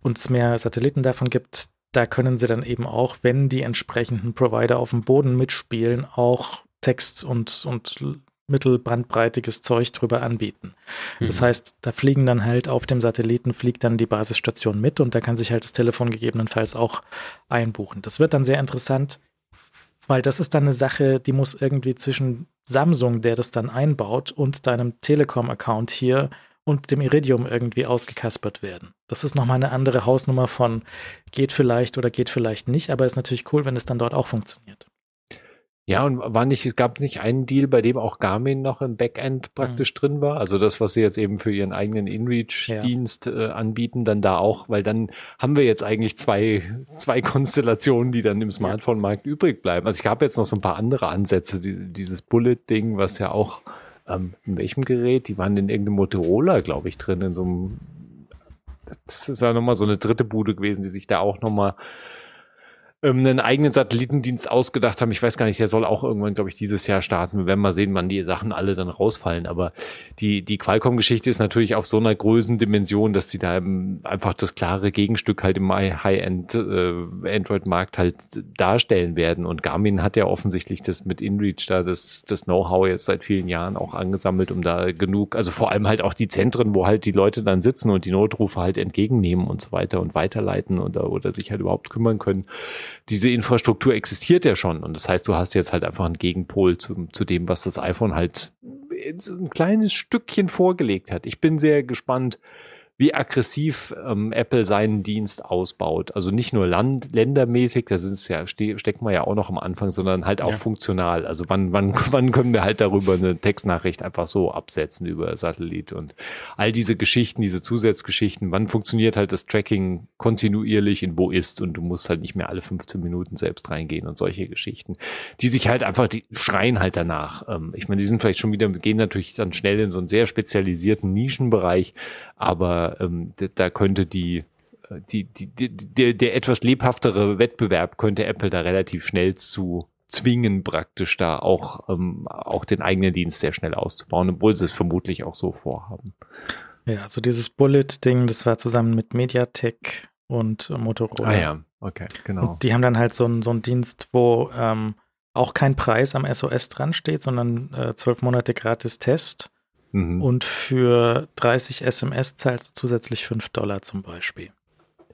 Speaker 2: und es mehr Satelliten davon gibt, da können sie dann eben auch, wenn die entsprechenden Provider auf dem Boden mitspielen, auch Text und, und mittelbrandbreitiges Zeug drüber anbieten. Mhm. Das heißt, da fliegen dann halt auf dem Satelliten, fliegt dann die Basisstation mit und da kann sich halt das Telefon gegebenenfalls auch einbuchen. Das wird dann sehr interessant, weil das ist dann eine Sache, die muss irgendwie zwischen Samsung, der das dann einbaut, und deinem Telekom-Account hier und dem Iridium irgendwie ausgekaspert werden. Das ist nochmal eine andere Hausnummer von geht vielleicht oder geht vielleicht nicht, aber ist natürlich cool, wenn es dann dort auch funktioniert.
Speaker 4: Ja, und war nicht, es gab nicht einen Deal, bei dem auch Garmin noch im Backend praktisch mhm. drin war. Also das, was sie jetzt eben für ihren eigenen InReach-Dienst ja. äh, anbieten, dann da auch, weil dann haben wir jetzt eigentlich zwei, zwei Konstellationen, die dann im Smartphone-Markt übrig bleiben. Also ich habe jetzt noch so ein paar andere Ansätze, die, dieses Bullet-Ding, was ja auch, ähm, in welchem Gerät? Die waren in irgendeinem Motorola, glaube ich, drin, in so einem, das ist ja nochmal so eine dritte Bude gewesen, die sich da auch nochmal ähm, einen eigenen Satellitendienst ausgedacht haben. Ich weiß gar nicht, der soll auch irgendwann, glaube ich, dieses Jahr starten. Wir werden mal sehen, wann die Sachen alle dann rausfallen. Aber die, die Qualcomm-Geschichte ist natürlich auf so einer Größendimension, dass sie da einfach das klare Gegenstück halt im High-End äh, Android-Markt halt darstellen werden. Und Garmin hat ja offensichtlich das mit InReach da das, das Know-how jetzt seit vielen Jahren auch angesammelt, um da genug, also vor allem halt auch die Zentren, wo halt die Leute dann sitzen und die Notrufe halt entgegennehmen und so weiter und weiterleiten oder, oder sich halt überhaupt kümmern können diese Infrastruktur existiert ja schon. Und das heißt, du hast jetzt halt einfach einen Gegenpol zu, zu dem, was das iPhone halt ein kleines Stückchen vorgelegt hat. Ich bin sehr gespannt, wie aggressiv ähm, Apple seinen Dienst ausbaut. Also nicht nur land ländermäßig, das ist ja, ste stecken wir ja auch noch am Anfang, sondern halt auch ja. funktional. Also wann, wann, wann können wir halt darüber eine Textnachricht einfach so absetzen über Satellit und all diese Geschichten, diese Zusatzgeschichten, wann funktioniert halt das Tracking kontinuierlich in wo ist und du musst halt nicht mehr alle 15 Minuten selbst reingehen und solche Geschichten, die sich halt einfach, die schreien halt danach. Ähm, ich meine, die sind vielleicht schon wieder, gehen natürlich dann schnell in so einen sehr spezialisierten Nischenbereich, aber ähm, da könnte die, äh, die, die, die, der, der etwas lebhaftere Wettbewerb könnte Apple da relativ schnell zu zwingen, praktisch da auch, ähm, auch den eigenen Dienst sehr schnell auszubauen, obwohl sie es vermutlich auch so vorhaben.
Speaker 2: Ja, also dieses Bullet-Ding, das war zusammen mit Mediatek und Motorola.
Speaker 4: Ah ja, okay, genau.
Speaker 2: Und die haben dann halt so einen so einen Dienst, wo ähm, auch kein Preis am SOS dran steht, sondern äh, zwölf Monate gratis Test Mhm. Und für 30 SMS zahlst du zusätzlich 5 Dollar zum Beispiel.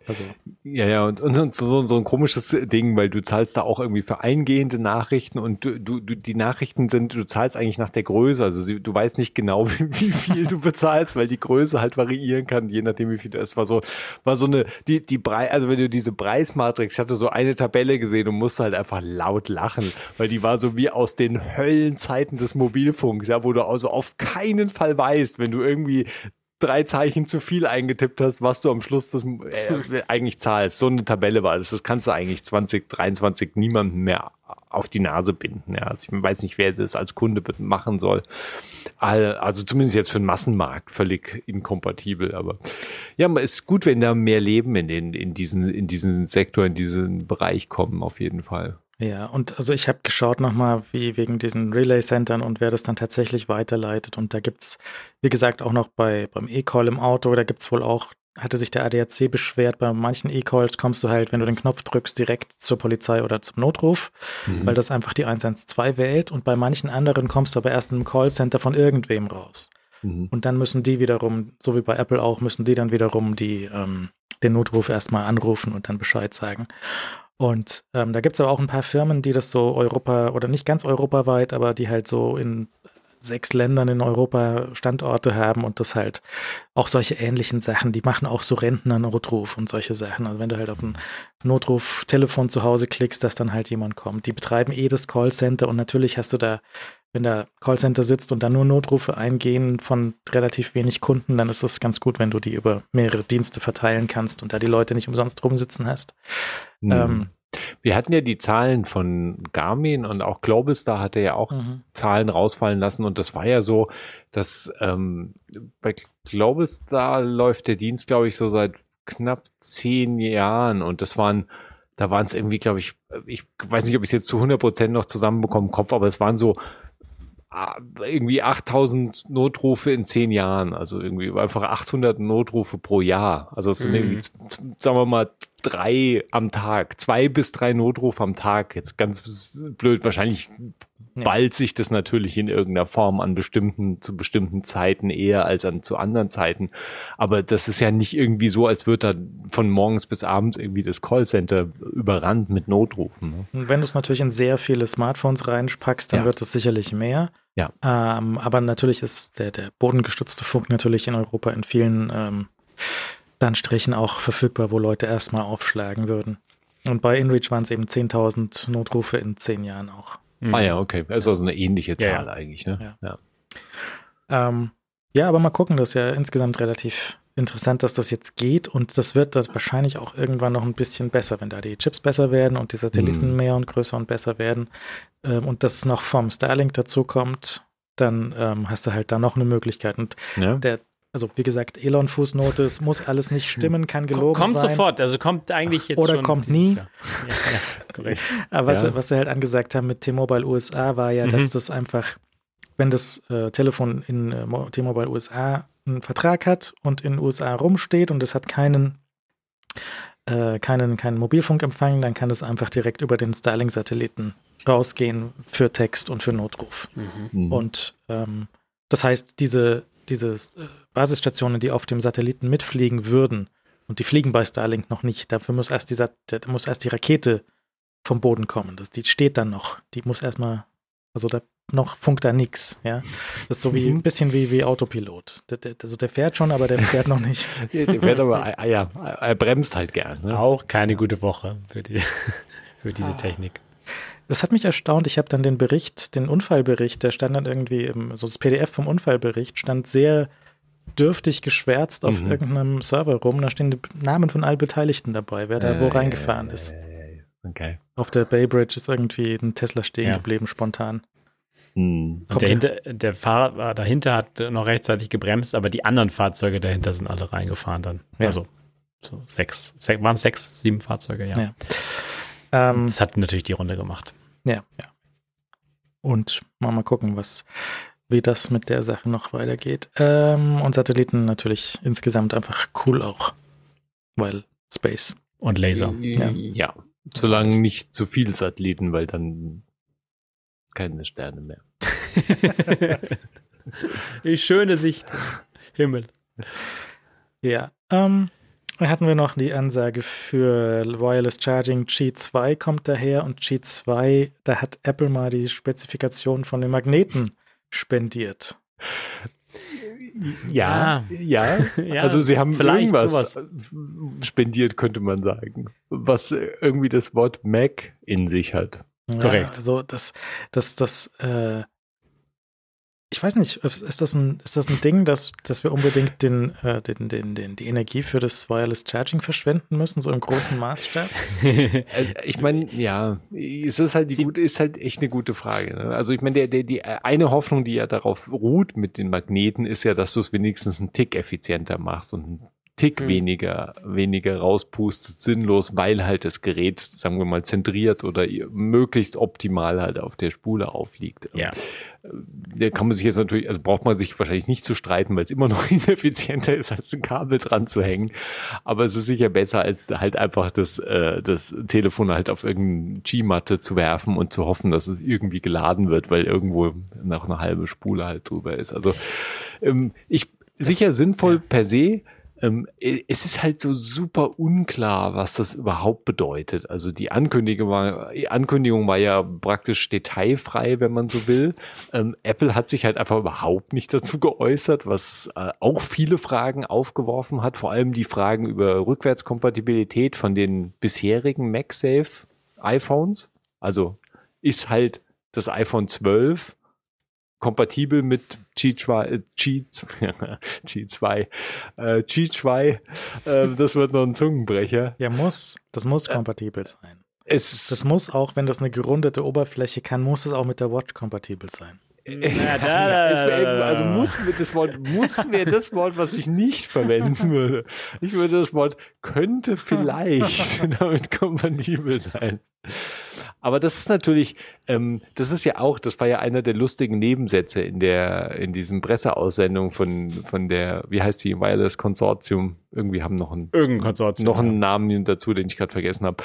Speaker 4: Also. Ja, ja, und, und so, so ein komisches Ding, weil du zahlst da auch irgendwie für eingehende Nachrichten und du, du, du die Nachrichten sind, du zahlst eigentlich nach der Größe. Also sie, du weißt nicht genau, wie, wie viel du bezahlst, weil die Größe halt variieren kann, je nachdem, wie viel es war so, war so eine, die, die Preis, also wenn du diese Preismatrix, ich hatte so eine Tabelle gesehen und musste halt einfach laut lachen, weil die war so wie aus den Höllenzeiten des Mobilfunks, ja, wo du also auf keinen Fall weißt, wenn du irgendwie drei Zeichen zu viel eingetippt hast, was du am Schluss das äh, eigentlich zahlst. So eine Tabelle war das. Das kannst du eigentlich 2023 niemandem mehr auf die Nase binden. Ja. Also ich weiß nicht, wer es als Kunde machen soll. Also zumindest jetzt für den Massenmarkt völlig inkompatibel. Aber ja, es ist gut, wenn da mehr Leben in den, in diesen, in diesen Sektor, in diesen Bereich kommen, auf jeden Fall.
Speaker 2: Ja, und also ich habe geschaut nochmal, wie wegen diesen Relay-Centern und wer das dann tatsächlich weiterleitet. Und da gibt's, wie gesagt, auch noch bei beim E-Call im Auto, da gibt's wohl auch, hatte sich der ADAC beschwert, bei manchen E-Calls kommst du halt, wenn du den Knopf drückst, direkt zur Polizei oder zum Notruf, mhm. weil das einfach die 112 wählt. Und bei manchen anderen kommst du aber erst im Callcenter von irgendwem raus. Mhm. Und dann müssen die wiederum, so wie bei Apple auch, müssen die dann wiederum die ähm, den Notruf erstmal anrufen und dann Bescheid sagen. Und ähm, da gibt es aber auch ein paar Firmen, die das so Europa oder nicht ganz europaweit, aber die halt so in sechs Ländern in Europa Standorte haben und das halt auch solche ähnlichen Sachen, die machen auch so Rentner-Notruf und solche Sachen. Also wenn du halt auf ein Notruf-Telefon zu Hause klickst, dass dann halt jemand kommt. Die betreiben eh das Callcenter und natürlich hast du da, wenn der Callcenter sitzt und da nur Notrufe eingehen von relativ wenig Kunden, dann ist es ganz gut, wenn du die über mehrere Dienste verteilen kannst und da die Leute nicht umsonst rumsitzen hast.
Speaker 4: Mhm. Ähm, wir hatten ja die Zahlen von Garmin und auch Global hatte ja auch mhm. Zahlen rausfallen lassen und das war ja so, dass ähm, bei Global läuft der Dienst, glaube ich, so seit knapp zehn Jahren und das waren da waren es irgendwie, glaube ich, ich weiß nicht, ob ich es jetzt zu 100 Prozent noch zusammenbekomme im Kopf, aber es waren so irgendwie 8000 Notrufe in zehn Jahren, also irgendwie einfach 800 Notrufe pro Jahr. Also es sind mhm. irgendwie, sagen wir mal, drei am Tag, zwei bis drei Notrufe am Tag. Jetzt ganz blöd, wahrscheinlich ja. ballt sich das natürlich in irgendeiner Form an bestimmten, zu bestimmten Zeiten eher als an zu anderen Zeiten. Aber das ist ja nicht irgendwie so, als würde da von morgens bis abends irgendwie das Callcenter überrannt mit Notrufen. Ne?
Speaker 2: Und wenn du es natürlich in sehr viele Smartphones reinpackst, dann ja. wird es sicherlich mehr.
Speaker 4: Ja.
Speaker 2: Ähm, aber natürlich ist der, der bodengestützte Funk natürlich in Europa in vielen ähm, Landstrichen auch verfügbar, wo Leute erstmal aufschlagen würden. Und bei InReach waren es eben 10.000 Notrufe in zehn Jahren auch.
Speaker 4: Mhm. Ah ja, okay. Das ist also eine ähnliche Zahl ja, eigentlich, ne?
Speaker 2: Ja. Ja. Ähm, ja, aber mal gucken, das ist ja insgesamt relativ interessant, dass das jetzt geht und das wird das wahrscheinlich auch irgendwann noch ein bisschen besser, wenn da die Chips besser werden und die Satelliten mhm. mehr und größer und besser werden ähm, und das noch vom Starlink dazu kommt, dann ähm, hast du halt da noch eine Möglichkeit. Und ja. der also wie gesagt, Elon-Fußnote, es muss alles nicht stimmen, kann gelogen
Speaker 3: kommt
Speaker 2: sein.
Speaker 3: Kommt sofort, also kommt eigentlich jetzt
Speaker 2: Oder
Speaker 3: schon
Speaker 2: kommt nie. Ja, ja, korrekt. Aber was, ja. wir, was wir halt angesagt haben mit T-Mobile USA war ja, mhm. dass das einfach, wenn das äh, Telefon in äh, T-Mobile USA einen Vertrag hat und in den USA rumsteht und es hat keinen äh, keinen, keinen Mobilfunkempfang, dann kann es einfach direkt über den Starlink-Satelliten rausgehen für Text und für Notruf. Mhm. Und ähm, das heißt, diese diese äh, Basisstationen, die auf dem Satelliten mitfliegen würden, und die fliegen bei Starlink noch nicht, dafür muss erst, dieser, da muss erst die Rakete vom Boden kommen. Das, die steht dann noch. Die muss erstmal, also da noch funkt da nichts, ja. Das ist so wie mhm. ein bisschen wie, wie Autopilot. Der, der, also der fährt schon, aber der fährt noch nicht.
Speaker 4: der, der fährt aber, ah, ja, er bremst halt gern. Ne?
Speaker 3: Auch keine gute Woche für, die, für diese ah. Technik.
Speaker 2: Das hat mich erstaunt. Ich habe dann den Bericht, den Unfallbericht, der stand dann irgendwie, im, so das PDF vom Unfallbericht stand sehr dürftig geschwärzt auf mhm. irgendeinem Server rum. Da stehen die Namen von allen Beteiligten dabei, wer da äh, wo reingefahren äh, ist.
Speaker 4: Okay.
Speaker 2: Auf der Bay Bridge ist irgendwie ein Tesla stehen ja. geblieben, spontan.
Speaker 3: Hm. Und der, hinter, der Fahrer dahinter hat noch rechtzeitig gebremst, aber die anderen Fahrzeuge dahinter sind alle reingefahren dann. Ja. Also so sechs, sechs waren es sechs, sieben Fahrzeuge, ja. ja. Ähm, das hat natürlich die Runde gemacht.
Speaker 2: Ja, ja. Und mal, mal gucken, was, wie das mit der Sache noch weitergeht. Ähm, und Satelliten natürlich insgesamt einfach cool auch, weil Space.
Speaker 3: Und Laser.
Speaker 4: Ja, ja. solange nicht zu viele Satelliten, weil dann keine Sterne mehr.
Speaker 3: Die schöne Sicht. Himmel.
Speaker 2: Ja, ähm, hatten wir noch die Ansage für Wireless Charging G2 kommt daher und G2, da hat Apple mal die Spezifikation von den Magneten spendiert.
Speaker 4: Ja, ja, ja. Also sie haben irgendwas sowas. spendiert, könnte man sagen, was irgendwie das Wort Mac in sich hat.
Speaker 2: Ja, Korrekt. Also das, das, das, äh, ich weiß nicht, ist das ein, ist das ein Ding, dass, dass wir unbedingt den, äh, den, den, den, die Energie für das Wireless Charging verschwenden müssen, so im großen Maßstab?
Speaker 4: also ich meine, ja, es ist halt die gute, ist halt echt eine gute Frage. Ne? Also ich meine, der, der, die eine Hoffnung, die ja darauf ruht mit den Magneten, ist ja, dass du es wenigstens einen Tick effizienter machst und einen Tick mhm. weniger, weniger rauspustet, sinnlos, weil halt das Gerät, sagen wir mal, zentriert oder möglichst optimal halt auf der Spule aufliegt.
Speaker 3: Ja.
Speaker 4: Da kann man sich jetzt natürlich, also braucht man sich wahrscheinlich nicht zu streiten, weil es immer noch ineffizienter ist, als ein Kabel dran zu hängen. Aber es ist sicher besser, als halt einfach das, äh, das Telefon halt auf irgendeine G-Matte zu werfen und zu hoffen, dass es irgendwie geladen wird, weil irgendwo noch eine halbe Spule halt drüber ist. Also ähm, ich das, sicher sinnvoll ja. per se, ähm, es ist halt so super unklar, was das überhaupt bedeutet. Also die Ankündigung war, die Ankündigung war ja praktisch detailfrei, wenn man so will. Ähm, Apple hat sich halt einfach überhaupt nicht dazu geäußert, was äh, auch viele Fragen aufgeworfen hat, vor allem die Fragen über Rückwärtskompatibilität von den bisherigen MagSafe iPhones. Also ist halt das iPhone 12 kompatibel mit G2, G2, G2, äh, G2, äh, das wird noch ein Zungenbrecher.
Speaker 2: Ja, muss. Das muss äh, kompatibel sein. Es das muss auch, wenn das eine gerundete Oberfläche kann, muss es auch mit der Watch kompatibel sein.
Speaker 4: Ja, da, da, also muss das Wort muss wäre das Wort, was ich nicht verwenden würde. Ich würde das Wort könnte vielleicht damit kompatibel sein. Aber das ist natürlich, ähm, das ist ja auch, das war ja einer der lustigen Nebensätze in der, in diesem Presseaussendung von, von der, wie heißt die, Wireless Konsortium? Irgendwie haben noch ein,
Speaker 3: Irgendein Konsortium.
Speaker 4: Noch einen Namen dazu, den ich gerade vergessen habe.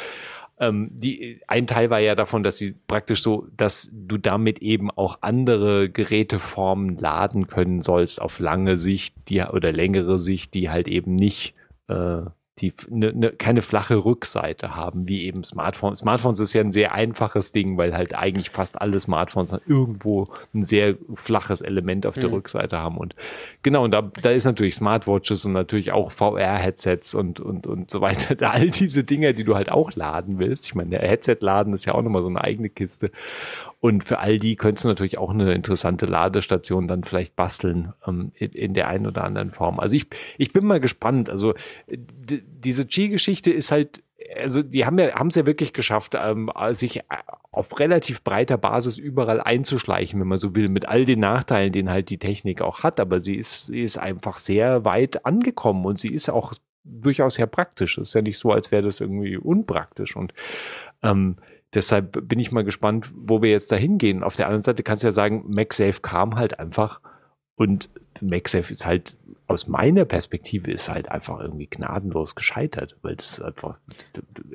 Speaker 4: Ähm, die, ein Teil war ja davon, dass sie praktisch so, dass du damit eben auch andere Geräteformen laden können sollst auf lange Sicht, die oder längere Sicht, die halt eben nicht äh, die ne, ne, keine flache Rückseite haben, wie eben Smartphones. Smartphones ist ja ein sehr einfaches Ding, weil halt eigentlich fast alle Smartphones irgendwo ein sehr flaches Element auf der mhm. Rückseite haben. Und genau, und da, da ist natürlich Smartwatches und natürlich auch VR-Headsets und, und, und so weiter. Da all diese Dinge, die du halt auch laden willst. Ich meine, der Headset-Laden ist ja auch nochmal so eine eigene Kiste. Und für all die könntest du natürlich auch eine interessante Ladestation dann vielleicht basteln ähm, in, der einen oder anderen Form. Also ich, ich bin mal gespannt. Also diese G-Geschichte ist halt, also die haben ja haben es ja wirklich geschafft, ähm, sich auf relativ breiter Basis überall einzuschleichen, wenn man so will, mit all den Nachteilen, den halt die Technik auch hat. Aber sie ist, sie ist einfach sehr weit angekommen und sie ist auch durchaus sehr praktisch. Es ist ja nicht so, als wäre das irgendwie unpraktisch. Und ähm, Deshalb bin ich mal gespannt, wo wir jetzt da hingehen. Auf der anderen Seite kannst du ja sagen, MagSafe kam halt einfach und MagSafe ist halt aus meiner Perspektive ist halt einfach irgendwie gnadenlos gescheitert, weil das einfach,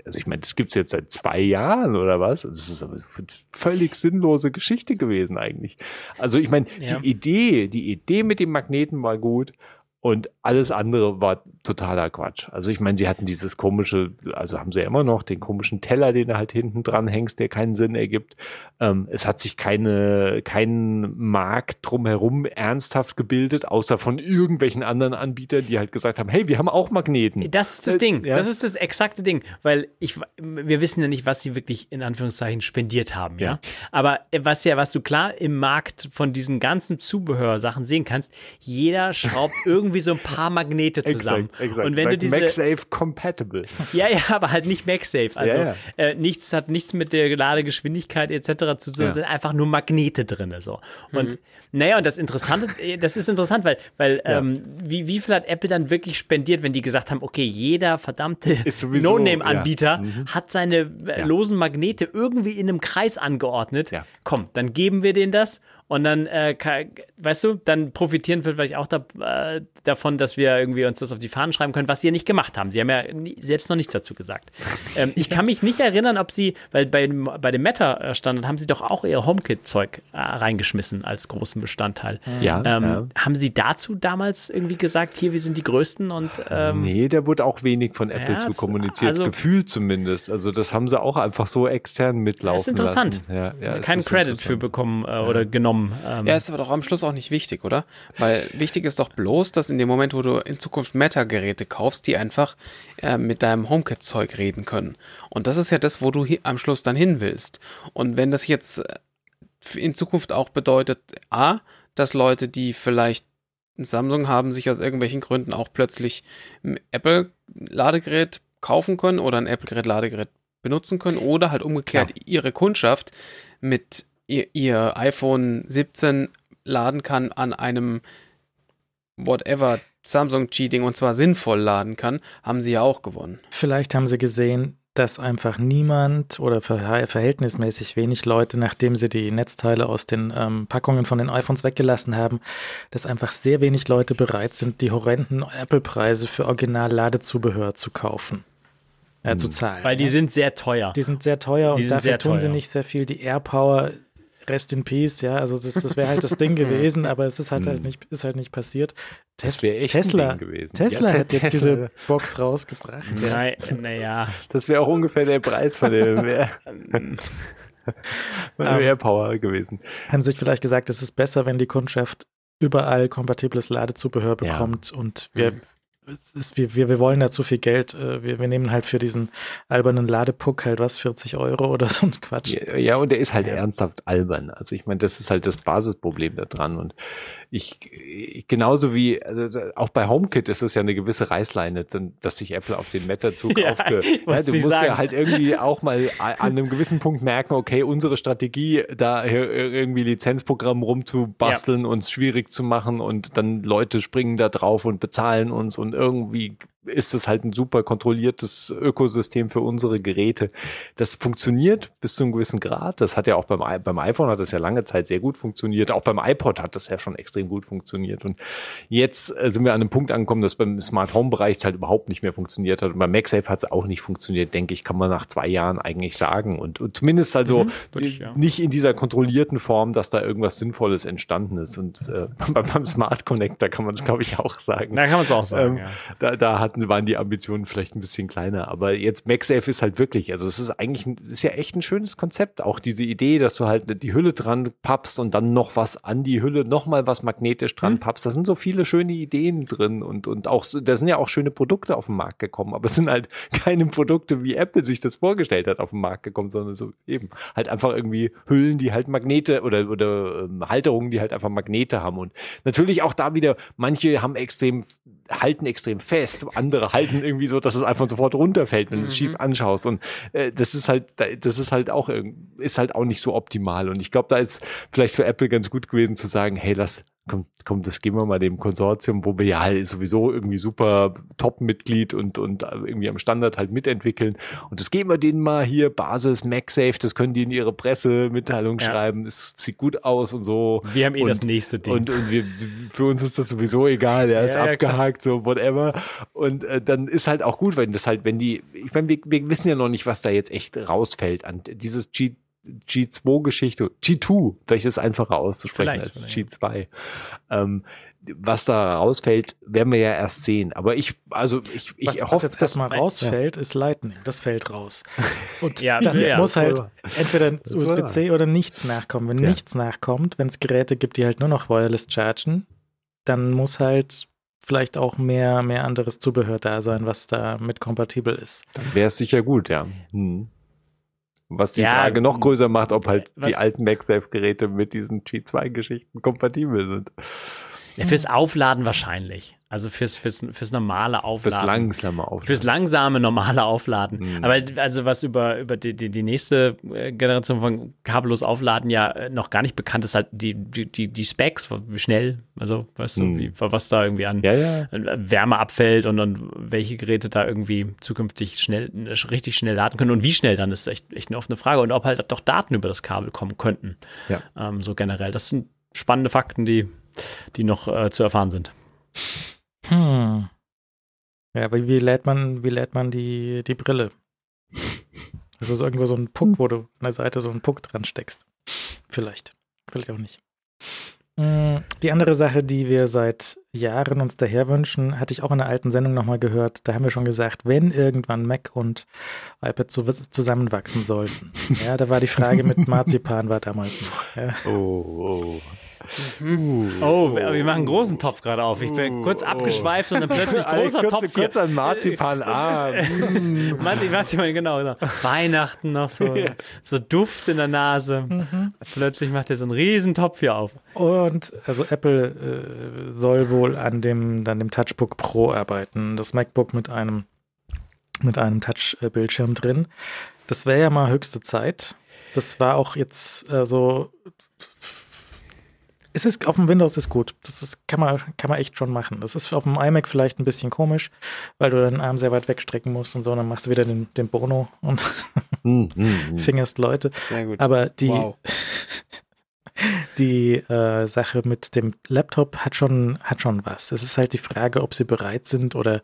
Speaker 4: also ich meine, das gibt's jetzt seit zwei Jahren oder was? Das ist eine völlig sinnlose Geschichte gewesen eigentlich. Also ich meine, ja. die Idee, die Idee mit dem Magneten war gut, und alles andere war totaler Quatsch. Also ich meine, sie hatten dieses komische, also haben sie ja immer noch den komischen Teller, den du halt hinten dran hängst, der keinen Sinn ergibt. Ähm, es hat sich keine, kein Markt drumherum ernsthaft gebildet, außer von irgendwelchen anderen Anbietern, die halt gesagt haben, hey, wir haben auch Magneten.
Speaker 3: Das ist das äh, Ding. Ja? Das ist das exakte Ding, weil ich, wir wissen ja nicht, was sie wirklich in Anführungszeichen spendiert haben, ja. ja? Aber was ja, was du klar im Markt von diesen ganzen Zubehörsachen sehen kannst, jeder schraubt irgendwie irgendwie so ein paar Magnete zusammen.
Speaker 4: Exakt, exakt. Und wenn du diese MagSafe compatible.
Speaker 3: Ja, ja, aber halt nicht MagSafe. Also ja, ja. Äh, nichts hat nichts mit der Ladegeschwindigkeit etc. zu tun. Ja. sind einfach nur Magnete drin. So. Und mhm. naja, und das Interessante, äh, das ist interessant, weil, weil ähm, wie, wie viel hat Apple dann wirklich spendiert, wenn die gesagt haben, okay, jeder verdammte No-Name-Anbieter mhm. hat seine äh, losen Magnete irgendwie in einem Kreis angeordnet. Komm, dann geben wir denen das und dann, äh, weißt du, dann profitieren wir vielleicht auch da, äh, davon, dass wir irgendwie uns das auf die Fahnen schreiben können, was sie ja nicht gemacht haben. Sie haben ja nie, selbst noch nichts dazu gesagt. Ähm, ich kann mich nicht erinnern, ob sie, weil bei, bei dem Meta-Standard haben sie doch auch ihr HomeKit-Zeug äh, reingeschmissen als großen Bestandteil.
Speaker 4: Ja,
Speaker 3: ähm,
Speaker 4: ja,
Speaker 3: Haben sie dazu damals irgendwie gesagt, hier, wir sind die Größten und ähm,
Speaker 4: Nee, da wurde auch wenig von Apple ja, zu kommuniziert, also, gefühlt zumindest. Also das haben sie auch einfach so extern mitlaufen lassen. Das ist interessant.
Speaker 3: Ja, ja, Keinen Credit für bekommen äh, oder genommen
Speaker 5: Ähm. Ja, ist aber doch am Schluss auch nicht wichtig, oder? Weil wichtig ist doch bloß, dass in dem Moment, wo du in Zukunft Meta-Geräte kaufst, die einfach äh, mit deinem HomeKit-Zeug reden können. Und das ist ja das, wo du am Schluss dann hin willst. Und wenn das jetzt äh, in Zukunft auch bedeutet, A, dass Leute, die vielleicht Samsung haben, sich aus irgendwelchen Gründen auch plötzlich ein Apple-Ladegerät kaufen können oder ein Apple-Gerät-Ladegerät benutzen können oder halt umgekehrt ja. ihre Kundschaft mit ihr, ihr iPhone 17 laden kann an einem whatever Samsung Cheating und zwar sinnvoll laden kann, haben sie ja auch gewonnen.
Speaker 2: Vielleicht haben sie gesehen, dass einfach niemand oder verhältnismäßig wenig Leute, nachdem sie die Netzteile aus den ähm, Packungen von den iPhones weggelassen haben, dass einfach sehr wenig Leute bereit sind, die horrenden Apple-Preise für Original-Ladezubehör zu kaufen äh, zu hm. zahlen.
Speaker 3: Weil die sind sehr teuer.
Speaker 2: Die sind sehr teuer die und dafür tun teuer. sie nicht sehr viel. Die AirPower Rest in Peace, ja, also das, das wäre halt das Ding gewesen, aber es ist halt, halt nicht, ist halt nicht passiert.
Speaker 4: Das wäre echt
Speaker 2: Tesla,
Speaker 4: ein Ding gewesen.
Speaker 2: Tesla ja, hat jetzt Tesla. diese Box rausgebracht.
Speaker 3: Nein, naja.
Speaker 4: Das wäre auch ungefähr der Preis von dem AirPower um, gewesen.
Speaker 2: Haben sich vielleicht gesagt, es ist besser, wenn die Kundschaft überall kompatibles Ladezubehör bekommt ja. und wir mhm ist, wir, wir, wir wollen da zu viel Geld. Äh, wir, wir nehmen halt für diesen albernen Ladepuck halt was, 40 Euro oder so ein Quatsch.
Speaker 4: Ja, ja und der ist halt ja. ernsthaft albern. Also ich meine, das ist halt das Basisproblem da dran. Und ich, ich genauso wie, also auch bei HomeKit ist es ja eine gewisse Reißleine, dass sich Apple auf den Meta-Zug ja, aufge... Ja, du musst sagen. ja halt irgendwie auch mal an einem gewissen Punkt merken, okay, unsere Strategie, da irgendwie Lizenzprogramm rumzubasteln, ja. uns schwierig zu machen und dann Leute springen da drauf und bezahlen uns und irgendwie ist es halt ein super kontrolliertes Ökosystem für unsere Geräte. Das funktioniert bis zu einem gewissen Grad. Das hat ja auch beim, beim iPhone hat das ja lange Zeit sehr gut funktioniert. Auch beim iPod hat das ja schon extrem gut funktioniert. Und jetzt äh, sind wir an einem Punkt angekommen, dass beim Smart Home Bereich es halt überhaupt nicht mehr funktioniert hat. Und beim MagSafe hat es auch nicht funktioniert, denke ich, kann man nach zwei Jahren eigentlich sagen. Und, und zumindest also mhm, ich, ja. nicht in dieser kontrollierten Form, dass da irgendwas Sinnvolles entstanden ist. Und äh, beim Smart Connector kann man es, glaube ich, auch sagen.
Speaker 3: Da kann man es auch sagen. Ähm,
Speaker 4: ja. Da, da hatten, waren die Ambitionen vielleicht ein bisschen kleiner. Aber jetzt MagSafe ist halt wirklich, also es ist eigentlich, ein, ist ja echt ein schönes Konzept. Auch diese Idee, dass du halt die Hülle dran pappst und dann noch was an die Hülle, nochmal was magnetisch dran mhm. pappst. Da sind so viele schöne Ideen drin und, und auch, da sind ja auch schöne Produkte auf den Markt gekommen, aber es sind halt keine Produkte, wie Apple sich das vorgestellt hat, auf den Markt gekommen, sondern so eben halt einfach irgendwie Hüllen, die halt Magnete oder, oder ähm, Halterungen, die halt einfach Magnete haben. Und natürlich auch da wieder, manche haben extrem, halten extrem fest, andere halten irgendwie so, dass es einfach sofort runterfällt, wenn du es schief mhm. anschaust. Und äh, das ist halt, das ist halt auch, ist halt auch nicht so optimal. Und ich glaube, da ist vielleicht für Apple ganz gut gewesen zu sagen, hey, lass, komm, komm, das geben wir mal dem Konsortium, wo wir ja halt sowieso irgendwie super Top-Mitglied und, und irgendwie am Standard halt mitentwickeln. Und das geben wir denen mal hier, Basis, MagSafe, das können die in ihre Pressemitteilung ja. schreiben, es sieht gut aus und so.
Speaker 3: Wir haben eh
Speaker 4: und,
Speaker 3: das nächste Ding.
Speaker 4: Und, und wir, für uns ist das sowieso egal, der ja, ist ja, abgehakt, klar. so whatever. Und äh, dann ist halt auch gut, wenn das halt, wenn die, ich meine, wir, wir wissen ja noch nicht, was da jetzt echt rausfällt an dieses G G2-Geschichte, G2, vielleicht ist es einfacher auszusprechen vielleicht, als G2. Ähm, was da rausfällt, werden wir ja erst sehen. Aber ich, also ich, ich
Speaker 2: was,
Speaker 4: hoffe, was
Speaker 2: jetzt dass mal rausfällt, ja. ist Lightning. Das fällt raus. Und ja, dann ja, muss halt entweder USB-C oder nichts nachkommen. Wenn ja. nichts nachkommt, wenn es Geräte gibt, die halt nur noch wireless chargen, dann muss halt vielleicht auch mehr, mehr anderes Zubehör da sein, was da mit kompatibel ist.
Speaker 4: Dann wäre es sicher gut, ja. Hm. Was die ja, Frage noch größer macht, ob halt die alten MagSafe-Geräte mit diesen G2-Geschichten kompatibel sind.
Speaker 3: Ja, fürs Aufladen wahrscheinlich. Also fürs, fürs, fürs normale Aufladen.
Speaker 4: Fürs langsame Aufladen.
Speaker 3: Fürs langsame, normale Aufladen. Mhm. Aber also was über, über die, die, die nächste äh, Generation von kabellos Aufladen ja äh, noch gar nicht bekannt ist, halt die, die, die Specs, wie schnell, also weißt mhm. du, wie, was da irgendwie an
Speaker 4: ja, ja.
Speaker 3: Wärme abfällt und, und welche Geräte da irgendwie zukünftig schnell, richtig schnell laden können und wie schnell dann ist echt, echt eine offene Frage und ob halt doch Daten über das Kabel kommen könnten.
Speaker 4: Ja.
Speaker 3: Ähm, so generell. Das sind spannende Fakten, die, die noch äh, zu erfahren sind.
Speaker 2: Hm. Ja, aber wie lädt man, wie lädt man die, die Brille? Das ist irgendwo so ein Puck, wo du an der Seite so einen Puck dran steckst. Vielleicht. Vielleicht auch nicht. Hm, die andere Sache, die wir seit Jahren uns daher wünschen, hatte ich auch in der alten Sendung nochmal gehört. Da haben wir schon gesagt, wenn irgendwann Mac und iPad zusammenwachsen sollten. Ja, da war die Frage mit Marzipan war damals noch. Ja.
Speaker 4: Oh, oh.
Speaker 3: Mhm. Oh, wir machen einen großen Topf gerade auf. Ich bin kurz abgeschweift und dann plötzlich großer kurz, Topf.
Speaker 4: Kurz ein Marzipan. Ah,
Speaker 3: Marzipan, genau. So. Weihnachten noch so, so Duft in der Nase. Mhm. Plötzlich macht er so einen riesen Topf hier auf.
Speaker 2: Und also Apple äh, soll wohl an dem, an dem Touchbook Pro arbeiten. Das MacBook mit einem, mit einem Touch-Bildschirm drin. Das wäre ja mal höchste Zeit. Das war auch jetzt äh, so es ist auf dem Windows ist gut. Das ist, kann man, kann man echt schon machen. Das ist auf dem iMac vielleicht ein bisschen komisch, weil du deinen Arm sehr weit wegstrecken musst und so. Und dann machst du wieder den, den Bono und mm, mm, mm. fingerst Leute.
Speaker 5: Sehr gut.
Speaker 2: Aber die, wow. die äh, Sache mit dem Laptop hat schon, hat schon was. Es ist halt die Frage, ob sie bereit sind oder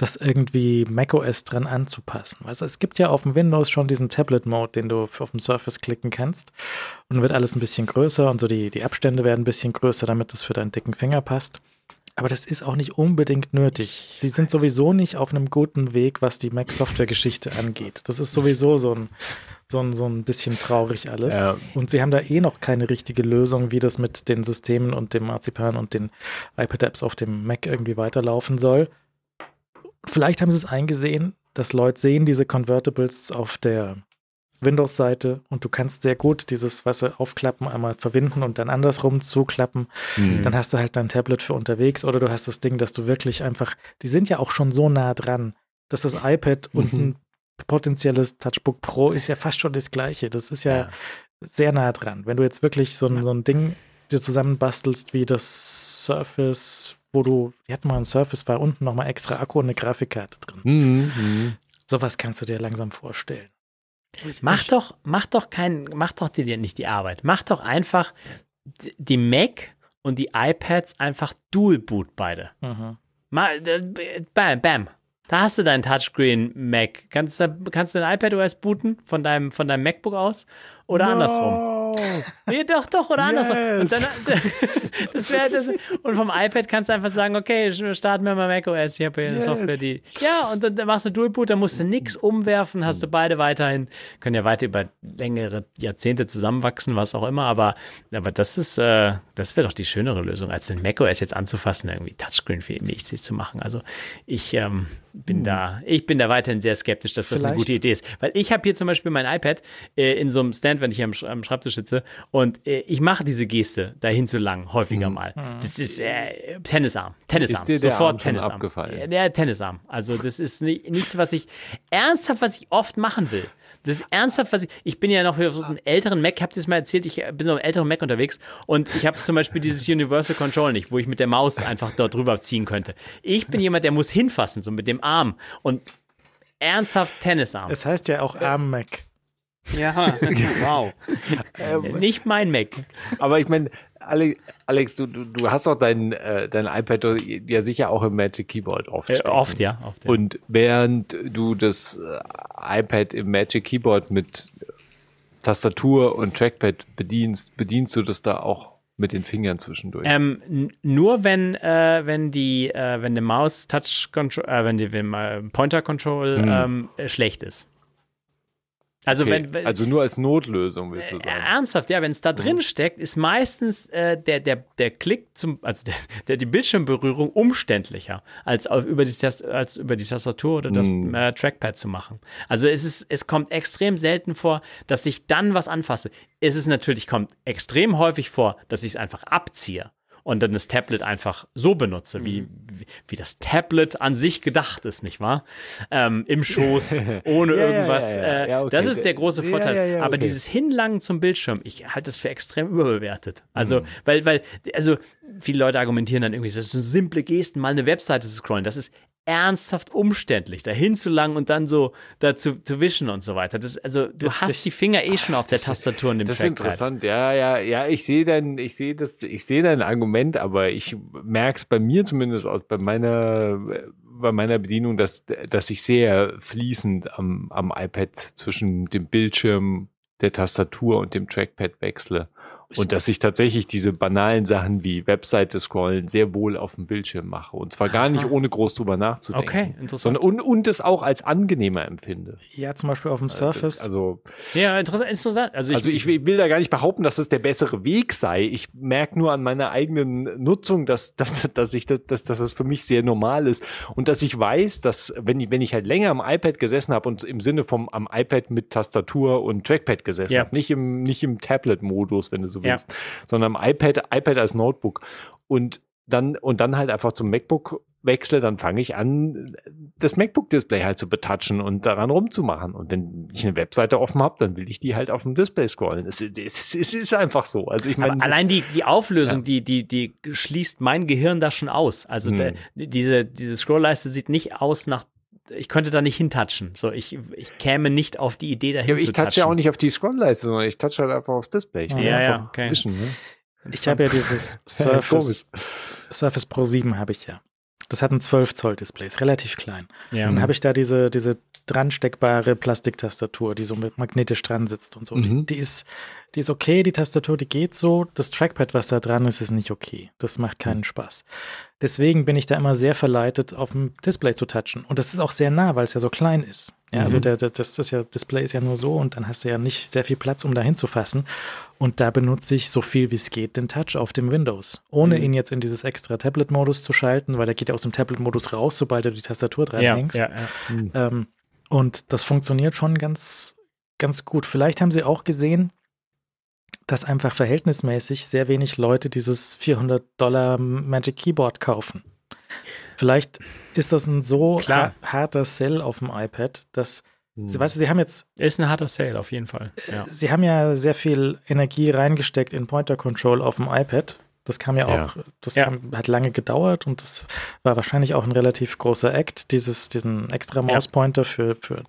Speaker 2: das irgendwie macOS dran anzupassen. Also es gibt ja auf dem Windows schon diesen Tablet-Mode, den du auf dem Surface klicken kannst. Und dann wird alles ein bisschen größer und so die, die Abstände werden ein bisschen größer, damit das für deinen dicken Finger passt. Aber das ist auch nicht unbedingt nötig. Sie sind sowieso nicht auf einem guten Weg, was die Mac-Software-Geschichte angeht. Das ist sowieso so ein, so ein, so ein bisschen traurig alles. Ja. Und sie haben da eh noch keine richtige Lösung, wie das mit den Systemen und dem Marzipan und den iPad-Apps auf dem Mac irgendwie weiterlaufen soll. Vielleicht haben sie es eingesehen, dass Leute sehen diese Convertibles auf der Windows-Seite und du kannst sehr gut dieses Wasser aufklappen, einmal verwinden und dann andersrum zuklappen. Mhm. Dann hast du halt dein Tablet für unterwegs oder du hast das Ding, dass du wirklich einfach, die sind ja auch schon so nah dran, dass das iPad mhm. und ein potenzielles Touchbook Pro ist ja fast schon das gleiche. Das ist ja, ja. sehr nah dran. Wenn du jetzt wirklich so ein, so ein Ding dir zusammenbastelst wie das Surface, wo du, wir hatten mal ein Surface, war unten nochmal extra Akku und eine Grafikkarte drin. Mhm, mh. Sowas kannst du dir langsam vorstellen.
Speaker 3: Mach doch, mach doch kein, mach doch dir nicht die Arbeit. Mach doch einfach die Mac und die iPads einfach Dual Boot beide. Mhm. Mal, bam, bam. Da hast du deinen Touchscreen Mac. Kannst du, kannst du dein iPad OS booten von deinem, von deinem MacBook aus oder no. andersrum? Nee, doch, doch, oder yes. andersrum. Und, dann, das wär, das, und vom iPad kannst du einfach sagen, okay, starten wir mal macOS, ich habe hier eine yes. Software, die. Ja, und dann, machst du Dualboot, dann musst du nichts umwerfen, hast du beide weiterhin, können ja weiter über längere Jahrzehnte zusammenwachsen, was auch immer, aber, aber das ist, äh, das wäre doch die schönere Lösung, als den macOS jetzt anzufassen, irgendwie Touchscreen für mich zu machen. Also ich ähm, bin hm. da, ich bin da weiterhin sehr skeptisch, dass das Vielleicht. eine gute Idee ist. Weil ich habe hier zum Beispiel mein iPad äh, in so einem Stand, wenn ich am, am Schreibtisch sitze und äh, ich mache diese Geste dahin zu lang, häufiger mhm. mal. Das ist äh, Tennisarm. Tennisarm. Ist dir der Sofort Arm Tennisarm. Abgefallen? Der Tennisarm. Also das ist nicht, nicht, was ich ernsthaft, was ich oft machen will. Das ist ernsthaft, was ich. Ich bin ja noch auf so einem älteren Mac, habt ihr es mal erzählt, ich bin so einem älteren Mac unterwegs und ich habe zum Beispiel dieses Universal Control nicht, wo ich mit der Maus einfach dort drüber ziehen könnte. Ich bin jemand, der muss hinfassen, so mit dem Arm und ernsthaft Tennisarm.
Speaker 2: Es heißt ja auch Arm-Mac.
Speaker 3: Ja, wow. ähm, Nicht mein Mac.
Speaker 4: Aber ich meine, Alex, du, du, du hast doch dein, äh, dein iPad ja sicher auch im Magic Keyboard oft.
Speaker 3: Äh, oft, ja, oft,
Speaker 4: ja. Und während du das äh, iPad im Magic Keyboard mit Tastatur und Trackpad bedienst, bedienst du das da auch mit den Fingern zwischendurch?
Speaker 3: Ähm, nur wenn, äh, wenn die, äh, wenn der Maus Touch Control, äh, wenn die wenn, Pointer Control hm. ähm, schlecht ist.
Speaker 4: Also, okay. wenn, also nur als Notlösung willst du
Speaker 3: sagen? Äh, ernsthaft, ja, wenn es da drin mhm. steckt, ist meistens äh, der, der, der Klick zum, also der, der, die Bildschirmberührung umständlicher, als auf, über, die, als über die Tastatur oder das mhm. äh, Trackpad zu machen. Also es ist, es kommt extrem selten vor, dass ich dann was anfasse. Es ist natürlich, kommt extrem häufig vor, dass ich es einfach abziehe und dann das Tablet einfach so benutze, mhm. wie, wie, das Tablet an sich gedacht ist, nicht wahr? Ähm, Im Schoß, ohne ja, irgendwas. Ja, ja, äh, okay. Das ist der große Vorteil. Aber okay. dieses Hinlangen zum Bildschirm, ich halte das für extrem überbewertet. Also, mhm. weil, weil, also viele Leute argumentieren dann irgendwie, das sind simple Gesten, mal eine Webseite zu scrollen. Das ist ernsthaft umständlich, dahin zu langen und dann so dazu zu wischen und so weiter. Das, also du hast das, die Finger eh schon auf der Tastatur und dem
Speaker 4: Das
Speaker 3: ist
Speaker 4: interessant, ja, ja, ja. Ich sehe dein, ich sehe das, ich sehe dein Argument, aber ich merke es bei mir zumindest aus, bei meiner, bei meiner Bedienung, dass, dass ich sehr fließend am, am iPad zwischen dem Bildschirm, der Tastatur und dem Trackpad wechsle. Und dass ich tatsächlich diese banalen Sachen wie Webseite scrollen sehr wohl auf dem Bildschirm mache. Und zwar gar nicht ohne groß drüber nachzudenken.
Speaker 3: Okay, interessant.
Speaker 4: Sondern, und, und es auch als angenehmer empfinde.
Speaker 2: Ja, zum Beispiel auf dem Surface.
Speaker 4: Also,
Speaker 3: ja, interessant. interessant.
Speaker 4: Also, ich, also ich will da gar nicht behaupten, dass es der bessere Weg sei. Ich merke nur an meiner eigenen Nutzung, dass, dass, dass ich das, dass, dass das für mich sehr normal ist. Und dass ich weiß, dass wenn ich, wenn ich halt länger am iPad gesessen habe und im Sinne vom am iPad mit Tastatur und Trackpad gesessen ja. habe, nicht im, nicht im Tablet-Modus, wenn du so willst, ja. sondern am iPad, iPad als Notebook. Und dann, und dann halt einfach zum MacBook wechsle, dann fange ich an, das MacBook-Display halt zu betatschen und daran rumzumachen. Und wenn ich eine Webseite offen habe, dann will ich die halt auf dem Display scrollen. Es, es, es ist einfach so. Also ich meine,
Speaker 3: allein die, die Auflösung, ja. die, die, die schließt mein Gehirn da schon aus. Also hm. der, diese, diese Scrollleiste sieht nicht aus nach ich könnte da nicht hintatschen. So, ich, ich käme nicht auf die Idee dahin ja,
Speaker 4: ich zu touche ja auch nicht auf die Scrollleiste, sondern ich touche halt einfach aufs Display. Ich
Speaker 3: ja, ja, okay. Wischen, ne?
Speaker 2: Ich habe ja dieses Surface, Surface Pro 7 habe ich ja. Das hat ein 12 Zoll Display, ist relativ klein. Ja. Und dann habe ich da diese, diese dran steckbare Plastiktastatur, die so magnetisch dran sitzt und so. Mhm. Die, die, ist, die ist okay, die Tastatur, die geht so. Das Trackpad, was da dran ist, ist nicht okay. Das macht keinen mhm. Spaß. Deswegen bin ich da immer sehr verleitet, auf dem Display zu touchen. Und das ist auch sehr nah, weil es ja so klein ist. Ja, also mhm. der, der, das ist ja, Display ist ja nur so und dann hast du ja nicht sehr viel Platz, um da hinzufassen. Und da benutze ich so viel wie es geht den Touch auf dem Windows. Ohne mhm. ihn jetzt in dieses extra Tablet-Modus zu schalten, weil der geht ja aus dem Tablet-Modus raus, sobald du die Tastatur dran ja, hängst. Ja, ja. Mhm. Ähm, und das funktioniert schon ganz, ganz gut. Vielleicht haben sie auch gesehen, dass einfach verhältnismäßig sehr wenig Leute dieses 400 Dollar Magic Keyboard kaufen. Vielleicht ist das ein so harter Sell auf dem iPad, dass Sie, weißt du, sie haben jetzt.
Speaker 3: Ist ein harter Sale, auf jeden Fall.
Speaker 2: Ja. Sie haben ja sehr viel Energie reingesteckt in Pointer Control auf dem iPad. Das kam ja, ja. auch, das ja. hat lange gedauert und das war wahrscheinlich auch ein relativ großer Act, dieses, diesen extra Mauspointer für, für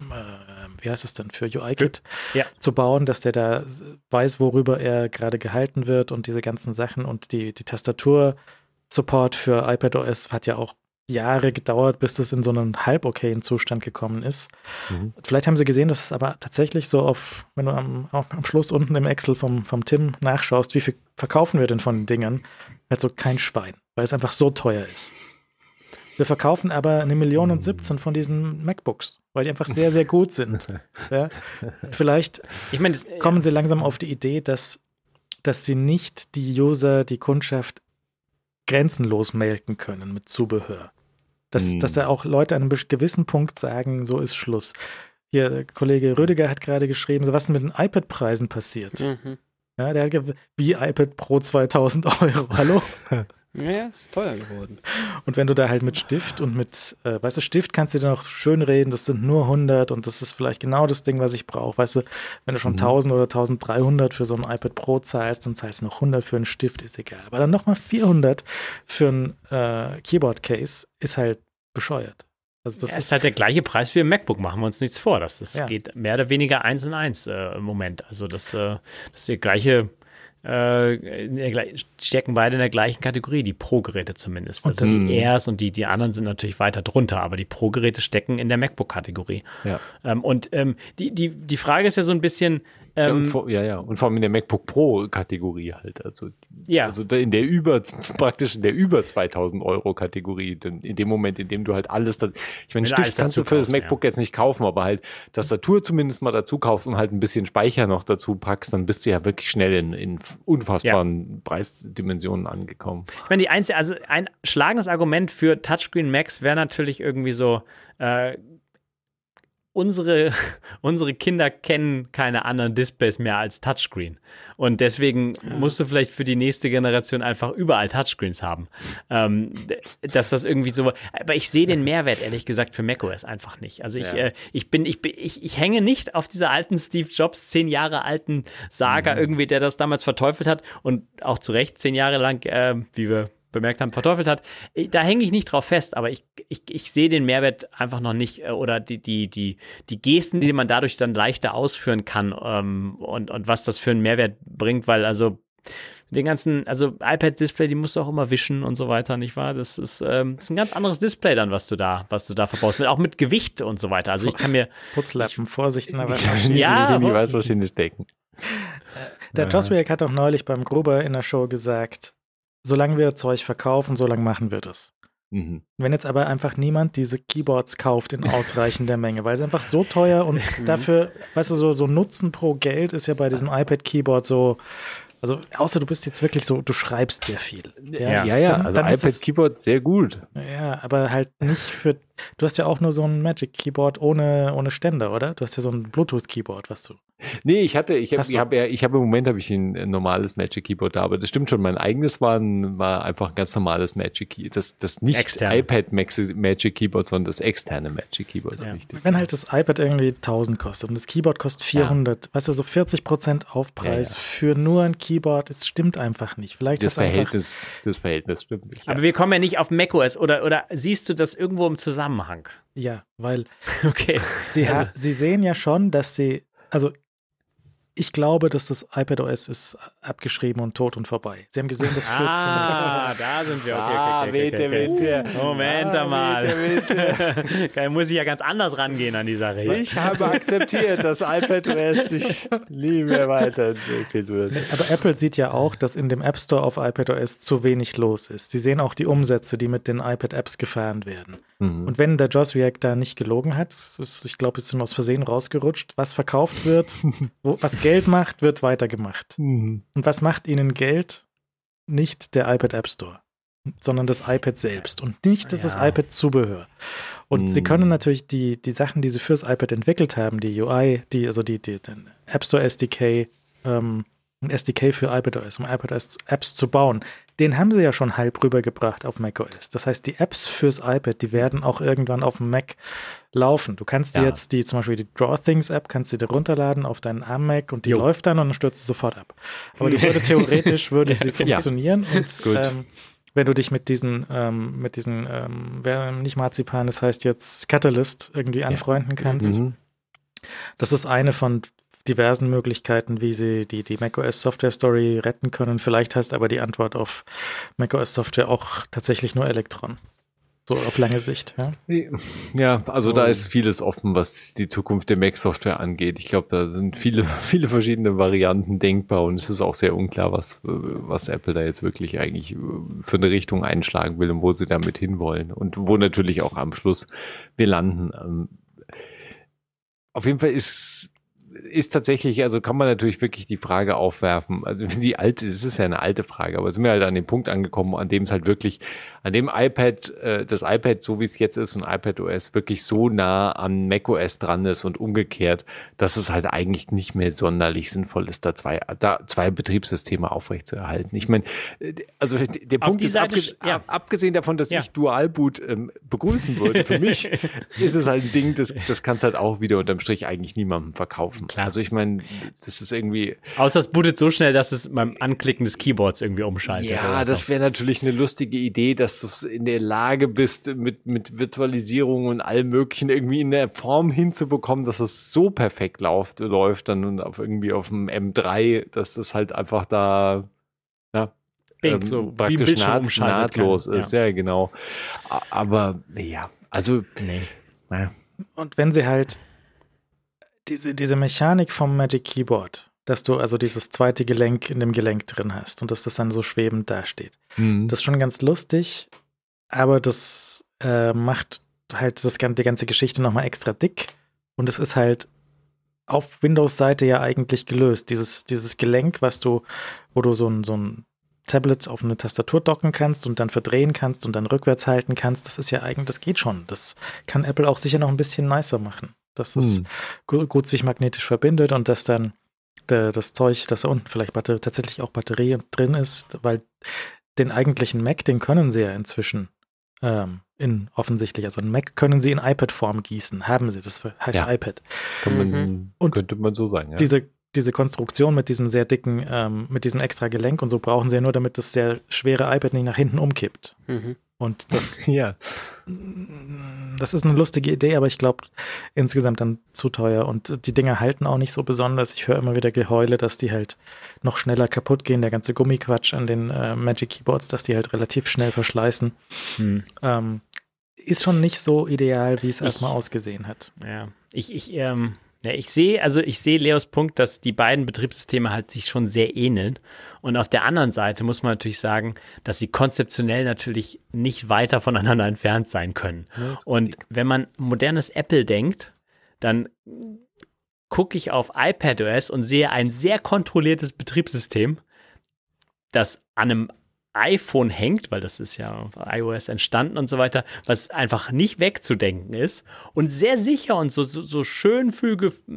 Speaker 2: äh, wie heißt es denn, für UI-Kit ja. zu bauen, dass der da weiß, worüber er gerade gehalten wird und diese ganzen Sachen und die, die Tastatur-Support für iPadOS hat ja auch Jahre gedauert, bis das in so einen halb okayen Zustand gekommen ist. Mhm. Vielleicht haben sie gesehen, dass es aber tatsächlich so auf, wenn du am, am Schluss unten im Excel vom, vom Tim nachschaust, wie viel verkaufen wir denn von den Dingern, halt so kein Schwein, weil es einfach so teuer ist. Wir verkaufen aber eine Million und 17 von diesen MacBooks, weil die einfach sehr, sehr gut sind. ja? Vielleicht ich mein, das, kommen sie langsam auf die Idee, dass, dass sie nicht die User, die Kundschaft grenzenlos melken können mit Zubehör. Dass, hm. dass da auch Leute an einem gewissen Punkt sagen, so ist Schluss. Hier, Kollege Rödiger hat gerade geschrieben, so was denn mit den iPad-Preisen passiert. Mhm. Ja, der hat wie iPad Pro 2000 Euro. Hallo?
Speaker 5: Ja, ist teuer geworden.
Speaker 2: Und wenn du da halt mit Stift und mit, äh, weißt du, Stift kannst du dir noch schön reden, das sind nur 100 und das ist vielleicht genau das Ding, was ich brauche. Weißt du, wenn du schon mhm. 1000 oder 1300 für so ein iPad Pro zahlst, dann zahlst du noch 100 für einen Stift, ist egal. Aber dann nochmal 400 für ein äh, Keyboard Case ist halt bescheuert.
Speaker 3: Also das ja, ist halt der gleiche Preis wie im MacBook, machen wir uns nichts vor. Das, das ja. geht mehr oder weniger eins in eins äh, im Moment. Also das, äh, das ist der gleiche äh, stecken beide in der gleichen Kategorie, die Pro-Geräte zumindest. Also die Airs und die, die anderen sind natürlich weiter drunter, aber die Pro-Geräte stecken in der MacBook-Kategorie. Ja. Ähm, und ähm, die, die, die Frage ist ja so ein bisschen.
Speaker 4: Ähm, ja, ja, ja, und vor allem in der MacBook Pro-Kategorie halt. Also, ja. also in der über, praktisch in der über 2000 Euro-Kategorie, in dem Moment, in dem du halt alles, da, ich meine, Stift kannst du für das MacBook ja. jetzt nicht kaufen, aber halt Tastatur zumindest mal dazu kaufst und halt ein bisschen Speicher noch dazu packst, dann bist du ja wirklich schnell in, in unfassbaren ja. Preisdimensionen angekommen.
Speaker 3: Ich meine, die einzige, also ein schlagendes Argument für Touchscreen Max wäre natürlich irgendwie so, äh, unsere, unsere Kinder kennen keine anderen Displays mehr als Touchscreen. Und deswegen ja. musst du vielleicht für die nächste Generation einfach überall Touchscreens haben. Ähm, dass das irgendwie so. Aber ich sehe den Mehrwert, ehrlich gesagt, für macOS einfach nicht. Also ich, ja. äh, ich bin, ich bin, ich, ich hänge nicht auf dieser alten Steve Jobs, zehn Jahre alten Saga, mhm. irgendwie, der das damals verteufelt hat und auch zu Recht zehn Jahre lang, äh, wie wir bemerkt haben, verteufelt hat. Äh, da hänge ich nicht drauf fest, aber ich, ich, ich sehe den Mehrwert einfach noch nicht äh, oder die, die, die, die Gesten, die man dadurch dann leichter ausführen kann ähm, und, und was das für einen Mehrwert bringt, weil also den ganzen, also iPad-Display, die musst du auch immer wischen und so weiter, nicht wahr? Das ist, ähm, das ist ein ganz anderes Display dann, was du da, was du da verbaust, auch mit Gewicht und so weiter. Also ich kann mir
Speaker 2: Putzlappen, Vorsicht in der
Speaker 4: Waschmaschine. ja, in die Waschmaschine stecken.
Speaker 2: Der Joswiak hat auch neulich beim Gruber in der Show gesagt, solange wir Zeug verkaufen, solange machen wir das. Mhm. Wenn jetzt aber einfach niemand diese Keyboards kauft in ausreichender Menge, weil sie einfach so teuer und mhm. dafür, weißt du, so, so Nutzen pro Geld ist ja bei diesem iPad-Keyboard so, also außer du bist jetzt wirklich so, du schreibst sehr viel.
Speaker 4: Ja, ja, ja. Dann, also iPad-Keyboard sehr gut.
Speaker 2: Ja, aber halt nicht für, du hast ja auch nur so ein Magic-Keyboard ohne, ohne Ständer, oder? Du hast ja so ein Bluetooth-Keyboard, was du
Speaker 4: Nee, ich hatte, ich habe ich hab ja, ich habe im Moment habe ich ein normales Magic Keyboard da, aber das stimmt schon, mein eigenes war, ein, war einfach ein ganz normales Magic Keyboard. Das, das nicht Externe. iPad Magic Keyboard, sondern das externe Magic Keyboard
Speaker 2: ja. richtig. Wenn halt das iPad irgendwie 1000 kostet und das Keyboard kostet 400, ja. weißt du, so 40 Prozent Aufpreis ja, für nur ein Keyboard, es stimmt einfach nicht. Vielleicht
Speaker 4: das Verhältnis, das Verhältnis stimmt nicht.
Speaker 3: Aber wir kommen ja nicht auf macOS oder, oder siehst du das irgendwo im Zusammenhang?
Speaker 2: Ja, weil okay. sie, also. sie sehen ja schon, dass sie, also ich glaube, dass das iPadOS ist abgeschrieben und tot und vorbei. Sie haben gesehen, das führt ah,
Speaker 3: zu Ah, da sind wir. Okay, okay, ah, okay, okay, okay, okay. Uh, Moment ah, mal. da muss ich ja ganz anders rangehen an die Sache.
Speaker 4: Ich habe akzeptiert, dass iPadOS sich nie mehr weiterentwickelt wird.
Speaker 2: Aber Apple sieht ja auch, dass in dem App Store auf iPadOS zu wenig los ist. Sie sehen auch die Umsätze, die mit den iPad-Apps gefahren werden. Mhm. Und wenn der Joss React da nicht gelogen hat, ich glaube, es ist ihm aus Versehen rausgerutscht, was verkauft wird, wo, was Geld macht, wird weitergemacht. Mhm. Und was macht ihnen Geld? Nicht der iPad App Store, sondern das iPad selbst und nicht das, ja. das iPad-Zubehör. Und mhm. sie können natürlich die, die Sachen, die sie fürs iPad entwickelt haben, die UI, die, also die, die den App Store SDK, ähm, ein SDK für iPadOS, um iPadOS-Apps zu bauen. Den haben sie ja schon halb rübergebracht auf macOS. Das heißt, die Apps fürs iPad, die werden auch irgendwann auf dem Mac laufen. Du kannst dir jetzt die, zum Beispiel die Draw Things App, kannst du dir runterladen auf deinen ARM-Mac und die jo. läuft dann und dann stürzt sie sofort ab. Aber die würde theoretisch, würde sie funktionieren ja. und ähm, wenn du dich mit diesen, ähm, mit diesen, ähm, nicht Marzipan, das heißt jetzt Catalyst irgendwie anfreunden kannst. Mhm. Das ist eine von diversen Möglichkeiten, wie sie die, die macOS Software Story retten können. Vielleicht heißt aber die Antwort auf macOS Software auch tatsächlich nur Elektron. So auf lange Sicht, ja.
Speaker 4: Ja, also oh. da ist vieles offen, was die Zukunft der Mac-Software angeht. Ich glaube, da sind viele, viele verschiedene Varianten denkbar und es ist auch sehr unklar, was, was Apple da jetzt wirklich eigentlich für eine Richtung einschlagen will und wo sie damit hinwollen. Und wo natürlich auch am Schluss wir landen. Ähm, auf jeden Fall ist ist tatsächlich, also kann man natürlich wirklich die Frage aufwerfen. Also die alte, es ist ja eine alte Frage, aber sind wir halt an dem Punkt angekommen, an dem es halt wirklich, an dem iPad, äh, das iPad, so wie es jetzt ist und iPad OS wirklich so nah an macOS dran ist und umgekehrt, dass es halt eigentlich nicht mehr sonderlich sinnvoll ist, da zwei, da zwei Betriebssysteme aufrechtzuerhalten. Ich meine, äh, also der Punkt ist, Seite, abges ja. abgesehen davon, dass ja. ich Dualboot ähm, begrüßen würde, für mich ist es halt ein Ding, das, das kannst halt auch wieder unterm Strich eigentlich niemandem verkaufen. Klar. Also ich meine, das ist irgendwie.
Speaker 3: Außer es bootet so schnell, dass es beim Anklicken des Keyboards irgendwie umschaltet.
Speaker 4: Ja, das wäre natürlich eine lustige Idee, dass du in der Lage bist, mit, mit Virtualisierung und allem möglichen irgendwie in der Form hinzubekommen, dass es so perfekt läuft, läuft dann auf irgendwie auf dem M3, dass das halt einfach da ja, Bing, ähm, so praktisch naht, nahtlos kann. ist. Ja. ja, genau. Aber ja, also nee.
Speaker 2: Ja. Und wenn sie halt diese, diese Mechanik vom Magic Keyboard, dass du also dieses zweite Gelenk in dem Gelenk drin hast und dass das dann so schwebend dasteht. Mhm. Das ist schon ganz lustig, aber das äh, macht halt das, die ganze Geschichte nochmal extra dick und es ist halt auf Windows-Seite ja eigentlich gelöst. Dieses, dieses Gelenk, was du, wo du so ein, so ein Tablet auf eine Tastatur docken kannst und dann verdrehen kannst und dann rückwärts halten kannst, das ist ja eigentlich, das geht schon. Das kann Apple auch sicher noch ein bisschen nicer machen dass es hm. gut, gut, sich magnetisch verbindet und dass dann der, das Zeug, dass da unten vielleicht Batter tatsächlich auch Batterie drin ist, weil den eigentlichen Mac, den können sie ja inzwischen ähm, in offensichtlich, also einen Mac können sie in iPad-Form gießen, haben sie, das heißt ja. iPad.
Speaker 4: Man, mhm. Und könnte man so sagen, ja.
Speaker 2: Diese, diese Konstruktion mit diesem sehr dicken, ähm, mit diesem extra Gelenk und so brauchen sie ja nur, damit das sehr schwere iPad nicht nach hinten umkippt. Mhm. Und das, ja. das ist eine lustige Idee, aber ich glaube insgesamt dann zu teuer. Und die Dinger halten auch nicht so besonders. Ich höre immer wieder Geheule, dass die halt noch schneller kaputt gehen. Der ganze Gummiquatsch an den äh, Magic Keyboards, dass die halt relativ schnell verschleißen. Hm. Ähm, ist schon nicht so ideal, wie es erstmal ausgesehen hat.
Speaker 3: Ja, ich, ich, ähm, ja, ich sehe, also ich sehe Leos Punkt, dass die beiden Betriebssysteme halt sich schon sehr ähneln. Und auf der anderen Seite muss man natürlich sagen, dass sie konzeptionell natürlich nicht weiter voneinander entfernt sein können. Und wenn man modernes Apple denkt, dann gucke ich auf iPadOS und sehe ein sehr kontrolliertes Betriebssystem, das an einem iPhone hängt, weil das ist ja auf iOS entstanden und so weiter, was einfach nicht wegzudenken ist und sehr sicher und so, so, so schön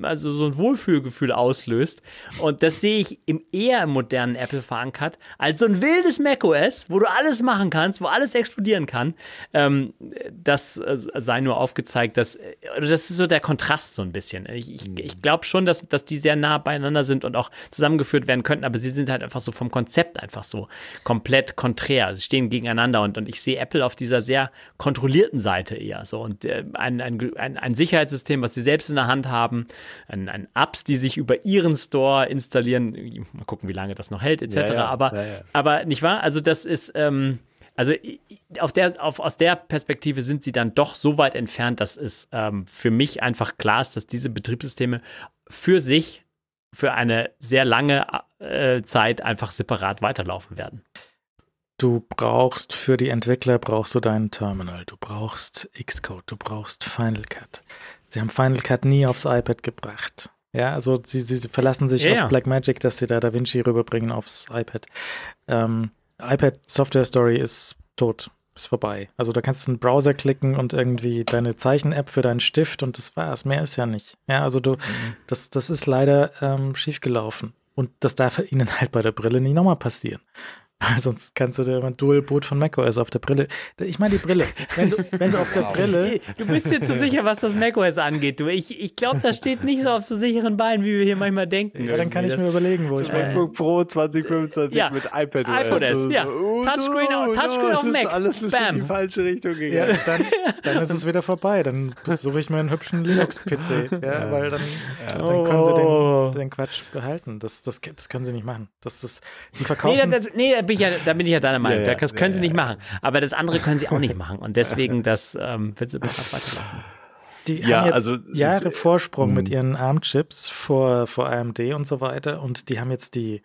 Speaker 3: also so ein Wohlfühlgefühl auslöst. Und das sehe ich im eher im modernen Apple verankert, als so ein wildes macOS, wo du alles machen kannst, wo alles explodieren kann. Ähm, das äh, sei nur aufgezeigt, dass das ist so der Kontrast so ein bisschen. Ich, ich, ich glaube schon, dass, dass die sehr nah beieinander sind und auch zusammengeführt werden könnten, aber sie sind halt einfach so vom Konzept einfach so komplett komplett konträr. Sie stehen gegeneinander und, und ich sehe Apple auf dieser sehr kontrollierten Seite eher so. Und äh, ein, ein, ein, ein, Sicherheitssystem, was sie selbst in der Hand haben, ein, ein, Apps, die sich über ihren Store installieren. Mal gucken, wie lange das noch hält, etc. Ja, ja, aber, ja, aber nicht wahr? Also, das ist. Ähm, also auf der, auf, aus der Perspektive sind sie dann doch so weit entfernt, dass es ähm, für mich einfach klar ist, dass diese Betriebssysteme für sich für eine sehr lange äh, Zeit einfach separat weiterlaufen werden.
Speaker 2: Du brauchst für die Entwickler brauchst du deinen Terminal, du brauchst Xcode, du brauchst Final Cut. Sie haben Final Cut nie aufs iPad gebracht. Ja, also sie, sie, verlassen sich ja, auf Blackmagic, dass sie da DaVinci rüberbringen aufs iPad. Ähm, iPad Software Story ist tot, ist vorbei. Also da kannst du einen Browser klicken und irgendwie deine Zeichen-App für deinen Stift und das war's. Mehr ist ja nicht. Ja, also du, mhm. das, das ist leider ähm, schiefgelaufen. Und das darf ihnen halt bei der Brille nicht nochmal passieren. Sonst kannst du dir mal Dual Boot von macOS auf der Brille. Ich meine die Brille. Wenn du, wenn du auf der Brille.
Speaker 3: Du bist dir zu sicher, was das macOS angeht. Du, ich ich glaube, das steht nicht so auf so sicheren Beinen, wie wir hier manchmal denken.
Speaker 2: Ja, dann kann ich mir überlegen, wo ich
Speaker 4: mein MacBook Pro 2025 ja. mit iPad
Speaker 3: iPadOS. Ja. Oh, Touchscreen, no, Touchscreen no, auf Mac.
Speaker 4: Alles ist Bam. in die falsche Richtung gegangen.
Speaker 2: Ja, dann, dann ist es wieder vorbei. Dann suche ich mir einen hübschen Linux-PC. Ja, weil dann, dann können sie den, oh. den Quatsch behalten. Das, das, das können sie nicht machen. Das, das, die verkaufen.
Speaker 3: Nee, das, nee bin ich ja, da bin ich ja deiner Meinung. Ja, das können ja, sie nicht machen. Aber das andere können sie auch nicht machen. Und deswegen, das ähm, wird separat weiterlaufen.
Speaker 2: Die ja, haben jetzt also, Jahre Vorsprung mit hm. ihren ARM-Chips vor, vor AMD und so weiter. Und die haben jetzt die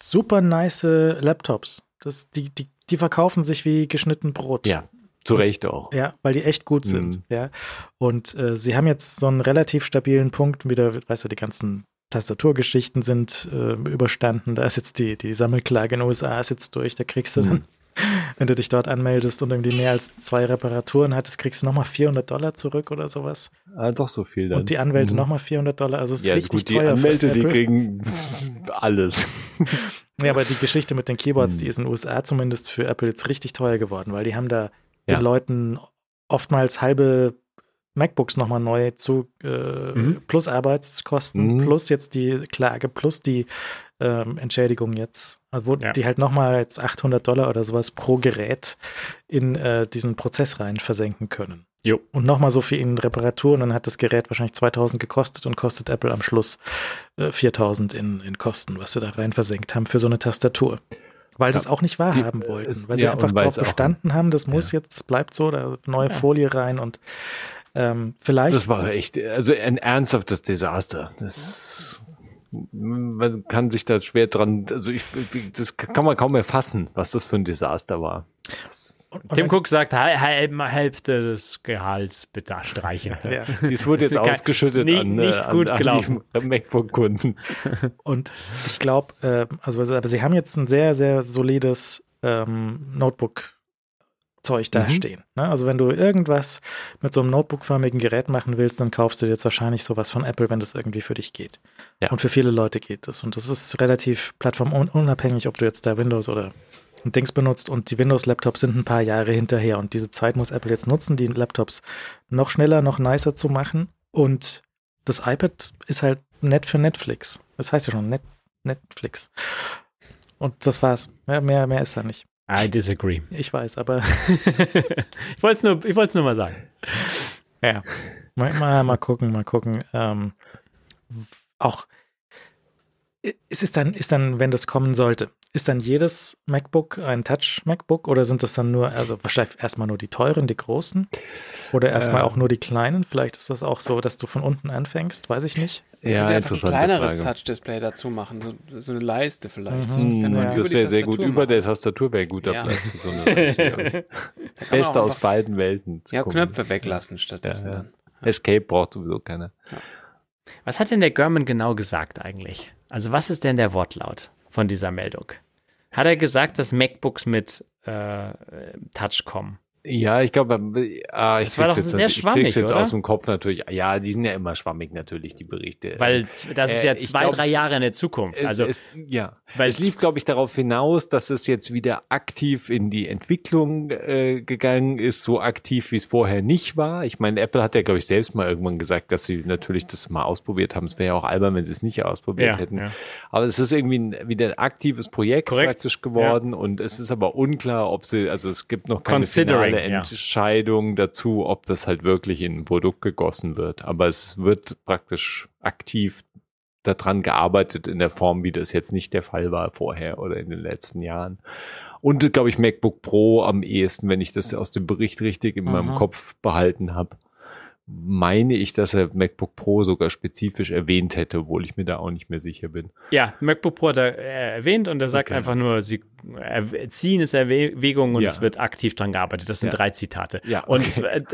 Speaker 2: super nice Laptops. Das, die, die, die verkaufen sich wie geschnitten Brot.
Speaker 4: Ja, zu Recht auch.
Speaker 2: Ja, weil die echt gut sind. Mhm. Ja. Und äh, sie haben jetzt so einen relativ stabilen Punkt, wieder, weißt du, die ganzen Tastaturgeschichten sind äh, überstanden. Da ist jetzt die, die Sammelklage in den USA ist jetzt durch. Da kriegst du dann, mhm. wenn du dich dort anmeldest und irgendwie mehr als zwei Reparaturen hattest, kriegst du nochmal 400 Dollar zurück oder sowas.
Speaker 4: Ah, doch so viel dann.
Speaker 2: Und die Anwälte mhm. nochmal 400 Dollar. Also es ist
Speaker 4: ja,
Speaker 2: richtig
Speaker 4: gut, die
Speaker 2: teuer.
Speaker 4: Die Anwälte, die kriegen alles.
Speaker 2: Ja, aber die Geschichte mit den Keyboards, mhm. die ist in den USA zumindest für Apple jetzt richtig teuer geworden, weil die haben da ja. den Leuten oftmals halbe MacBooks nochmal neu zu, äh, mhm. plus Arbeitskosten, mhm. plus jetzt die Klage, plus die ähm, Entschädigung jetzt, wo ja. die halt nochmal jetzt 800 Dollar oder sowas pro Gerät in äh, diesen Prozess rein versenken können.
Speaker 3: Jo.
Speaker 2: Und nochmal so viel in Reparatur und dann hat das Gerät wahrscheinlich 2000 gekostet und kostet Apple am Schluss äh, 4000 in, in Kosten, was sie da rein versenkt haben für so eine Tastatur. Weil sie es auch nicht wahrhaben die, wollten, weil sie ja, einfach darauf bestanden haben, das muss ja. jetzt, das bleibt so, da neue Folie rein und ähm, vielleicht.
Speaker 4: Das war echt, also ein ernsthaftes Desaster. Das, man kann sich da schwer dran, also ich, das kann man kaum erfassen, was das für ein Desaster war. Das,
Speaker 3: Tim Cook sagt, Hälfte des Gehalts bitte streichen.
Speaker 4: Ja. Es wurde jetzt ausgeschüttet
Speaker 3: nicht, an, nicht gut an, gelaufen.
Speaker 4: MacBook-Kunden.
Speaker 2: Und ich glaube, äh, also aber sie haben jetzt ein sehr, sehr solides ähm, Notebook Zeug da mhm. stehen. Ne? Also wenn du irgendwas mit so einem Notebook-förmigen Gerät machen willst, dann kaufst du jetzt wahrscheinlich sowas von Apple, wenn das irgendwie für dich geht. Ja. Und für viele Leute geht das. Und das ist relativ plattformunabhängig, ob du jetzt da Windows oder Dings benutzt. Und die Windows-Laptops sind ein paar Jahre hinterher. Und diese Zeit muss Apple jetzt nutzen, die Laptops noch schneller, noch nicer zu machen. Und das iPad ist halt nett für Netflix. Das heißt ja schon Net Netflix. Und das war's. Mehr, mehr, mehr ist da nicht.
Speaker 3: I disagree.
Speaker 2: Ich weiß, aber.
Speaker 3: ich wollte es nur, nur mal sagen.
Speaker 2: Ja. Mal, mal, mal gucken, mal gucken. Ähm, auch ist es dann, ist dann, wenn das kommen sollte, ist dann jedes MacBook ein Touch-MacBook oder sind das dann nur, also wahrscheinlich erstmal nur die teuren, die großen? Oder erstmal äh, auch nur die kleinen? Vielleicht ist das auch so, dass du von unten anfängst, weiß ich nicht.
Speaker 5: Ja, einfach ein kleineres Touch-Display dazu machen, so, so, eine Leiste vielleicht.
Speaker 4: Mhm. Ja. Das wäre sehr gut. Machen. Über der Tastatur wäre guter ja. Platz für so eine Leiste. Beste aus beiden Welten.
Speaker 5: Ja, gucken. Knöpfe weglassen stattdessen ja,
Speaker 4: dann. Escape braucht sowieso keiner.
Speaker 3: Was hat denn der German genau gesagt eigentlich? Also was ist denn der Wortlaut von dieser Meldung? Hat er gesagt, dass MacBooks mit äh, Touch kommen?
Speaker 4: Ja, ich glaube, äh, ich
Speaker 3: das war doch
Speaker 4: jetzt,
Speaker 3: sehr schwammig, ich
Speaker 4: jetzt
Speaker 3: oder?
Speaker 4: aus dem Kopf natürlich. Ja, die sind ja immer schwammig natürlich, die Berichte.
Speaker 3: Weil das ist ja äh, zwei, glaub, drei Jahre in der Zukunft.
Speaker 4: Es,
Speaker 3: also,
Speaker 4: es, ja. Weil es lief, glaube ich, darauf hinaus, dass es jetzt wieder aktiv in die Entwicklung äh, gegangen ist, so aktiv, wie es vorher nicht war. Ich meine, Apple hat ja, glaube ich, selbst mal irgendwann gesagt, dass sie natürlich das mal ausprobiert haben. Es wäre ja auch albern, wenn sie es nicht ausprobiert
Speaker 3: ja,
Speaker 4: hätten.
Speaker 3: Ja.
Speaker 4: Aber es ist irgendwie ein, wieder ein aktives Projekt Korrekt. praktisch geworden ja. und es ist aber unklar, ob sie, also es gibt noch keine finale Entscheidung Entscheidung dazu, ob das halt wirklich in ein Produkt gegossen wird. Aber es wird praktisch aktiv daran gearbeitet in der Form, wie das jetzt nicht der Fall war vorher oder in den letzten Jahren. Und glaube ich MacBook Pro am ehesten, wenn ich das aus dem Bericht richtig in Aha. meinem Kopf behalten habe meine ich, dass er MacBook Pro sogar spezifisch erwähnt hätte, obwohl ich mir da auch nicht mehr sicher bin.
Speaker 3: Ja, MacBook Pro hat er erwähnt und er sagt okay. einfach nur, sie ziehen es Erwägung und ja. es wird aktiv dran gearbeitet. Das sind ja. drei Zitate.
Speaker 4: Ja,
Speaker 3: okay.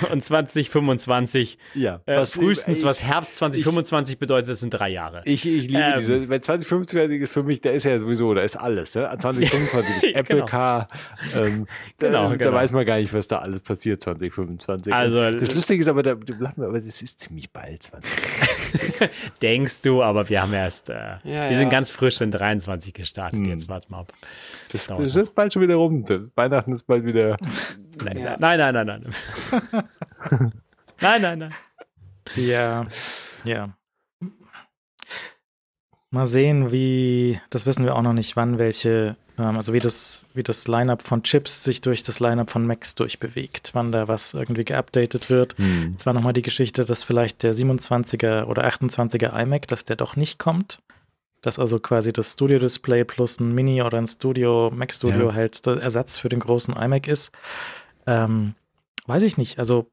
Speaker 3: und, und 2025,
Speaker 4: ja.
Speaker 3: Äh, was, frühestens, ich, was Herbst 2025 ich, bedeutet, das sind drei Jahre.
Speaker 4: Ich, ich liebe ähm, diese, weil 2025 ist für mich, da ist ja sowieso, da ist alles. Ne? 2025 ist Apple genau. Car, ähm,
Speaker 3: genau,
Speaker 4: da,
Speaker 3: genau.
Speaker 4: da weiß man gar nicht, was da alles passiert 2025.
Speaker 3: Also,
Speaker 4: das Lustige lustig ist aber, da, aber das ist ziemlich bald 20.
Speaker 3: Denkst du, aber wir haben erst, äh, ja, wir ja. sind ganz frisch in 23 gestartet. Hm. Jetzt warte mal ab.
Speaker 4: Das, das, das ist bald schon wieder rum. Weihnachten ist bald wieder.
Speaker 3: Nein, ja. nein, nein, nein, nein. nein, nein, nein.
Speaker 2: Ja, ja. Mal sehen, wie, das wissen wir auch noch nicht, wann welche, ähm, also wie das, wie das Lineup von Chips sich durch das Lineup von Macs durchbewegt, wann da was irgendwie geupdatet wird. Hm. Zwar nochmal die Geschichte, dass vielleicht der 27er oder 28er iMac, dass der doch nicht kommt. Dass also quasi das Studio Display plus ein Mini oder ein Studio, Mac Studio ja. halt der Ersatz für den großen iMac ist. Ähm, weiß ich nicht. Also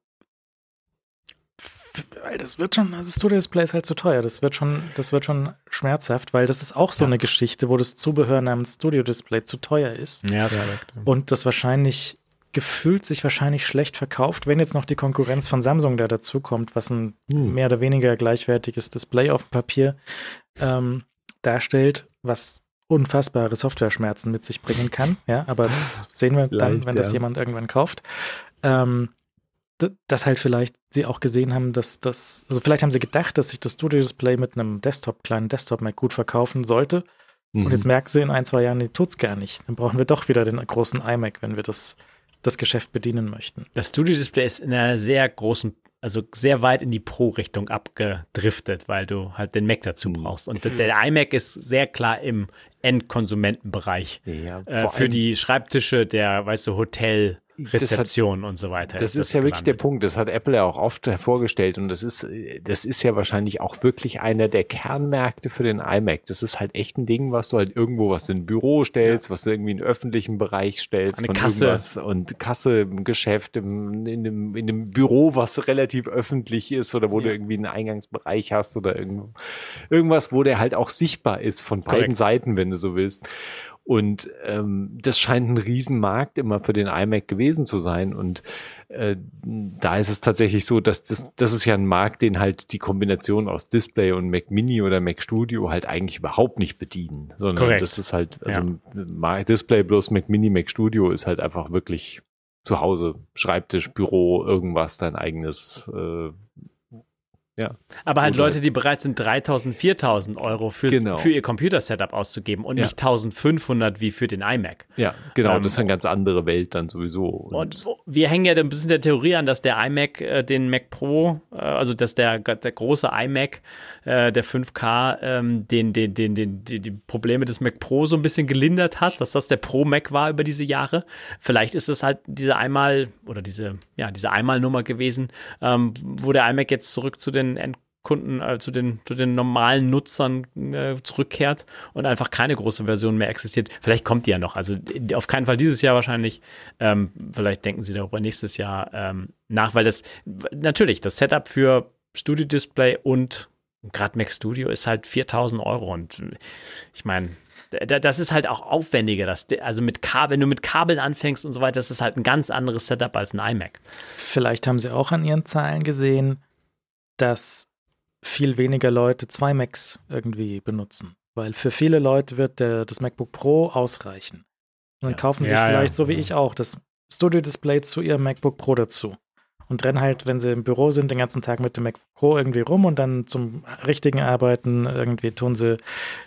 Speaker 2: weil das wird schon, also Studio Display ist halt zu teuer. Das wird schon, das wird schon schmerzhaft, weil das ist auch so ja. eine Geschichte, wo das Zubehör namens Studio Display zu teuer ist.
Speaker 3: Ja, ist korrekt.
Speaker 2: Und das wahrscheinlich gefühlt sich wahrscheinlich schlecht verkauft, wenn jetzt noch die Konkurrenz von Samsung da dazukommt, was ein hm. mehr oder weniger gleichwertiges Display auf dem Papier ähm, darstellt, was unfassbare Software-Schmerzen mit sich bringen kann. Ja, aber das sehen wir dann, Leicht, wenn das jemand irgendwann kauft. Ähm, dass halt vielleicht sie auch gesehen haben, dass das, also vielleicht haben sie gedacht, dass sich das Studio Display mit einem Desktop, kleinen Desktop-Mac gut verkaufen sollte. Mhm. Und jetzt merken sie in ein, zwei Jahren, nee, tut's gar nicht. Dann brauchen wir doch wieder den großen iMac, wenn wir das, das Geschäft bedienen möchten.
Speaker 3: Das Studio Display ist in einer sehr großen, also sehr weit in die Pro-Richtung abgedriftet, weil du halt den Mac dazu mhm. brauchst. Und mhm. der iMac ist sehr klar im Endkonsumentenbereich. Ja, äh, für die Schreibtische der, weißt du, Hotel- Rezeption
Speaker 4: hat,
Speaker 3: und so weiter.
Speaker 4: Das ist, ist das ja gelandet. wirklich der Punkt. Das hat Apple ja auch oft hervorgestellt und das ist, das ist ja wahrscheinlich auch wirklich einer der Kernmärkte für den iMac. Das ist halt echt ein Ding, was du halt irgendwo was in ein Büro stellst, ja. was du irgendwie in den öffentlichen Bereich stellst
Speaker 3: Eine Kasse.
Speaker 4: und Kasse im Geschäft, im, in, einem, in einem Büro, was relativ öffentlich ist oder wo ja. du irgendwie einen Eingangsbereich hast oder irgendwo, irgendwas, wo der halt auch sichtbar ist von beiden Korrekt. Seiten, wenn du so willst. Und ähm, das scheint ein Riesenmarkt immer für den iMac gewesen zu sein. Und äh, da ist es tatsächlich so, dass das, das ist ja ein Markt, den halt die Kombination aus Display und Mac Mini oder Mac Studio halt eigentlich überhaupt nicht bedienen. Sondern Korrekt. das ist halt, also ja. Display plus Mac Mini, Mac Studio ist halt einfach wirklich zu Hause, Schreibtisch, Büro, irgendwas, dein eigenes äh, ja.
Speaker 3: Aber halt Leute, die bereit sind, 3000, 4000 Euro fürs, genau. für ihr Computer-Setup auszugeben und ja. nicht 1500 wie für den iMac.
Speaker 4: Ja, genau. Ähm, das ist eine ganz andere Welt dann sowieso.
Speaker 3: Und, und wir hängen ja ein bisschen der Theorie an, dass der iMac äh, den Mac Pro, äh, also dass der, der große iMac, äh, der 5K, ähm, den, den, den, den, die, die Probleme des Mac Pro so ein bisschen gelindert hat, dass das der Pro Mac war über diese Jahre. Vielleicht ist es halt diese einmal oder diese, ja, diese Einmalnummer gewesen, ähm, wo der iMac jetzt zurück zu den den Endkunden, äh, zu, den, zu den normalen Nutzern äh, zurückkehrt und einfach keine große Version mehr existiert. Vielleicht kommt die ja noch. Also auf keinen Fall dieses Jahr wahrscheinlich. Ähm, vielleicht denken sie darüber nächstes Jahr ähm, nach, weil das natürlich das Setup für Studio Display und gerade Mac Studio ist halt 4000 Euro und ich meine, das ist halt auch aufwendiger. Das, also mit Kabel, wenn du mit Kabeln anfängst und so weiter, das ist halt ein ganz anderes Setup als ein iMac.
Speaker 2: Vielleicht haben sie auch an ihren Zahlen gesehen, dass viel weniger Leute zwei Macs irgendwie benutzen. Weil für viele Leute wird der, das MacBook Pro ausreichen. Und dann ja. kaufen sie ja, vielleicht, ja. so wie ich auch, das Studio Display zu ihrem MacBook Pro dazu und rennen halt, wenn sie im Büro sind, den ganzen Tag mit dem Mac Pro irgendwie rum und dann zum richtigen Arbeiten irgendwie tun sie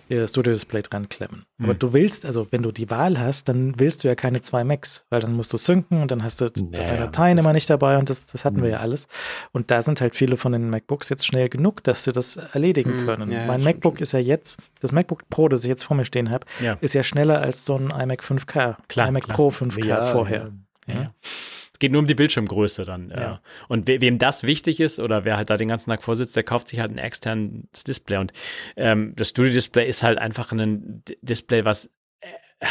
Speaker 2: ihr Studio-Display dran klemmen. Mhm. Aber du willst, also wenn du die Wahl hast, dann willst du ja keine zwei Macs, weil dann musst du synken und dann hast du naja, deine Dateien immer nicht dabei und das, das hatten mhm. wir ja alles. Und da sind halt viele von den MacBooks jetzt schnell genug, dass sie das erledigen mhm. können. Ja, mein MacBook ist ja jetzt, das MacBook Pro, das ich jetzt vor mir stehen habe, ja. ist ja schneller als so ein iMac 5K,
Speaker 3: klar,
Speaker 2: iMac
Speaker 3: klar.
Speaker 2: Pro 5K vorher.
Speaker 3: Ja. Es geht nur um die Bildschirmgröße dann. Ja. Und we wem das wichtig ist oder wer halt da den ganzen Tag vorsitzt, der kauft sich halt ein externes Display. Und ähm, das Studio-Display ist halt einfach ein Display, was äh,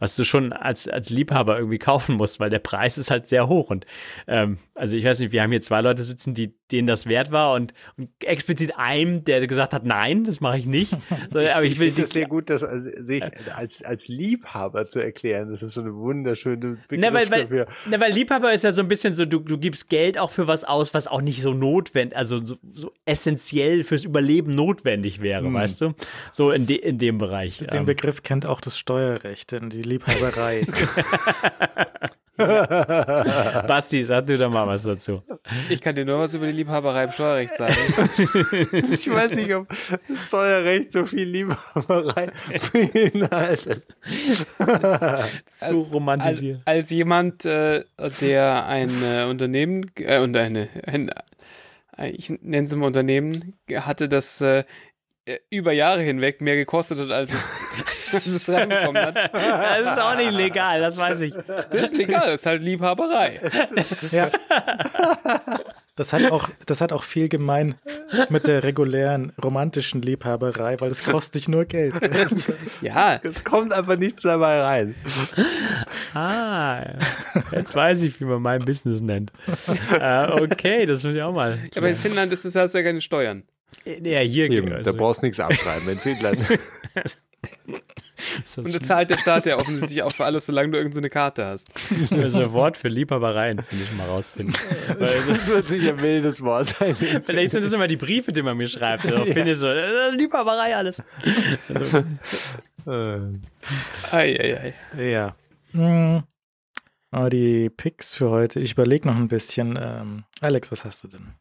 Speaker 3: was du schon als, als Liebhaber irgendwie kaufen musst, weil der Preis ist halt sehr hoch. Und ähm, also ich weiß nicht, wir haben hier zwei Leute sitzen, die denen das wert war und, und explizit einem, der gesagt hat, nein, das mache ich nicht.
Speaker 4: So, aber ich, ich will das sehr gut, das sich als, als Liebhaber zu erklären. Das ist so eine wunderschöne
Speaker 3: Begriff na, weil, dafür. Na, weil Liebhaber ist ja so ein bisschen so, du, du gibst Geld auch für was aus, was auch nicht so notwendig, also so, so essentiell fürs Überleben notwendig wäre, hm. weißt du? So in, de, in dem Bereich.
Speaker 2: Den ähm. Begriff kennt auch das Steuerrecht, denn die Liebhaberei.
Speaker 3: Basti, sag du da mal was dazu.
Speaker 5: Ich kann dir nur was über die Liebhaberei im Steuerrecht sagen.
Speaker 4: ich weiß nicht, ob Steuerrecht so viel Liebhaberei beinhaltet.
Speaker 3: Zu romantisiert.
Speaker 5: Als, als jemand, äh, der ein äh, Unternehmen äh, und eine, ein, ich nenne es mal Unternehmen, hatte, das äh, über Jahre hinweg mehr gekostet hat, als es, als es reingekommen hat.
Speaker 3: Das ist auch nicht legal, das weiß ich.
Speaker 5: Das ist legal, das ist halt Liebhaberei.
Speaker 2: Ja. Das hat auch, das hat auch viel gemein mit der regulären romantischen Liebhaberei, weil es kostet dich nur Geld.
Speaker 4: Ja. Es kommt einfach nichts dabei rein.
Speaker 3: Ah, jetzt weiß ich, wie man mein Business nennt. Uh, okay, das muss ich auch mal.
Speaker 5: Aber in Finnland ist es hast ja keine Steuern.
Speaker 3: Ja, hier
Speaker 4: Eben, also. Da brauchst du nichts abschreiben in Finnland.
Speaker 5: Und da zahlt der Staat ja offensichtlich auch für alles, solange du irgendeine so Karte hast.
Speaker 3: Also ein Wort für Liebhabereien, finde ich mal rausfinden.
Speaker 4: das wird sicher ein wildes Wort sein.
Speaker 3: Vielleicht sind das immer die Briefe, die man mir schreibt. Also ja. finde ich so, äh, Liebhaberei alles. Also.
Speaker 5: ei, ei, ei.
Speaker 2: Ja. Hm. Aber die Picks für heute, ich überlege noch ein bisschen. Ähm, Alex, was hast du denn?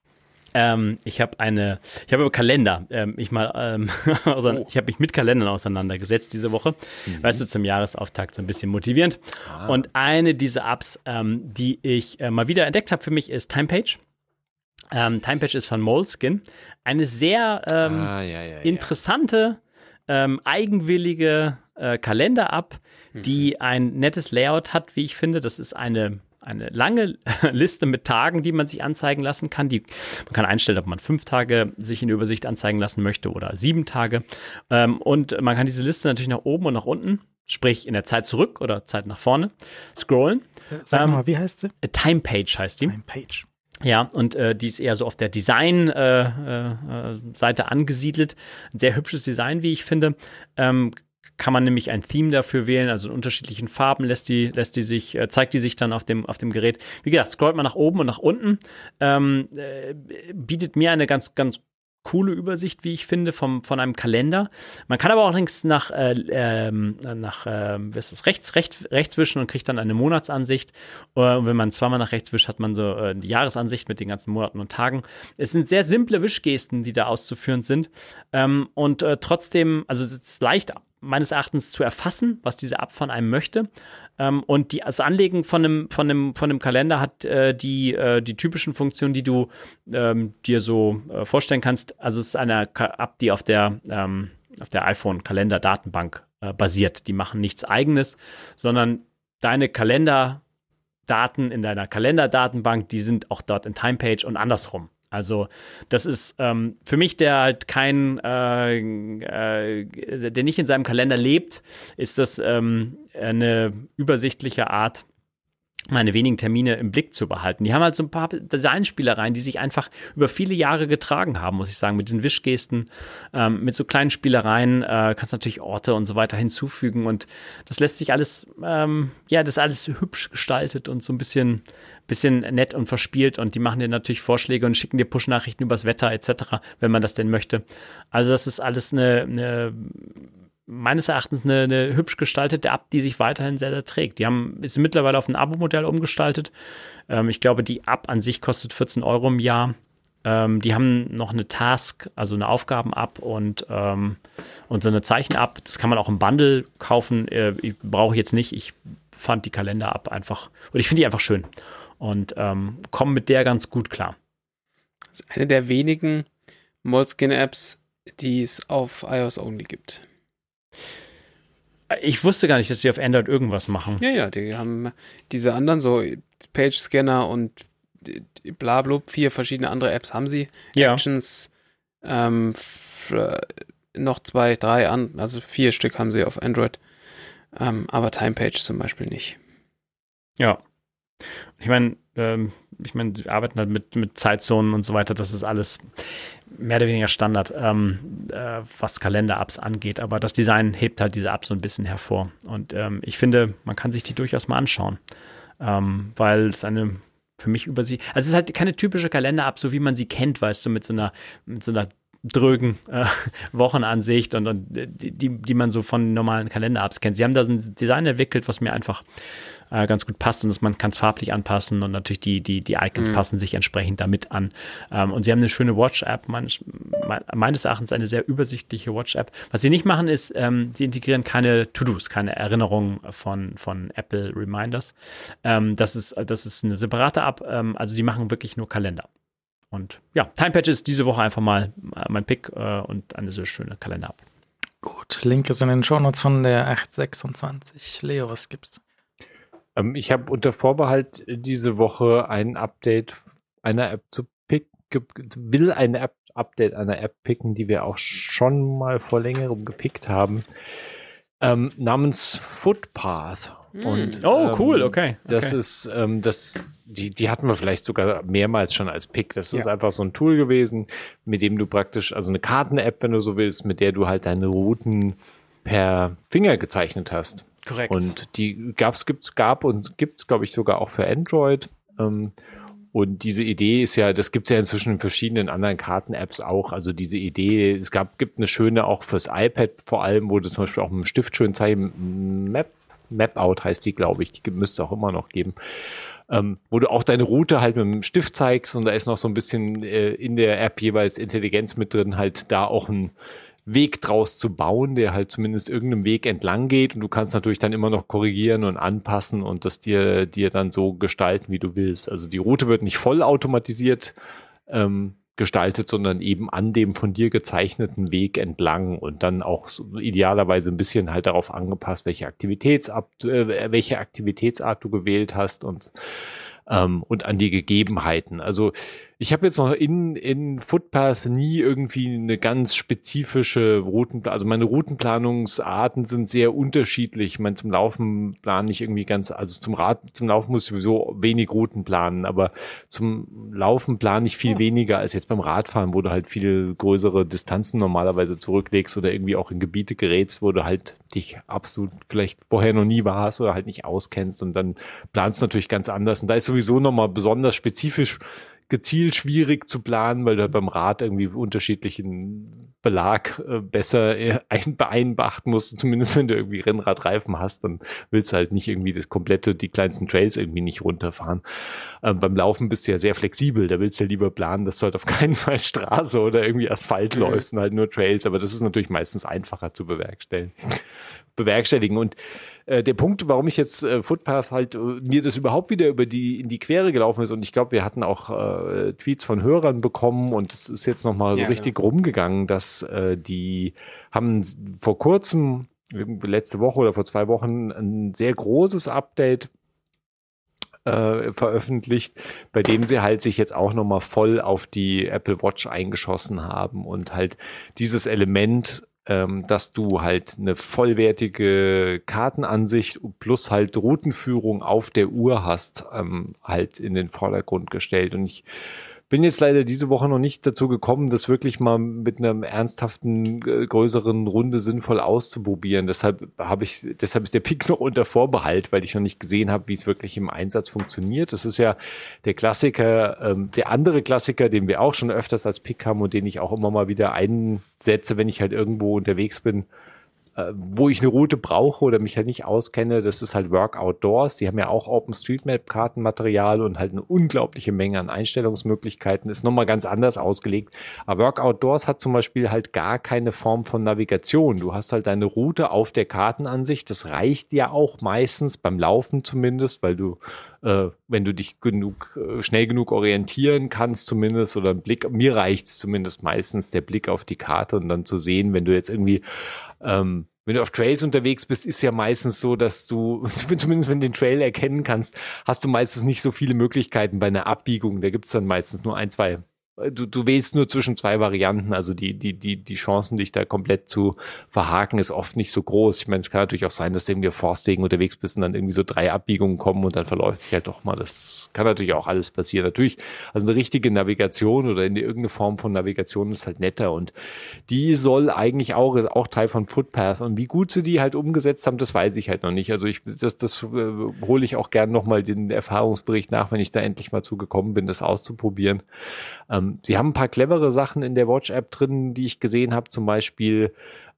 Speaker 3: Ähm, ich habe eine, ich habe über Kalender, ähm, ich mal, ähm, oh. ich habe mich mit Kalendern auseinandergesetzt diese Woche, mhm. weißt du, zum Jahresauftakt so ein bisschen motivierend. Ah. Und eine dieser Apps, ähm, die ich äh, mal wieder entdeckt habe für mich, ist Timepage. Ähm, Timepage ist von Moleskin. Eine sehr ähm, ah, ja, ja, interessante, ähm, eigenwillige äh, Kalender-App, mhm. die ein nettes Layout hat, wie ich finde. Das ist eine eine lange Liste mit Tagen, die man sich anzeigen lassen kann. Die, man kann einstellen, ob man fünf Tage sich in der Übersicht anzeigen lassen möchte oder sieben Tage. Ähm, und man kann diese Liste natürlich nach oben und nach unten, sprich in der Zeit zurück oder Zeit nach vorne, scrollen.
Speaker 2: Sag ähm, mal, wie heißt sie?
Speaker 3: Time Page heißt die.
Speaker 2: Time Page.
Speaker 3: Ja, und äh, die ist eher so auf der Design-Seite äh, äh, angesiedelt. Ein sehr hübsches Design, wie ich finde. Ähm, kann man nämlich ein Theme dafür wählen, also in unterschiedlichen Farben lässt die, lässt die sich, äh, zeigt die sich dann auf dem, auf dem Gerät. Wie gesagt, scrollt man nach oben und nach unten, ähm, äh, bietet mir eine ganz, ganz coole Übersicht, wie ich finde, vom, von einem Kalender. Man kann aber auch links nach, äh, ähm, nach äh, was ist das, rechts, rechts, rechts wischen und kriegt dann eine Monatsansicht. Äh, und wenn man zweimal nach rechts wischt, hat man so äh, die Jahresansicht mit den ganzen Monaten und Tagen. Es sind sehr simple Wischgesten, die da auszuführen sind. Ähm, und äh, trotzdem, also es ist leicht meines Erachtens zu erfassen, was diese App von einem möchte. Ähm, und die, das Anlegen von einem, von einem, von einem Kalender hat äh, die, äh, die typischen Funktionen, die du ähm, dir so äh, vorstellen kannst. Also es ist eine App, die auf der, ähm, der iPhone-Kalender-Datenbank äh, basiert. Die machen nichts eigenes, sondern deine Kalenderdaten in deiner Kalenderdatenbank, die sind auch dort in Timepage und andersrum. Also das ist ähm, für mich, der halt kein, äh, äh, der nicht in seinem Kalender lebt, ist das ähm, eine übersichtliche Art, meine wenigen Termine im Blick zu behalten. Die haben halt so ein paar Designspielereien, die sich einfach über viele Jahre getragen haben, muss ich sagen, mit den Wischgesten, ähm, mit so kleinen Spielereien, äh, kannst natürlich Orte und so weiter hinzufügen und das lässt sich alles, ähm, ja, das ist alles hübsch gestaltet und so ein bisschen bisschen nett und verspielt und die machen dir natürlich Vorschläge und schicken dir Push-Nachrichten übers Wetter etc., wenn man das denn möchte. Also das ist alles eine, eine meines Erachtens eine, eine, hübsch gestaltete App, die sich weiterhin sehr, sehr trägt. Die haben, ist mittlerweile auf ein Abo-Modell umgestaltet. Ähm, ich glaube, die App an sich kostet 14 Euro im Jahr. Ähm, die haben noch eine Task, also eine Aufgaben-App und, ähm, und so eine Zeichen-App. Das kann man auch im Bundle kaufen. Äh, Brauche ich jetzt nicht. Ich fand die Kalender-App einfach, und ich finde die einfach schön und ähm, komme mit der ganz gut klar.
Speaker 5: Das ist eine der wenigen Moleskin-Apps, die es auf iOS only gibt.
Speaker 3: Ich wusste gar nicht, dass sie auf Android irgendwas machen.
Speaker 5: Ja, ja, die haben diese anderen, so Page-Scanner und blablub, vier verschiedene andere Apps haben sie. Ja. Actions, ähm, noch zwei, drei, an, also vier Stück haben sie auf Android. Ähm, aber Timepage zum Beispiel nicht.
Speaker 3: Ja. Ich meine, ähm, ich meine, die arbeiten halt mit, mit Zeitzonen und so weiter. Das ist alles mehr oder weniger Standard, ähm, äh, was Kalender-Apps angeht. Aber das Design hebt halt diese Apps so ein bisschen hervor. Und ähm, ich finde, man kann sich die durchaus mal anschauen, ähm, weil es eine für mich über sie. Also es ist halt keine typische Kalender-App, so wie man sie kennt, weißt du, mit so einer, mit so einer drögen äh, Wochenansicht und, und die, die man so von normalen Kalender-Apps kennt. Sie haben da so ein Design entwickelt, was mir einfach äh, ganz gut passt und dass man kann es farblich anpassen und natürlich die, die, die Icons mhm. passen sich entsprechend damit an. Ähm, und sie haben eine schöne Watch-App, meines, meines Erachtens eine sehr übersichtliche Watch-App. Was sie nicht machen, ist, ähm, sie integrieren keine To-Dos, keine Erinnerungen von, von Apple Reminders. Ähm, das, ist, das ist eine separate App, ähm, also die machen wirklich nur Kalender. Und ja, Timepatch ist diese Woche einfach mal äh, mein Pick äh, und eine sehr schöne Kalender-App.
Speaker 2: Gut, Link ist in den Shownotes von der 826. Leo, was gibt's?
Speaker 4: Ähm, ich habe unter Vorbehalt diese Woche ein Update einer App zu picken, will ein App Update einer App picken, die wir auch schon mal vor längerem gepickt haben, ähm, namens Footpath.
Speaker 3: Hm. Und, oh, cool, ähm, okay.
Speaker 4: Das
Speaker 3: okay.
Speaker 4: ist, ähm, das, die, die hatten wir vielleicht sogar mehrmals schon als Pick. Das ist ja. einfach so ein Tool gewesen, mit dem du praktisch, also eine Karten-App, wenn du so willst, mit der du halt deine Routen per Finger gezeichnet hast.
Speaker 3: Korrekt.
Speaker 4: Und die gab's, gibt's, gab und gibt's, glaube ich, sogar auch für Android. Ähm, und diese Idee ist ja, das gibt's ja inzwischen in verschiedenen anderen Karten-Apps auch. Also diese Idee, es gab, gibt eine schöne auch fürs iPad vor allem, wo du zum Beispiel auch mit dem Stift schön zeigen, Map, Map Out heißt die, glaube ich, die müsste es auch immer noch geben. Ähm, wo du auch deine Route halt mit dem Stift zeigst und da ist noch so ein bisschen äh, in der App jeweils Intelligenz mit drin, halt da auch ein Weg draus zu bauen, der halt zumindest irgendeinem Weg entlang geht und du kannst natürlich dann immer noch korrigieren und anpassen und das dir, dir dann so gestalten, wie du willst. Also die Route wird nicht voll automatisiert ähm, gestaltet, sondern eben an dem von dir gezeichneten Weg entlang und dann auch so idealerweise ein bisschen halt darauf angepasst, welche Aktivitätsart, äh, welche Aktivitätsart du gewählt hast und ähm, und an die Gegebenheiten. Also ich habe jetzt noch in, in Footpath nie irgendwie eine ganz spezifische Routenplanung. Also meine Routenplanungsarten sind sehr unterschiedlich. Ich meine, zum Laufen plane ich irgendwie ganz, also zum Rad, zum Laufen muss ich sowieso wenig Routen planen, aber zum Laufen plane ich viel ja. weniger als jetzt beim Radfahren, wo du halt viel größere Distanzen normalerweise zurücklegst oder irgendwie auch in Gebiete gerätst, wo du halt dich absolut vielleicht vorher noch nie warst oder halt nicht auskennst und dann planst du natürlich ganz anders. Und da ist sowieso nochmal besonders spezifisch gezielt schwierig zu planen, weil du beim Rad irgendwie unterschiedlichen Belag äh, besser äh, ein, beeinbachten musst. Zumindest wenn du irgendwie Rennradreifen hast, dann willst du halt nicht irgendwie das komplette, die kleinsten Trails irgendwie nicht runterfahren. Ähm, beim Laufen bist du ja sehr flexibel. Da willst du ja lieber planen, dass du halt auf keinen Fall Straße oder irgendwie Asphalt mhm. läufst und halt nur Trails. Aber das ist natürlich meistens einfacher zu bewerkstelligen. Bewerkstelligen. Und äh, der Punkt, warum ich jetzt äh, Footpath halt äh, mir das überhaupt wieder über die in die Quere gelaufen ist und ich glaube, wir hatten auch äh, Tweets von Hörern bekommen und es ist jetzt noch mal so ja, richtig ja. rumgegangen, dass äh, die haben vor kurzem letzte Woche oder vor zwei Wochen ein sehr großes Update äh, veröffentlicht, bei dem sie halt sich jetzt auch nochmal voll auf die Apple Watch eingeschossen haben und halt dieses Element ähm, dass du halt eine vollwertige Kartenansicht plus halt Routenführung auf der Uhr hast, ähm, halt in den Vordergrund gestellt. Und ich bin jetzt leider diese Woche noch nicht dazu gekommen, das wirklich mal mit einer ernsthaften, äh, größeren Runde sinnvoll auszuprobieren. Deshalb habe ich, deshalb ist der Pick noch unter Vorbehalt, weil ich noch nicht gesehen habe, wie es wirklich im Einsatz funktioniert. Das ist ja der Klassiker, ähm, der andere Klassiker, den wir auch schon öfters als Pick haben und den ich auch immer mal wieder einsetze, wenn ich halt irgendwo unterwegs bin äh, wo ich eine Route brauche oder mich halt nicht auskenne, das ist halt Work Outdoors. Die haben ja auch OpenStreetMap-Kartenmaterial und halt eine unglaubliche Menge an Einstellungsmöglichkeiten. Ist nochmal ganz anders ausgelegt. Aber Work Outdoors hat zum Beispiel halt gar keine Form von Navigation. Du hast halt deine Route auf der Kartenansicht. Das reicht ja auch meistens beim Laufen zumindest, weil du äh, wenn du dich genug, äh, schnell genug orientieren kannst, zumindest, oder ein Blick, mir reicht's zumindest meistens der Blick auf die Karte und dann zu sehen, wenn du jetzt irgendwie ähm, wenn du auf Trails unterwegs bist, ist ja meistens so, dass du, zumindest wenn du den Trail erkennen kannst, hast du meistens nicht so viele Möglichkeiten bei einer Abbiegung. Da gibt's dann meistens nur ein, zwei du, du wählst nur zwischen zwei Varianten. Also die, die, die, die Chancen, dich da komplett zu verhaken, ist oft nicht so groß. Ich meine, es kann natürlich auch sein, dass du irgendwie auf Forstwegen unterwegs bist und dann irgendwie so drei Abbiegungen kommen und dann verläuft sich halt doch mal. Das kann natürlich auch alles passieren. Natürlich, also eine richtige Navigation oder in irgendeine Form von Navigation ist halt netter und die soll eigentlich auch, ist auch Teil von Footpath und wie gut sie die halt umgesetzt haben, das weiß ich halt noch nicht. Also ich, das, das äh, hole ich auch gern nochmal den Erfahrungsbericht nach, wenn ich da endlich mal zugekommen bin, das auszuprobieren. Ähm, sie haben ein paar clevere Sachen in der Watch-App drin, die ich gesehen habe. Zum Beispiel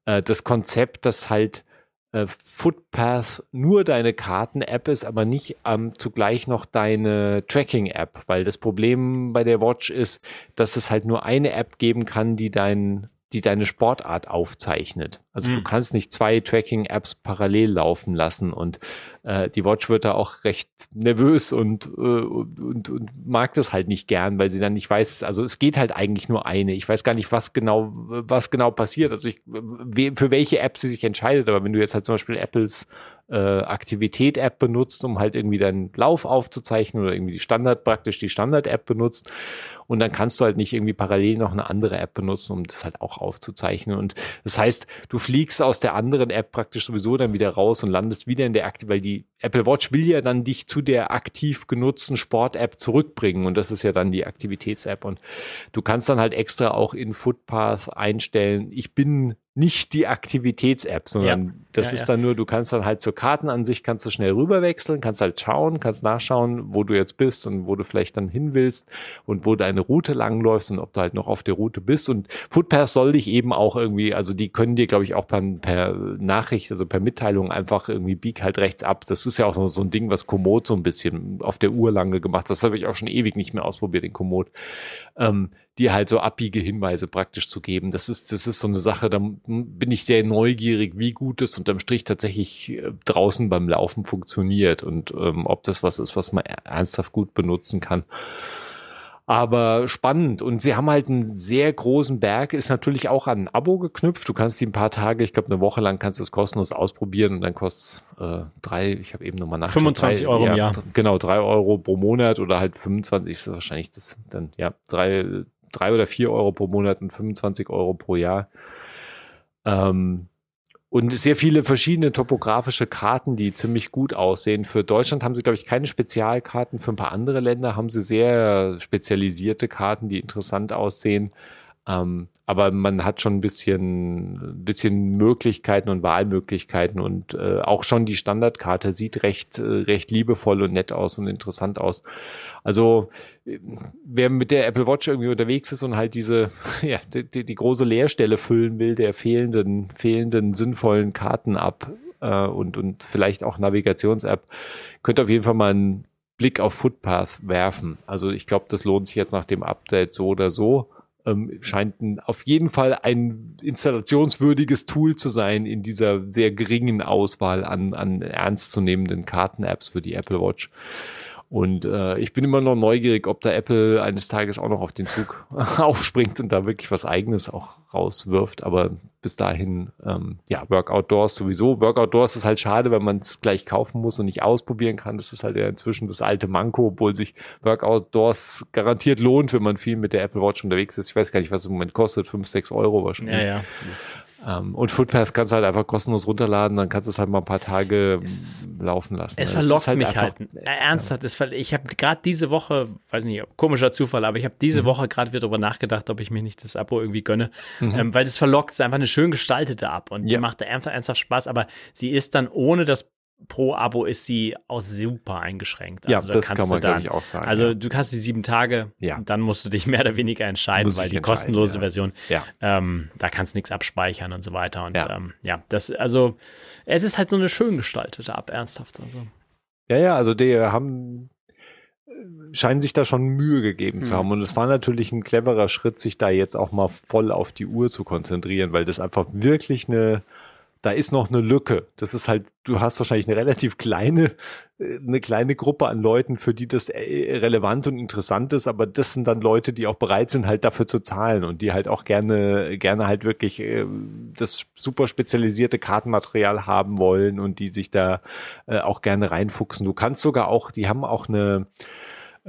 Speaker 4: äh, das Konzept, dass halt äh, Footpath nur deine Karten-App ist, aber nicht ähm, zugleich noch deine Tracking-App, weil das Problem bei der Watch ist, dass es halt nur eine App geben kann, die dein die deine Sportart aufzeichnet. Also mhm. du kannst nicht zwei Tracking-Apps parallel laufen lassen und äh, die Watch wird da auch recht nervös und, äh, und, und mag das halt nicht gern, weil sie dann nicht weiß, also es geht halt eigentlich nur eine. Ich weiß gar nicht, was genau, was genau passiert. Also ich, für welche App sie sich entscheidet, aber wenn du jetzt halt zum Beispiel Apples äh, Aktivität-App benutzt, um halt irgendwie deinen Lauf aufzuzeichnen oder irgendwie die Standard, praktisch die Standard-App benutzt und dann kannst du halt nicht irgendwie parallel noch eine andere App benutzen, um das halt auch aufzuzeichnen. Und das heißt, du fliegst aus der anderen App praktisch sowieso dann wieder raus und landest wieder in der Aktiv, weil die Apple Watch will ja dann dich zu der aktiv genutzten Sport-App zurückbringen und das ist ja dann die Aktivitäts-App und du kannst dann halt extra auch in Footpath einstellen, ich bin nicht die Aktivitäts-App, sondern ja. das ja, ist ja. dann nur, du kannst dann halt zur Kartenansicht, kannst du schnell rüberwechseln, kannst halt schauen, kannst nachschauen, wo du jetzt bist und wo du vielleicht dann hin willst und wo deine Route langläufst und ob du halt noch auf der Route bist. Und Footpath soll dich eben auch irgendwie, also die können dir, glaube ich, auch per, per Nachricht, also per Mitteilung einfach irgendwie bieg halt rechts ab. Das ist ja auch so, so ein Ding, was Komoot so ein bisschen auf der Uhr lange gemacht hat. Das habe ich auch schon ewig nicht mehr ausprobiert, den Komoot. Ähm, dir halt so Abbiegehinweise praktisch zu geben. Das ist, das ist so eine Sache, da bin ich sehr neugierig, wie gut es unterm Strich tatsächlich äh, draußen beim Laufen funktioniert und ähm, ob das was ist, was man ernsthaft gut benutzen kann. Aber spannend. Und sie haben halt einen sehr großen Berg, ist natürlich auch an ein Abo geknüpft. Du kannst die ein paar Tage, ich glaube eine Woche lang kannst du es kostenlos ausprobieren und dann kostet es äh, drei, ich habe eben nochmal nach.
Speaker 3: 25 drei, Euro im Jahr.
Speaker 4: Genau, drei Euro pro Monat oder halt 25, ist wahrscheinlich das dann, ja, drei, drei oder vier Euro pro Monat und 25 Euro pro Jahr. Ähm, und sehr viele verschiedene topografische Karten, die ziemlich gut aussehen. Für Deutschland haben sie, glaube ich, keine Spezialkarten. Für ein paar andere Länder haben sie sehr spezialisierte Karten, die interessant aussehen. Ähm, aber man hat schon ein bisschen, bisschen Möglichkeiten und Wahlmöglichkeiten und äh, auch schon die Standardkarte sieht recht, äh, recht liebevoll und nett aus und interessant aus. Also wer mit der Apple Watch irgendwie unterwegs ist und halt diese, ja, die, die große Leerstelle füllen will, der fehlenden, fehlenden sinnvollen Karten ab äh, und, und vielleicht auch Navigations-App, könnte auf jeden Fall mal einen Blick auf Footpath werfen. Also ich glaube, das lohnt sich jetzt nach dem Update so oder so ähm, scheint ein, auf jeden Fall ein installationswürdiges Tool zu sein in dieser sehr geringen Auswahl an, an ernstzunehmenden Karten-Apps für die Apple Watch. Und äh, ich bin immer noch neugierig, ob da Apple eines Tages auch noch auf den Zug aufspringt und da wirklich was eigenes auch rauswirft. Aber bis dahin, ähm, ja, Workout Doors sowieso. Workout Doors ist halt schade, wenn man es gleich kaufen muss und nicht ausprobieren kann. Das ist halt ja inzwischen das alte Manko, obwohl sich Workout Doors garantiert lohnt, wenn man viel mit der Apple Watch unterwegs ist. Ich weiß gar nicht, was es im Moment kostet. fünf, sechs Euro wahrscheinlich. Ja, ja. Ähm, und Footpath kannst du halt einfach kostenlos runterladen, dann kannst du es halt mal ein paar Tage es, laufen lassen.
Speaker 3: Es verlockt halt mich einfach, halt. Äh, ernsthaft, ja. ich habe gerade diese Woche, weiß nicht, komischer Zufall, aber ich habe diese mhm. Woche gerade wieder darüber nachgedacht, ob ich mir nicht das Abo irgendwie gönne, mhm. ähm, weil das verlockt, ist einfach eine schön gestaltete App und ja. die macht einfach ernsthaft Spaß, aber sie ist dann ohne das pro Abo ist sie auch super eingeschränkt.
Speaker 4: Also ja, das kann man, glaube ich, auch sagen.
Speaker 3: Also
Speaker 4: ja.
Speaker 3: du kannst die sieben Tage, ja. dann musst du dich mehr oder weniger entscheiden, Muss weil die kostenlose ja. Version, ja. Ähm, da kannst du nichts abspeichern und so weiter. Und ja. Ähm, ja, das, also es ist halt so eine schön gestaltete App, ernsthaft. Also.
Speaker 4: Ja, ja, also die haben scheinen sich da schon Mühe gegeben zu hm. haben. Und es war natürlich ein cleverer Schritt, sich da jetzt auch mal voll auf die Uhr zu konzentrieren, weil das einfach wirklich eine da ist noch eine Lücke. Das ist halt, du hast wahrscheinlich eine relativ kleine, äh, eine kleine Gruppe an Leuten, für die das äh, relevant und interessant ist, aber das sind dann Leute, die auch bereit sind, halt dafür zu zahlen und die halt auch gerne, gerne halt wirklich äh, das super spezialisierte Kartenmaterial haben wollen und die sich da auch gerne reinfuchsen. Du kannst sogar auch, die haben auch eine,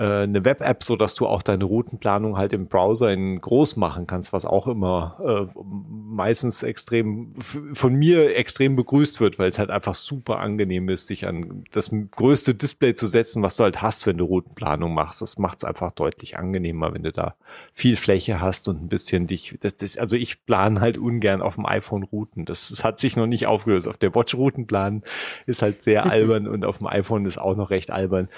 Speaker 4: äh, eine Web-App, so dass du auch deine Routenplanung halt im Browser in groß machen kannst, was auch immer äh, meistens extrem von mir extrem begrüßt wird, weil es halt einfach super angenehm ist, sich an das größte Display zu setzen, was du halt hast, wenn du Routenplanung machst. Das macht es einfach deutlich angenehmer, wenn du da viel Fläche hast und ein bisschen dich. Das, das, also ich plane halt ungern auf dem iPhone Routen. Das, das hat sich noch nicht aufgelöst. Auf der Watch Routenplan ist halt sehr albern und auf dem iPhone ist auch noch recht albern.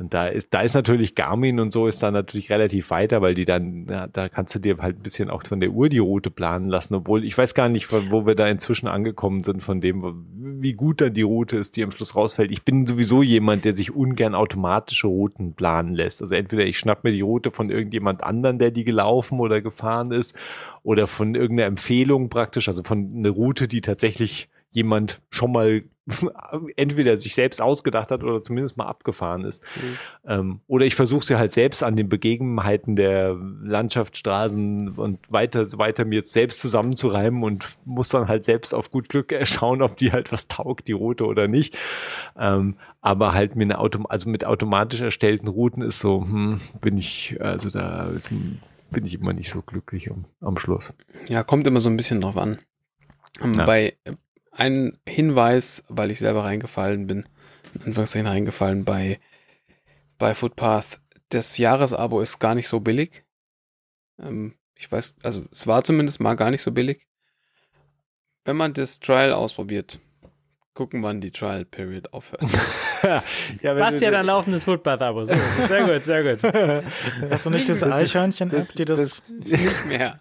Speaker 4: Und da ist, da ist natürlich Garmin und so ist da natürlich relativ weiter, weil die dann, ja, da kannst du dir halt ein bisschen auch von der Uhr die Route planen lassen, obwohl ich weiß gar nicht, wo wir da inzwischen angekommen sind von dem, wie gut dann die Route ist, die am Schluss rausfällt. Ich bin sowieso jemand, der sich ungern automatische Routen planen lässt. Also entweder ich schnapp mir die Route von irgendjemand anderen, der die gelaufen oder gefahren ist, oder von irgendeiner Empfehlung praktisch, also von einer Route, die tatsächlich jemand schon mal entweder sich selbst ausgedacht hat oder zumindest mal abgefahren ist. Mhm. Ähm, oder ich versuche sie halt selbst an den Begebenheiten der Landschaftsstraßen und weiter, weiter mir selbst zusammenzureimen und muss dann halt selbst auf gut Glück schauen, ob die halt was taugt, die Route oder nicht. Ähm, aber halt mit Autom also mit automatisch erstellten Routen ist so, hm, bin ich, also da ist, bin ich immer nicht so glücklich am, am Schluss.
Speaker 5: Ja, kommt immer so ein bisschen drauf an. Ja. Bei ein Hinweis, weil ich selber reingefallen bin, in Anführungszeichen reingefallen bei, bei Footpath. Das Jahresabo ist gar nicht so billig. Ähm, ich weiß, also es war zumindest mal gar nicht so billig. Wenn man das Trial ausprobiert, gucken, wann die Trial Period aufhört.
Speaker 3: ja, Passt ja dann laufendes Footpath-Abo. So, sehr gut, sehr gut.
Speaker 2: Hast du nicht diese Eichhörnchen-App, die das,
Speaker 5: das nicht mehr.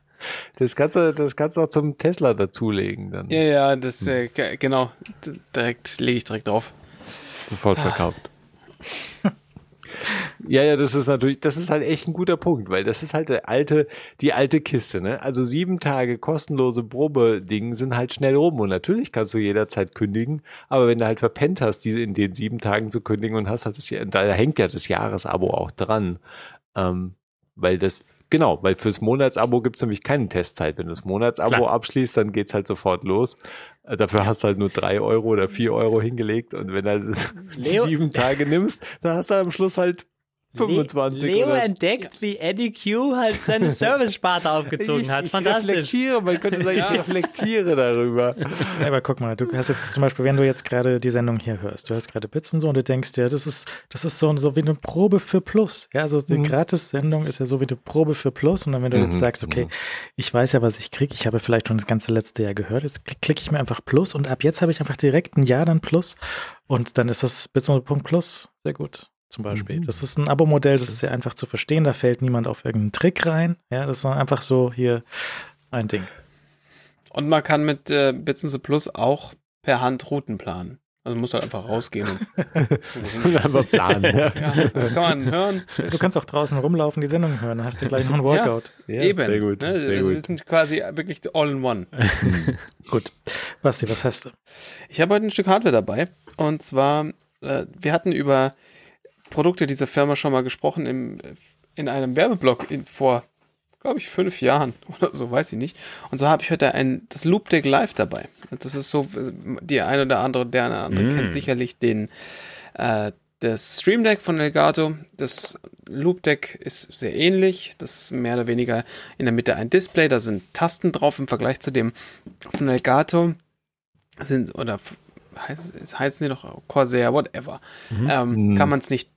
Speaker 4: Das kannst du, das kannst du auch zum Tesla dazulegen dann.
Speaker 5: Ja, ja, das, äh, genau. Direkt, lege ich direkt drauf.
Speaker 4: Sofort verkauft. Ja, ja, das ist natürlich, das ist halt echt ein guter Punkt, weil das ist halt der alte, die alte Kiste, ne? Also sieben Tage kostenlose Probeding sind halt schnell rum und natürlich kannst du jederzeit kündigen, aber wenn du halt verpennt hast, diese in den sieben Tagen zu kündigen und hast halt das, da hängt ja das Jahresabo auch dran, ähm, weil das Genau, weil fürs Monatsabo gibt's nämlich keine Testzeit. Wenn du das Monatsabo Klar. abschließt, dann geht's halt sofort los. Äh, dafür hast du halt nur drei Euro oder vier Euro hingelegt und wenn du sieben Tage nimmst, dann hast du am Schluss halt 25
Speaker 3: Leo oder? entdeckt, wie Eddie Q halt seine Service-Sparte aufgezogen
Speaker 4: ich,
Speaker 3: hat.
Speaker 4: Ich Fantastisch. reflektiere, man könnte sagen, ich reflektiere darüber.
Speaker 2: Ja, aber guck mal, du hast jetzt zum Beispiel, wenn du jetzt gerade die Sendung hier hörst, du hörst gerade Bits und so und du denkst dir, das ist, das ist so, so wie eine Probe für Plus. Ja, also die mhm. Gratis-Sendung ist ja so wie eine Probe für Plus und dann, wenn du mhm. jetzt sagst, okay, mhm. ich weiß ja, was ich kriege, ich habe vielleicht schon das ganze letzte Jahr gehört, jetzt klicke ich mir einfach Plus und ab jetzt habe ich einfach direkt ein Jahr dann Plus und dann ist das Bits und Punkt Plus. Sehr gut zum Beispiel. Mhm. Das ist ein Abo-Modell, das ist sehr einfach zu verstehen, da fällt niemand auf irgendeinen Trick rein. Ja, das ist einfach so hier ein Ding.
Speaker 5: Und man kann mit äh, Bits Plus auch per Hand Routen planen. Also muss halt einfach rausgehen und,
Speaker 4: einfach planen. Ja.
Speaker 5: ja. kann man hören.
Speaker 2: Du kannst auch draußen rumlaufen, die Sendung hören, dann hast du gleich noch ein Workout.
Speaker 5: Ja, eben. Sehr gut. Ne? Sehr also gut. wir sind quasi wirklich all in one.
Speaker 2: gut. Basti, was hast du?
Speaker 5: Ich habe heute ein Stück Hardware dabei. Und zwar, äh, wir hatten über Produkte dieser Firma schon mal gesprochen im, in einem Werbeblock in, vor, glaube ich, fünf Jahren oder so, weiß ich nicht. Und so habe ich heute ein, das Loop Deck Live dabei. Und das ist so, die eine oder andere, der eine andere mm. kennt sicherlich den, äh, das Stream Deck von Elgato. Das Loop Deck ist sehr ähnlich. Das ist mehr oder weniger in der Mitte ein Display. Da sind Tasten drauf im Vergleich zu dem von Elgato. Sind, oder heißt es, heißen sie noch Corsair, whatever. Mhm. Ähm, mhm. kann man es nicht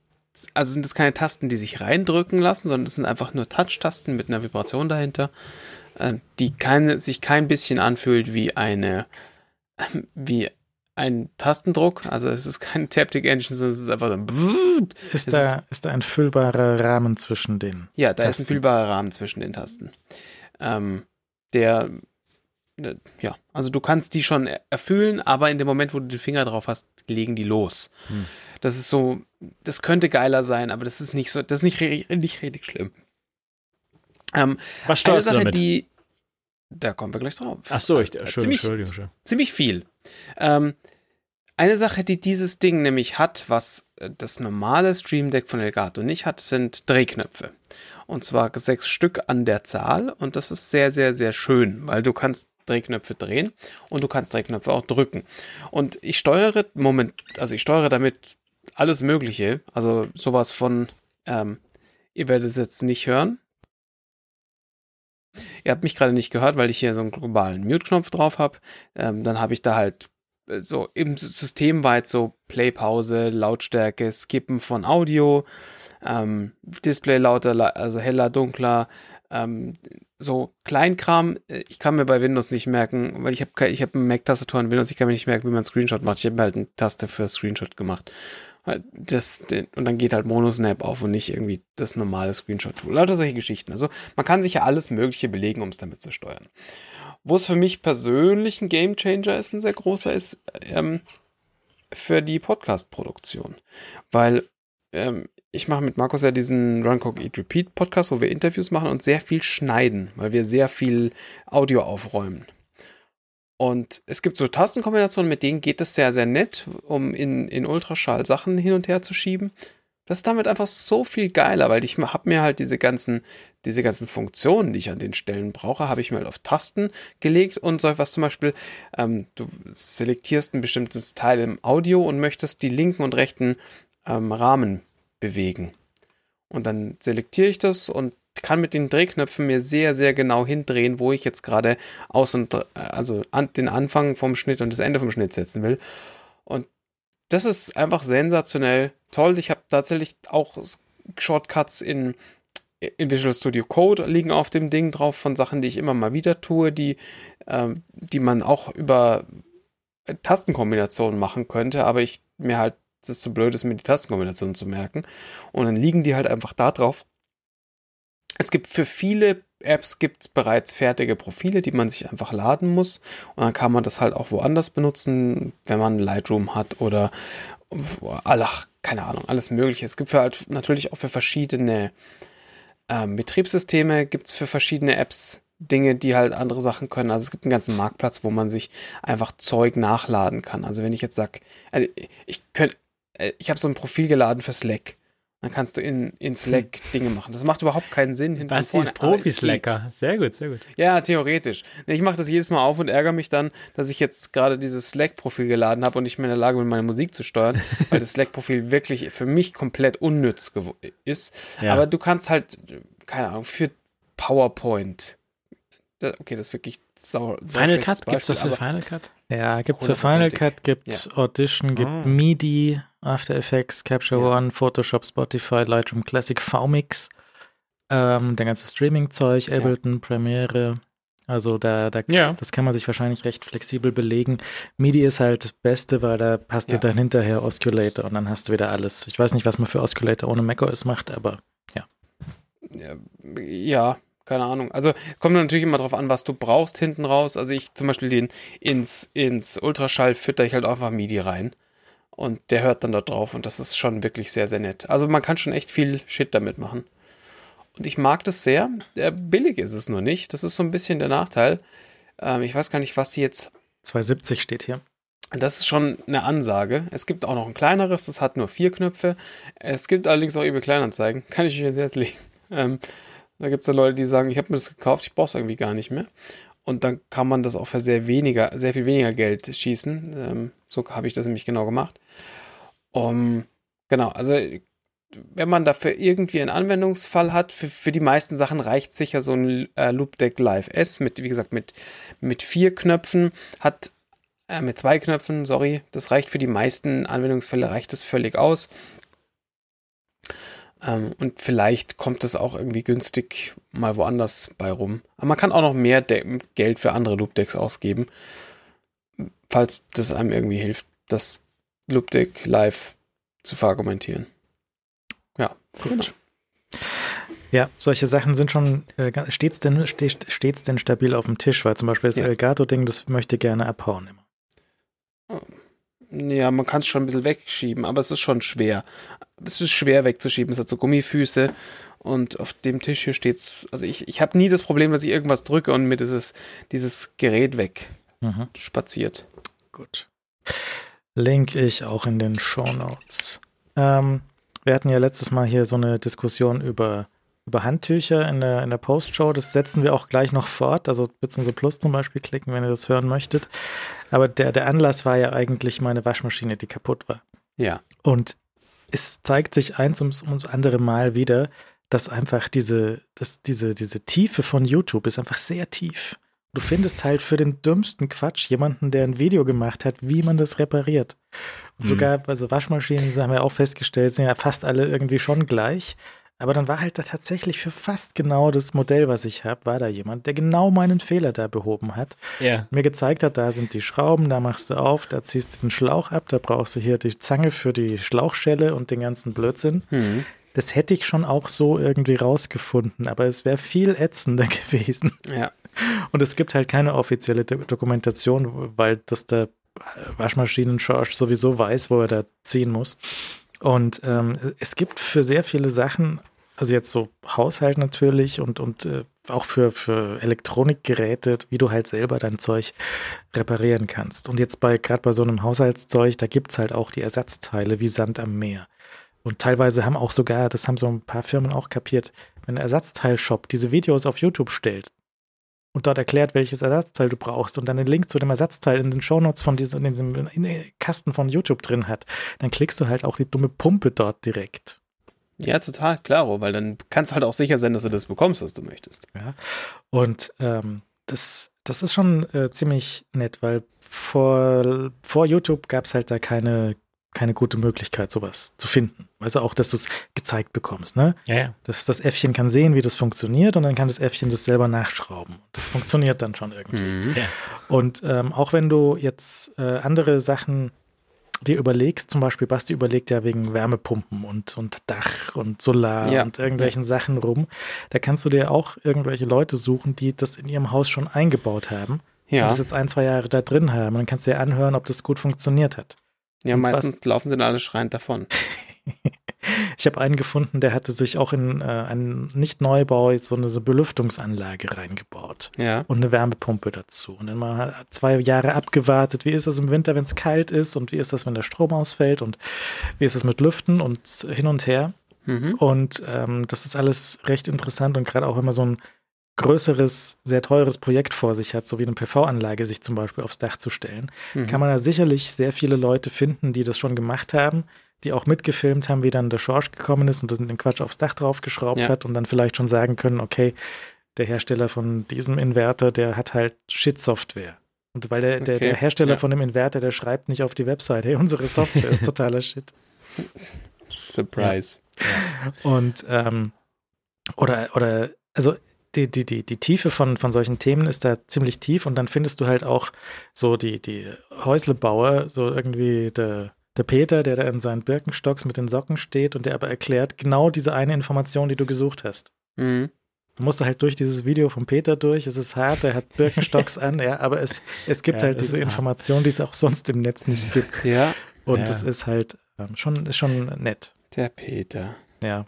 Speaker 5: also sind es keine Tasten, die sich reindrücken lassen, sondern es sind einfach nur Touch-Tasten mit einer Vibration dahinter, äh, die kein, sich kein bisschen anfühlt wie eine, wie ein Tastendruck. Also es ist kein Taptic Engine, sondern es ist einfach so.
Speaker 2: Ist da, ist, da ein füllbarer Rahmen zwischen den?
Speaker 5: Ja, da Tasten. ist ein füllbarer Rahmen zwischen den Tasten. Ähm, der ja, also du kannst die schon erfüllen, aber in dem Moment, wo du den Finger drauf hast, legen die los. Hm. Das ist so, das könnte geiler sein, aber das ist nicht so, das ist nicht, nicht richtig schlimm.
Speaker 3: Ähm, Was steuerst Sache, du damit?
Speaker 5: Die, da kommen wir gleich drauf.
Speaker 3: Ach so, ich,
Speaker 5: äh, ziemlich, ziemlich viel. Ähm, eine Sache, die dieses Ding nämlich hat, was äh, das normale Stream Deck von Elgato nicht hat, sind Drehknöpfe. Und zwar sechs Stück an der Zahl. Und das ist sehr, sehr, sehr schön, weil du kannst Drehknöpfe drehen und du kannst Drehknöpfe auch drücken. Und ich steuere Moment, also ich steuere damit alles Mögliche, also sowas von ähm, Ihr werdet es jetzt nicht hören. Ihr habt mich gerade nicht gehört, weil ich hier so einen globalen Mute-Knopf drauf habe. Ähm, dann habe ich da halt äh, so im System weit so Play-Pause, Lautstärke, Skippen von Audio, ähm, Display lauter, also heller, dunkler, ähm, so Kleinkram. Äh, ich kann mir bei Windows nicht merken, weil ich habe ich habe eine Mac-Tastatur in Windows, ich kann mir nicht merken, wie man Screenshot macht. Ich habe halt eine Taste für Screenshot gemacht. Das, und dann geht halt Monosnap auf und nicht irgendwie das normale Screenshot-Tool. Lauter solche Geschichten. Also man kann sich ja alles Mögliche belegen, um es damit zu steuern. Wo es für mich persönlich ein Gamechanger ist, ein sehr großer, ist ähm, für die Podcast-Produktion. Weil ähm, ich mache mit Markus ja diesen Run, Cook, Eat, Repeat Podcast, wo wir Interviews machen und sehr viel schneiden, weil wir sehr viel Audio aufräumen. Und es gibt so Tastenkombinationen, mit denen geht es sehr, sehr nett, um in, in Ultraschall Sachen hin und her zu schieben. Das ist damit einfach so viel geiler, weil ich habe mir halt diese ganzen, diese ganzen Funktionen, die ich an den Stellen brauche, habe ich mir halt auf Tasten gelegt und so etwas zum Beispiel, ähm, du selektierst ein bestimmtes Teil im Audio und möchtest die linken und rechten ähm, Rahmen bewegen. Und dann selektiere ich das und kann mit den Drehknöpfen mir sehr, sehr genau hindrehen, wo ich jetzt gerade aus und also an, den Anfang vom Schnitt und das Ende vom Schnitt setzen will. Und das ist einfach sensationell toll. Ich habe tatsächlich auch Shortcuts in, in Visual Studio Code liegen auf dem Ding drauf von Sachen, die ich immer mal wieder tue, die, äh, die man auch über Tastenkombinationen machen könnte, aber ich mir halt, es ist zu blöd ist, mir die Tastenkombinationen zu merken. Und dann liegen die halt einfach da drauf es gibt für viele Apps gibt's bereits fertige Profile, die man sich einfach laden muss. Und dann kann man das halt auch woanders benutzen, wenn man Lightroom hat oder ach, keine Ahnung, alles mögliche. Es gibt für halt natürlich auch für verschiedene ähm, Betriebssysteme, gibt es für verschiedene Apps Dinge, die halt andere Sachen können. Also es gibt einen ganzen Marktplatz, wo man sich einfach Zeug nachladen kann. Also wenn ich jetzt sage, also ich könnte, ich habe so ein Profil geladen für Slack dann kannst du in, in Slack hm. Dinge machen. Das macht überhaupt keinen Sinn.
Speaker 3: Hinten ist Profi-Slacker? Sehr gut, sehr gut.
Speaker 5: Ja, theoretisch. Ich mache das jedes Mal auf und ärgere mich dann, dass ich jetzt gerade dieses Slack-Profil geladen habe und nicht mehr in der Lage bin, meine Musik zu steuern, weil das Slack-Profil wirklich für mich komplett unnütz ist. Ja. Aber du kannst halt, keine Ahnung, für PowerPoint okay, das ist wirklich sauer.
Speaker 3: Final Cut? Gibt es das für Final Cut?
Speaker 2: Ja, gibt es für Final Cut, gibt ja. Audition, gibt oh. MIDI, After Effects, Capture ja. One, Photoshop, Spotify, Lightroom Classic, VMix, ähm, der ganze Streaming-Zeug, Ableton, ja. Premiere. Also da, da ja. das kann man sich wahrscheinlich recht flexibel belegen. MIDI ist halt das Beste, weil da passt ja. dir dann hinterher Osculator und dann hast du wieder alles. Ich weiß nicht, was man für Osculator ohne macOS macht, aber ja.
Speaker 5: Ja, keine Ahnung. Also kommt natürlich immer drauf an, was du brauchst hinten raus. Also ich zum Beispiel den ins, ins Ultraschall fütter ich halt einfach MIDI rein. Und der hört dann da drauf und das ist schon wirklich sehr, sehr nett. Also man kann schon echt viel Shit damit machen. Und ich mag das sehr. Äh, billig ist es nur nicht. Das ist so ein bisschen der Nachteil. Ähm, ich weiß gar nicht, was sie jetzt.
Speaker 2: 270 steht hier.
Speaker 5: Das ist schon eine Ansage. Es gibt auch noch ein kleineres, das hat nur vier Knöpfe. Es gibt allerdings auch eBay Kleinanzeigen. Kann ich euch jetzt Herz legen. Ähm, da gibt es ja Leute, die sagen, ich habe mir das gekauft, ich brauche es irgendwie gar nicht mehr. Und dann kann man das auch für sehr weniger, sehr viel weniger Geld schießen. Ähm, so habe ich das nämlich genau gemacht. Um, genau, also wenn man dafür irgendwie einen Anwendungsfall hat, für, für die meisten Sachen reicht sicher so ein äh, Loop Deck Live S mit, wie gesagt, mit, mit vier Knöpfen, hat äh, mit zwei Knöpfen, sorry, das reicht für die meisten Anwendungsfälle, reicht es völlig aus. Ähm, und vielleicht kommt es auch irgendwie günstig mal woanders bei rum. Aber man kann auch noch mehr De Geld für andere Loop Decks ausgeben, falls das einem irgendwie hilft, das Loop Deck live zu verargumentieren. Ja, gut. Genau.
Speaker 2: Ja, solche Sachen sind schon äh, stets, denn, stets denn stabil auf dem Tisch, weil zum Beispiel das ja. Elgato-Ding, das möchte gerne abhauen immer.
Speaker 5: Ja, man kann es schon ein bisschen wegschieben, aber es ist schon schwer es ist schwer wegzuschieben. Es hat so Gummifüße und auf dem Tisch hier steht also ich, ich habe nie das Problem, dass ich irgendwas drücke und mir dieses, dieses Gerät weg mhm. spaziert.
Speaker 2: Gut. Link ich auch in den Show Notes. Ähm, wir hatten ja letztes Mal hier so eine Diskussion über, über Handtücher in der, in der Postshow. Das setzen wir auch gleich noch fort. Also bzw. Plus zum Beispiel klicken, wenn ihr das hören möchtet. Aber der, der Anlass war ja eigentlich meine Waschmaschine, die kaputt war.
Speaker 5: Ja.
Speaker 2: Und es zeigt sich eins ums, ums andere Mal wieder, dass einfach diese, dass diese, diese Tiefe von YouTube ist einfach sehr tief. Du findest halt für den dümmsten Quatsch jemanden, der ein Video gemacht hat, wie man das repariert. Und sogar, mhm. also Waschmaschinen, haben wir auch festgestellt, sind ja fast alle irgendwie schon gleich. Aber dann war halt da tatsächlich für fast genau das Modell, was ich habe, war da jemand, der genau meinen Fehler da behoben hat.
Speaker 3: Ja.
Speaker 2: Mir gezeigt hat, da sind die Schrauben, da machst du auf, da ziehst du den Schlauch ab, da brauchst du hier die Zange für die Schlauchschelle und den ganzen Blödsinn. Mhm. Das hätte ich schon auch so irgendwie rausgefunden, aber es wäre viel ätzender gewesen.
Speaker 5: Ja.
Speaker 2: Und es gibt halt keine offizielle Dokumentation, weil das der Waschmaschinen-Schorsch sowieso weiß, wo er da ziehen muss. Und ähm, es gibt für sehr viele Sachen, also jetzt so Haushalt natürlich und, und äh, auch für, für Elektronikgeräte, wie du halt selber dein Zeug reparieren kannst. Und jetzt bei, gerade bei so einem Haushaltszeug, da gibt es halt auch die Ersatzteile wie Sand am Meer. Und teilweise haben auch sogar, das haben so ein paar Firmen auch kapiert, wenn ein Ersatzteilshop diese Videos auf YouTube stellt, und dort erklärt, welches Ersatzteil du brauchst und dann den Link zu dem Ersatzteil in den Shownotes von diesem, in diesem in Kasten von YouTube drin hat, dann klickst du halt auch die dumme Pumpe dort direkt.
Speaker 5: Ja, total, klaro, weil dann kannst du halt auch sicher sein, dass du das bekommst, was du möchtest.
Speaker 2: Ja. Und ähm, das, das ist schon äh, ziemlich nett, weil vor, vor YouTube gab es halt da keine, keine gute Möglichkeit, sowas zu finden. Also auch, dass du es gezeigt bekommst, ne?
Speaker 3: Ja, ja.
Speaker 2: Das, das Äffchen kann sehen, wie das funktioniert und dann kann das Äffchen das selber nachschrauben. Das funktioniert dann schon irgendwie.
Speaker 3: Mhm. Ja.
Speaker 2: Und ähm, auch wenn du jetzt äh, andere Sachen dir überlegst, zum Beispiel Basti überlegt ja wegen Wärmepumpen und, und Dach und Solar ja. und irgendwelchen Sachen rum, da kannst du dir auch irgendwelche Leute suchen, die das in ihrem Haus schon eingebaut haben.
Speaker 5: Ja.
Speaker 2: Und das jetzt ein, zwei Jahre da drin haben. Und dann kannst du dir anhören, ob das gut funktioniert hat.
Speaker 5: Ja, meistens was, laufen sie dann alle schreiend davon.
Speaker 2: ich habe einen gefunden, der hatte sich auch in äh, einen Nicht-Neubau so eine so Belüftungsanlage reingebaut.
Speaker 5: Ja.
Speaker 2: Und eine Wärmepumpe dazu. Und dann mal zwei Jahre abgewartet, wie ist das im Winter, wenn es kalt ist und wie ist das, wenn der Strom ausfällt und wie ist das mit Lüften und hin und her. Mhm. Und ähm, das ist alles recht interessant und gerade auch man so ein größeres, sehr teures Projekt vor sich hat, so wie eine PV-Anlage sich zum Beispiel aufs Dach zu stellen, mhm. kann man da sicherlich sehr viele Leute finden, die das schon gemacht haben, die auch mitgefilmt haben, wie dann der Schorsch gekommen ist und den Quatsch aufs Dach draufgeschraubt ja. hat und dann vielleicht schon sagen können, okay, der Hersteller von diesem Inverter, der hat halt Shit-Software. Und weil der, der, okay. der Hersteller ja. von dem Inverter, der schreibt nicht auf die Website, hey, unsere Software ist totaler Shit.
Speaker 5: Surprise.
Speaker 2: Ja. Und ähm, oder, oder, also die, die, die, die Tiefe von, von solchen Themen ist da ziemlich tief und dann findest du halt auch so die, die Häuslebauer, so irgendwie der, der Peter, der da in seinen Birkenstocks mit den Socken steht und der aber erklärt genau diese eine Information, die du gesucht hast.
Speaker 5: Mhm.
Speaker 2: Du musst halt durch dieses Video von Peter durch. Es ist hart, er hat Birkenstocks an, ja, aber es, es gibt ja, halt diese Information, die es auch sonst im Netz nicht gibt.
Speaker 5: Ja.
Speaker 2: Und es ja. ist halt ähm, schon, schon nett.
Speaker 5: Der Peter.
Speaker 2: Ja.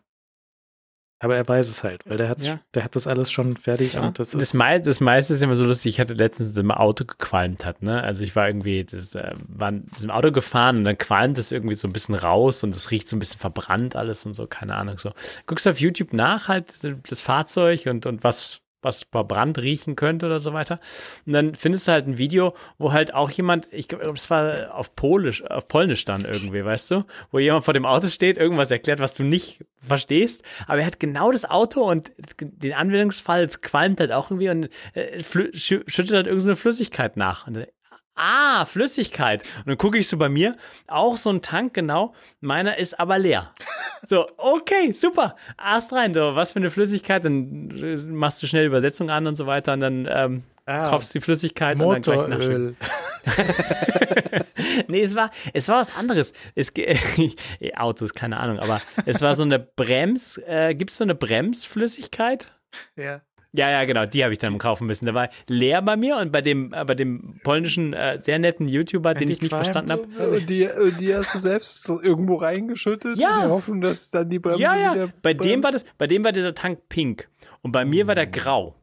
Speaker 2: Aber er weiß es halt, weil der, ja. der hat das alles schon fertig ja. und das ist.
Speaker 3: Das, Me das meiste ist immer so lustig. Ich hatte letztens im Auto gequalmt hat, ne? Also ich war irgendwie, das äh, war im Auto gefahren und dann qualmt es irgendwie so ein bisschen raus und es riecht so ein bisschen verbrannt alles und so, keine Ahnung. So. Guckst auf YouTube nach, halt das Fahrzeug und, und was, was verbrannt riechen könnte oder so weiter. Und dann findest du halt ein Video, wo halt auch jemand, ich glaube, es war auf Polisch, auf Polnisch dann irgendwie, weißt du, wo jemand vor dem Auto steht, irgendwas erklärt, was du nicht verstehst, aber er hat genau das Auto und den Anwendungsfall qualmt halt auch irgendwie und äh, schüttet halt irgendeine Flüssigkeit nach. Und Ah, Flüssigkeit. Und dann gucke ich so bei mir, auch so ein Tank, genau. Meiner ist aber leer. So, okay, super. Erst rein, so, was für eine Flüssigkeit. Dann äh, machst du schnell Übersetzung an und so weiter und dann ähm, ah, kaufst die Flüssigkeit
Speaker 2: Motoröl.
Speaker 3: und dann gleich nachschütten. nee, es war, es war was anderes. Es, Autos, keine Ahnung, aber es war so eine Brems, äh, gibt es so eine Bremsflüssigkeit?
Speaker 2: Ja.
Speaker 3: Ja, ja, genau, die habe ich dann kaufen müssen. Der war leer bei mir und bei dem, äh, bei dem polnischen äh, sehr netten YouTuber, den ich nicht verstanden habe.
Speaker 4: Und die, die hast du selbst so irgendwo reingeschüttet
Speaker 3: ja.
Speaker 4: in der Hoffnung, dass dann die Bremse
Speaker 3: Ja, ja. Bei dem war das, bei dem war dieser Tank pink und bei mir war der grau.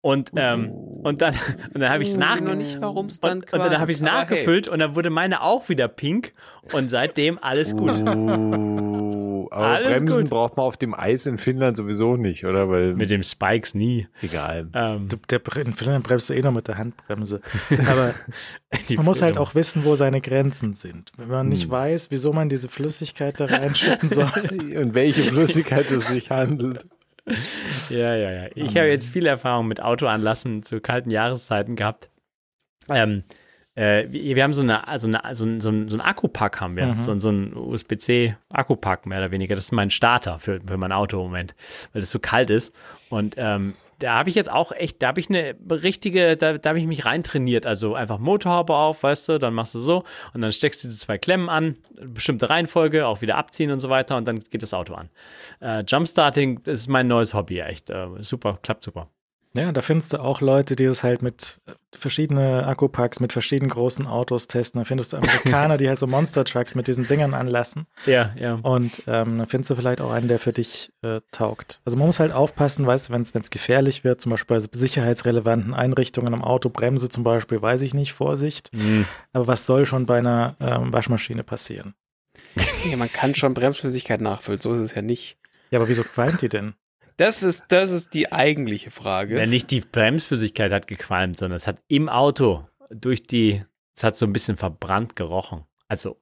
Speaker 3: Und, ähm, und dann, und dann habe ich es nach
Speaker 5: nicht, dann
Speaker 3: und, und dann habe ich es nachgefüllt hey. und dann wurde meine auch wieder pink und seitdem alles gut.
Speaker 4: Uh. Aber Alles Bremsen gut. braucht man auf dem Eis in Finnland sowieso nicht, oder? Weil
Speaker 3: mit dem Spikes nie.
Speaker 4: Egal.
Speaker 2: Ähm, der, in Finnland bremst du eh noch mit der Handbremse. Aber man muss halt auch wissen, wo seine Grenzen sind. Wenn man nicht hm. weiß, wieso man diese Flüssigkeit da reinschütten soll.
Speaker 4: Und welche Flüssigkeit es sich handelt.
Speaker 3: Ja, ja, ja. Ich habe jetzt viel Erfahrung mit Autoanlassen zu kalten Jahreszeiten gehabt. Ähm, äh, wir haben so eine, also eine, so ein, so ein, so ein Akkupack haben wir, mhm. so, so ein USB-C-Akkupack mehr oder weniger. Das ist mein Starter für, für mein Auto im Moment, weil es so kalt ist. Und ähm, da habe ich jetzt auch echt, da habe ich eine richtige, da, da habe ich mich reintrainiert. Also einfach Motorhaube auf, weißt du, dann machst du so und dann steckst du die zwei Klemmen an, bestimmte Reihenfolge, auch wieder abziehen und so weiter und dann geht das Auto an. Äh, Jumpstarting, das ist mein neues Hobby, echt. Äh, super, klappt super.
Speaker 2: Ja, da findest du auch Leute, die das halt mit äh, verschiedenen Akkupacks, mit verschiedenen großen Autos testen. Da findest du Amerikaner, die halt so Monster Trucks mit diesen Dingern anlassen.
Speaker 3: Ja, ja.
Speaker 2: Und ähm, dann findest du vielleicht auch einen, der für dich äh, taugt. Also man muss halt aufpassen, weißt du, wenn es gefährlich wird, zum Beispiel bei sicherheitsrelevanten Einrichtungen im Auto, Bremse zum Beispiel, weiß ich nicht, Vorsicht. Mhm. Aber was soll schon bei einer ähm, Waschmaschine passieren?
Speaker 5: Ja, man kann schon Bremsflüssigkeit nachfüllen, so ist es ja nicht.
Speaker 2: Ja, aber wieso qualmt die denn?
Speaker 5: Das ist, das ist die eigentliche Frage.
Speaker 3: Ja, nicht die Bremsflüssigkeit hat gequalmt, sondern es hat im Auto durch die, es hat so ein bisschen verbrannt gerochen. Also,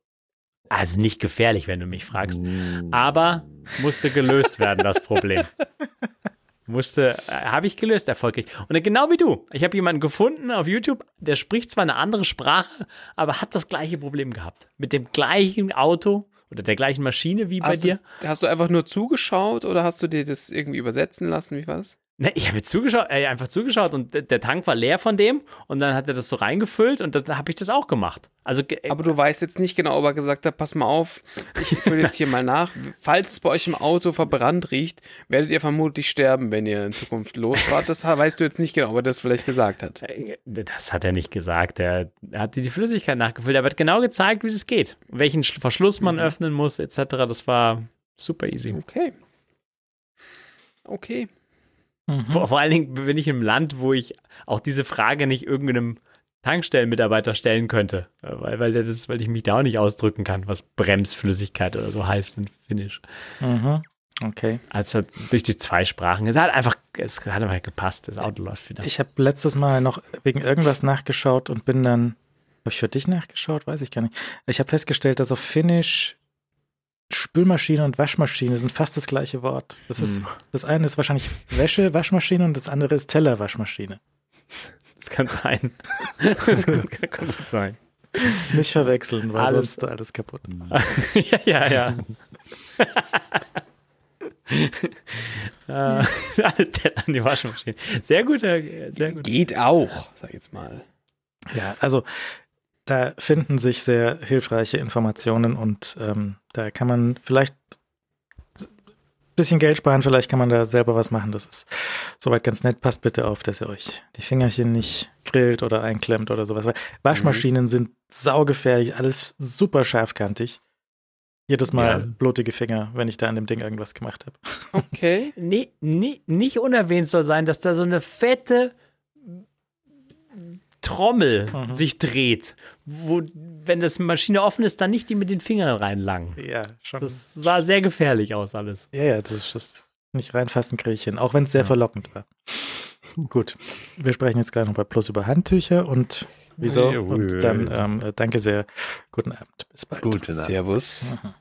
Speaker 3: also nicht gefährlich, wenn du mich fragst. Aber musste gelöst werden, das Problem. musste, äh, habe ich gelöst erfolgreich. Und genau wie du. Ich habe jemanden gefunden auf YouTube, der spricht zwar eine andere Sprache, aber hat das gleiche Problem gehabt. Mit dem gleichen Auto oder der gleichen Maschine wie
Speaker 5: hast
Speaker 3: bei dir.
Speaker 5: Du, hast du einfach nur zugeschaut oder hast du dir das irgendwie übersetzen lassen? Wie war das?
Speaker 3: Ne, ich habe zugeschaut, äh, einfach zugeschaut und der Tank war leer von dem und dann hat er das so reingefüllt und dann habe ich das auch gemacht. Also,
Speaker 5: äh, Aber du weißt jetzt nicht genau, ob er gesagt hat, pass mal auf, ich fülle jetzt hier mal nach. Falls es bei euch im Auto verbrannt riecht, werdet ihr vermutlich sterben, wenn ihr in Zukunft losfahrt. Das weißt du jetzt nicht genau, ob er das vielleicht gesagt hat. Äh,
Speaker 3: das hat er nicht gesagt. Er, er hat die Flüssigkeit nachgefüllt. Er hat genau gezeigt, wie es geht, welchen Verschluss man mhm. öffnen muss, etc. Das war super easy.
Speaker 5: Okay. Okay.
Speaker 3: Mhm. Vor, vor, allen Dingen bin ich im Land, wo ich auch diese Frage nicht irgendeinem Tankstellenmitarbeiter stellen könnte, äh, weil, weil, das, weil ich mich da auch nicht ausdrücken kann, was Bremsflüssigkeit oder so heißt in Finnisch.
Speaker 2: Mhm. Okay.
Speaker 3: Also durch die zwei Sprachen. Es hat einfach, es hat einfach gepasst. Das Auto läuft wieder.
Speaker 2: Ich habe letztes Mal noch wegen irgendwas nachgeschaut und bin dann, habe ich für dich nachgeschaut? Weiß ich gar nicht. Ich habe festgestellt, dass auf Finnisch Spülmaschine und Waschmaschine sind fast das gleiche Wort. Das, ist, hm. das eine ist wahrscheinlich Wäsche, Waschmaschine und das andere ist Teller, Waschmaschine.
Speaker 3: Das kann sein. Das kann, kann gut sein.
Speaker 2: Nicht verwechseln, weil alles. sonst alles kaputt.
Speaker 3: ja, ja, ja. uh, alle Teller an die Waschmaschine. Sehr gut, sehr gut.
Speaker 5: Geht auch, sag ich jetzt mal.
Speaker 2: Ja, also da finden sich sehr hilfreiche Informationen und ähm, da kann man vielleicht ein bisschen Geld sparen, vielleicht kann man da selber was machen. Das ist soweit ganz nett. Passt bitte auf, dass ihr euch die Fingerchen nicht grillt oder einklemmt oder sowas. Weil Waschmaschinen mhm. sind saugefährlich, alles super scharfkantig. Jedes Mal ja. blutige Finger, wenn ich da an dem Ding irgendwas gemacht habe.
Speaker 3: Okay. nee, nee, nicht unerwähnt soll sein, dass da so eine fette Trommel mhm. sich dreht, wo, wenn das Maschine offen ist, dann nicht die mit den Fingern reinlangen.
Speaker 2: Ja, schon.
Speaker 3: Das sah sehr gefährlich aus, alles.
Speaker 2: Ja, ja, das ist just nicht reinfassen kriege ich hin, auch wenn es sehr ja. verlockend war. Gut, wir sprechen jetzt gleich noch bei Plus über Handtücher und wieso. Und dann ähm, danke sehr. Guten Abend. Bis bald.
Speaker 5: Guten Abend.
Speaker 3: Servus. Mhm.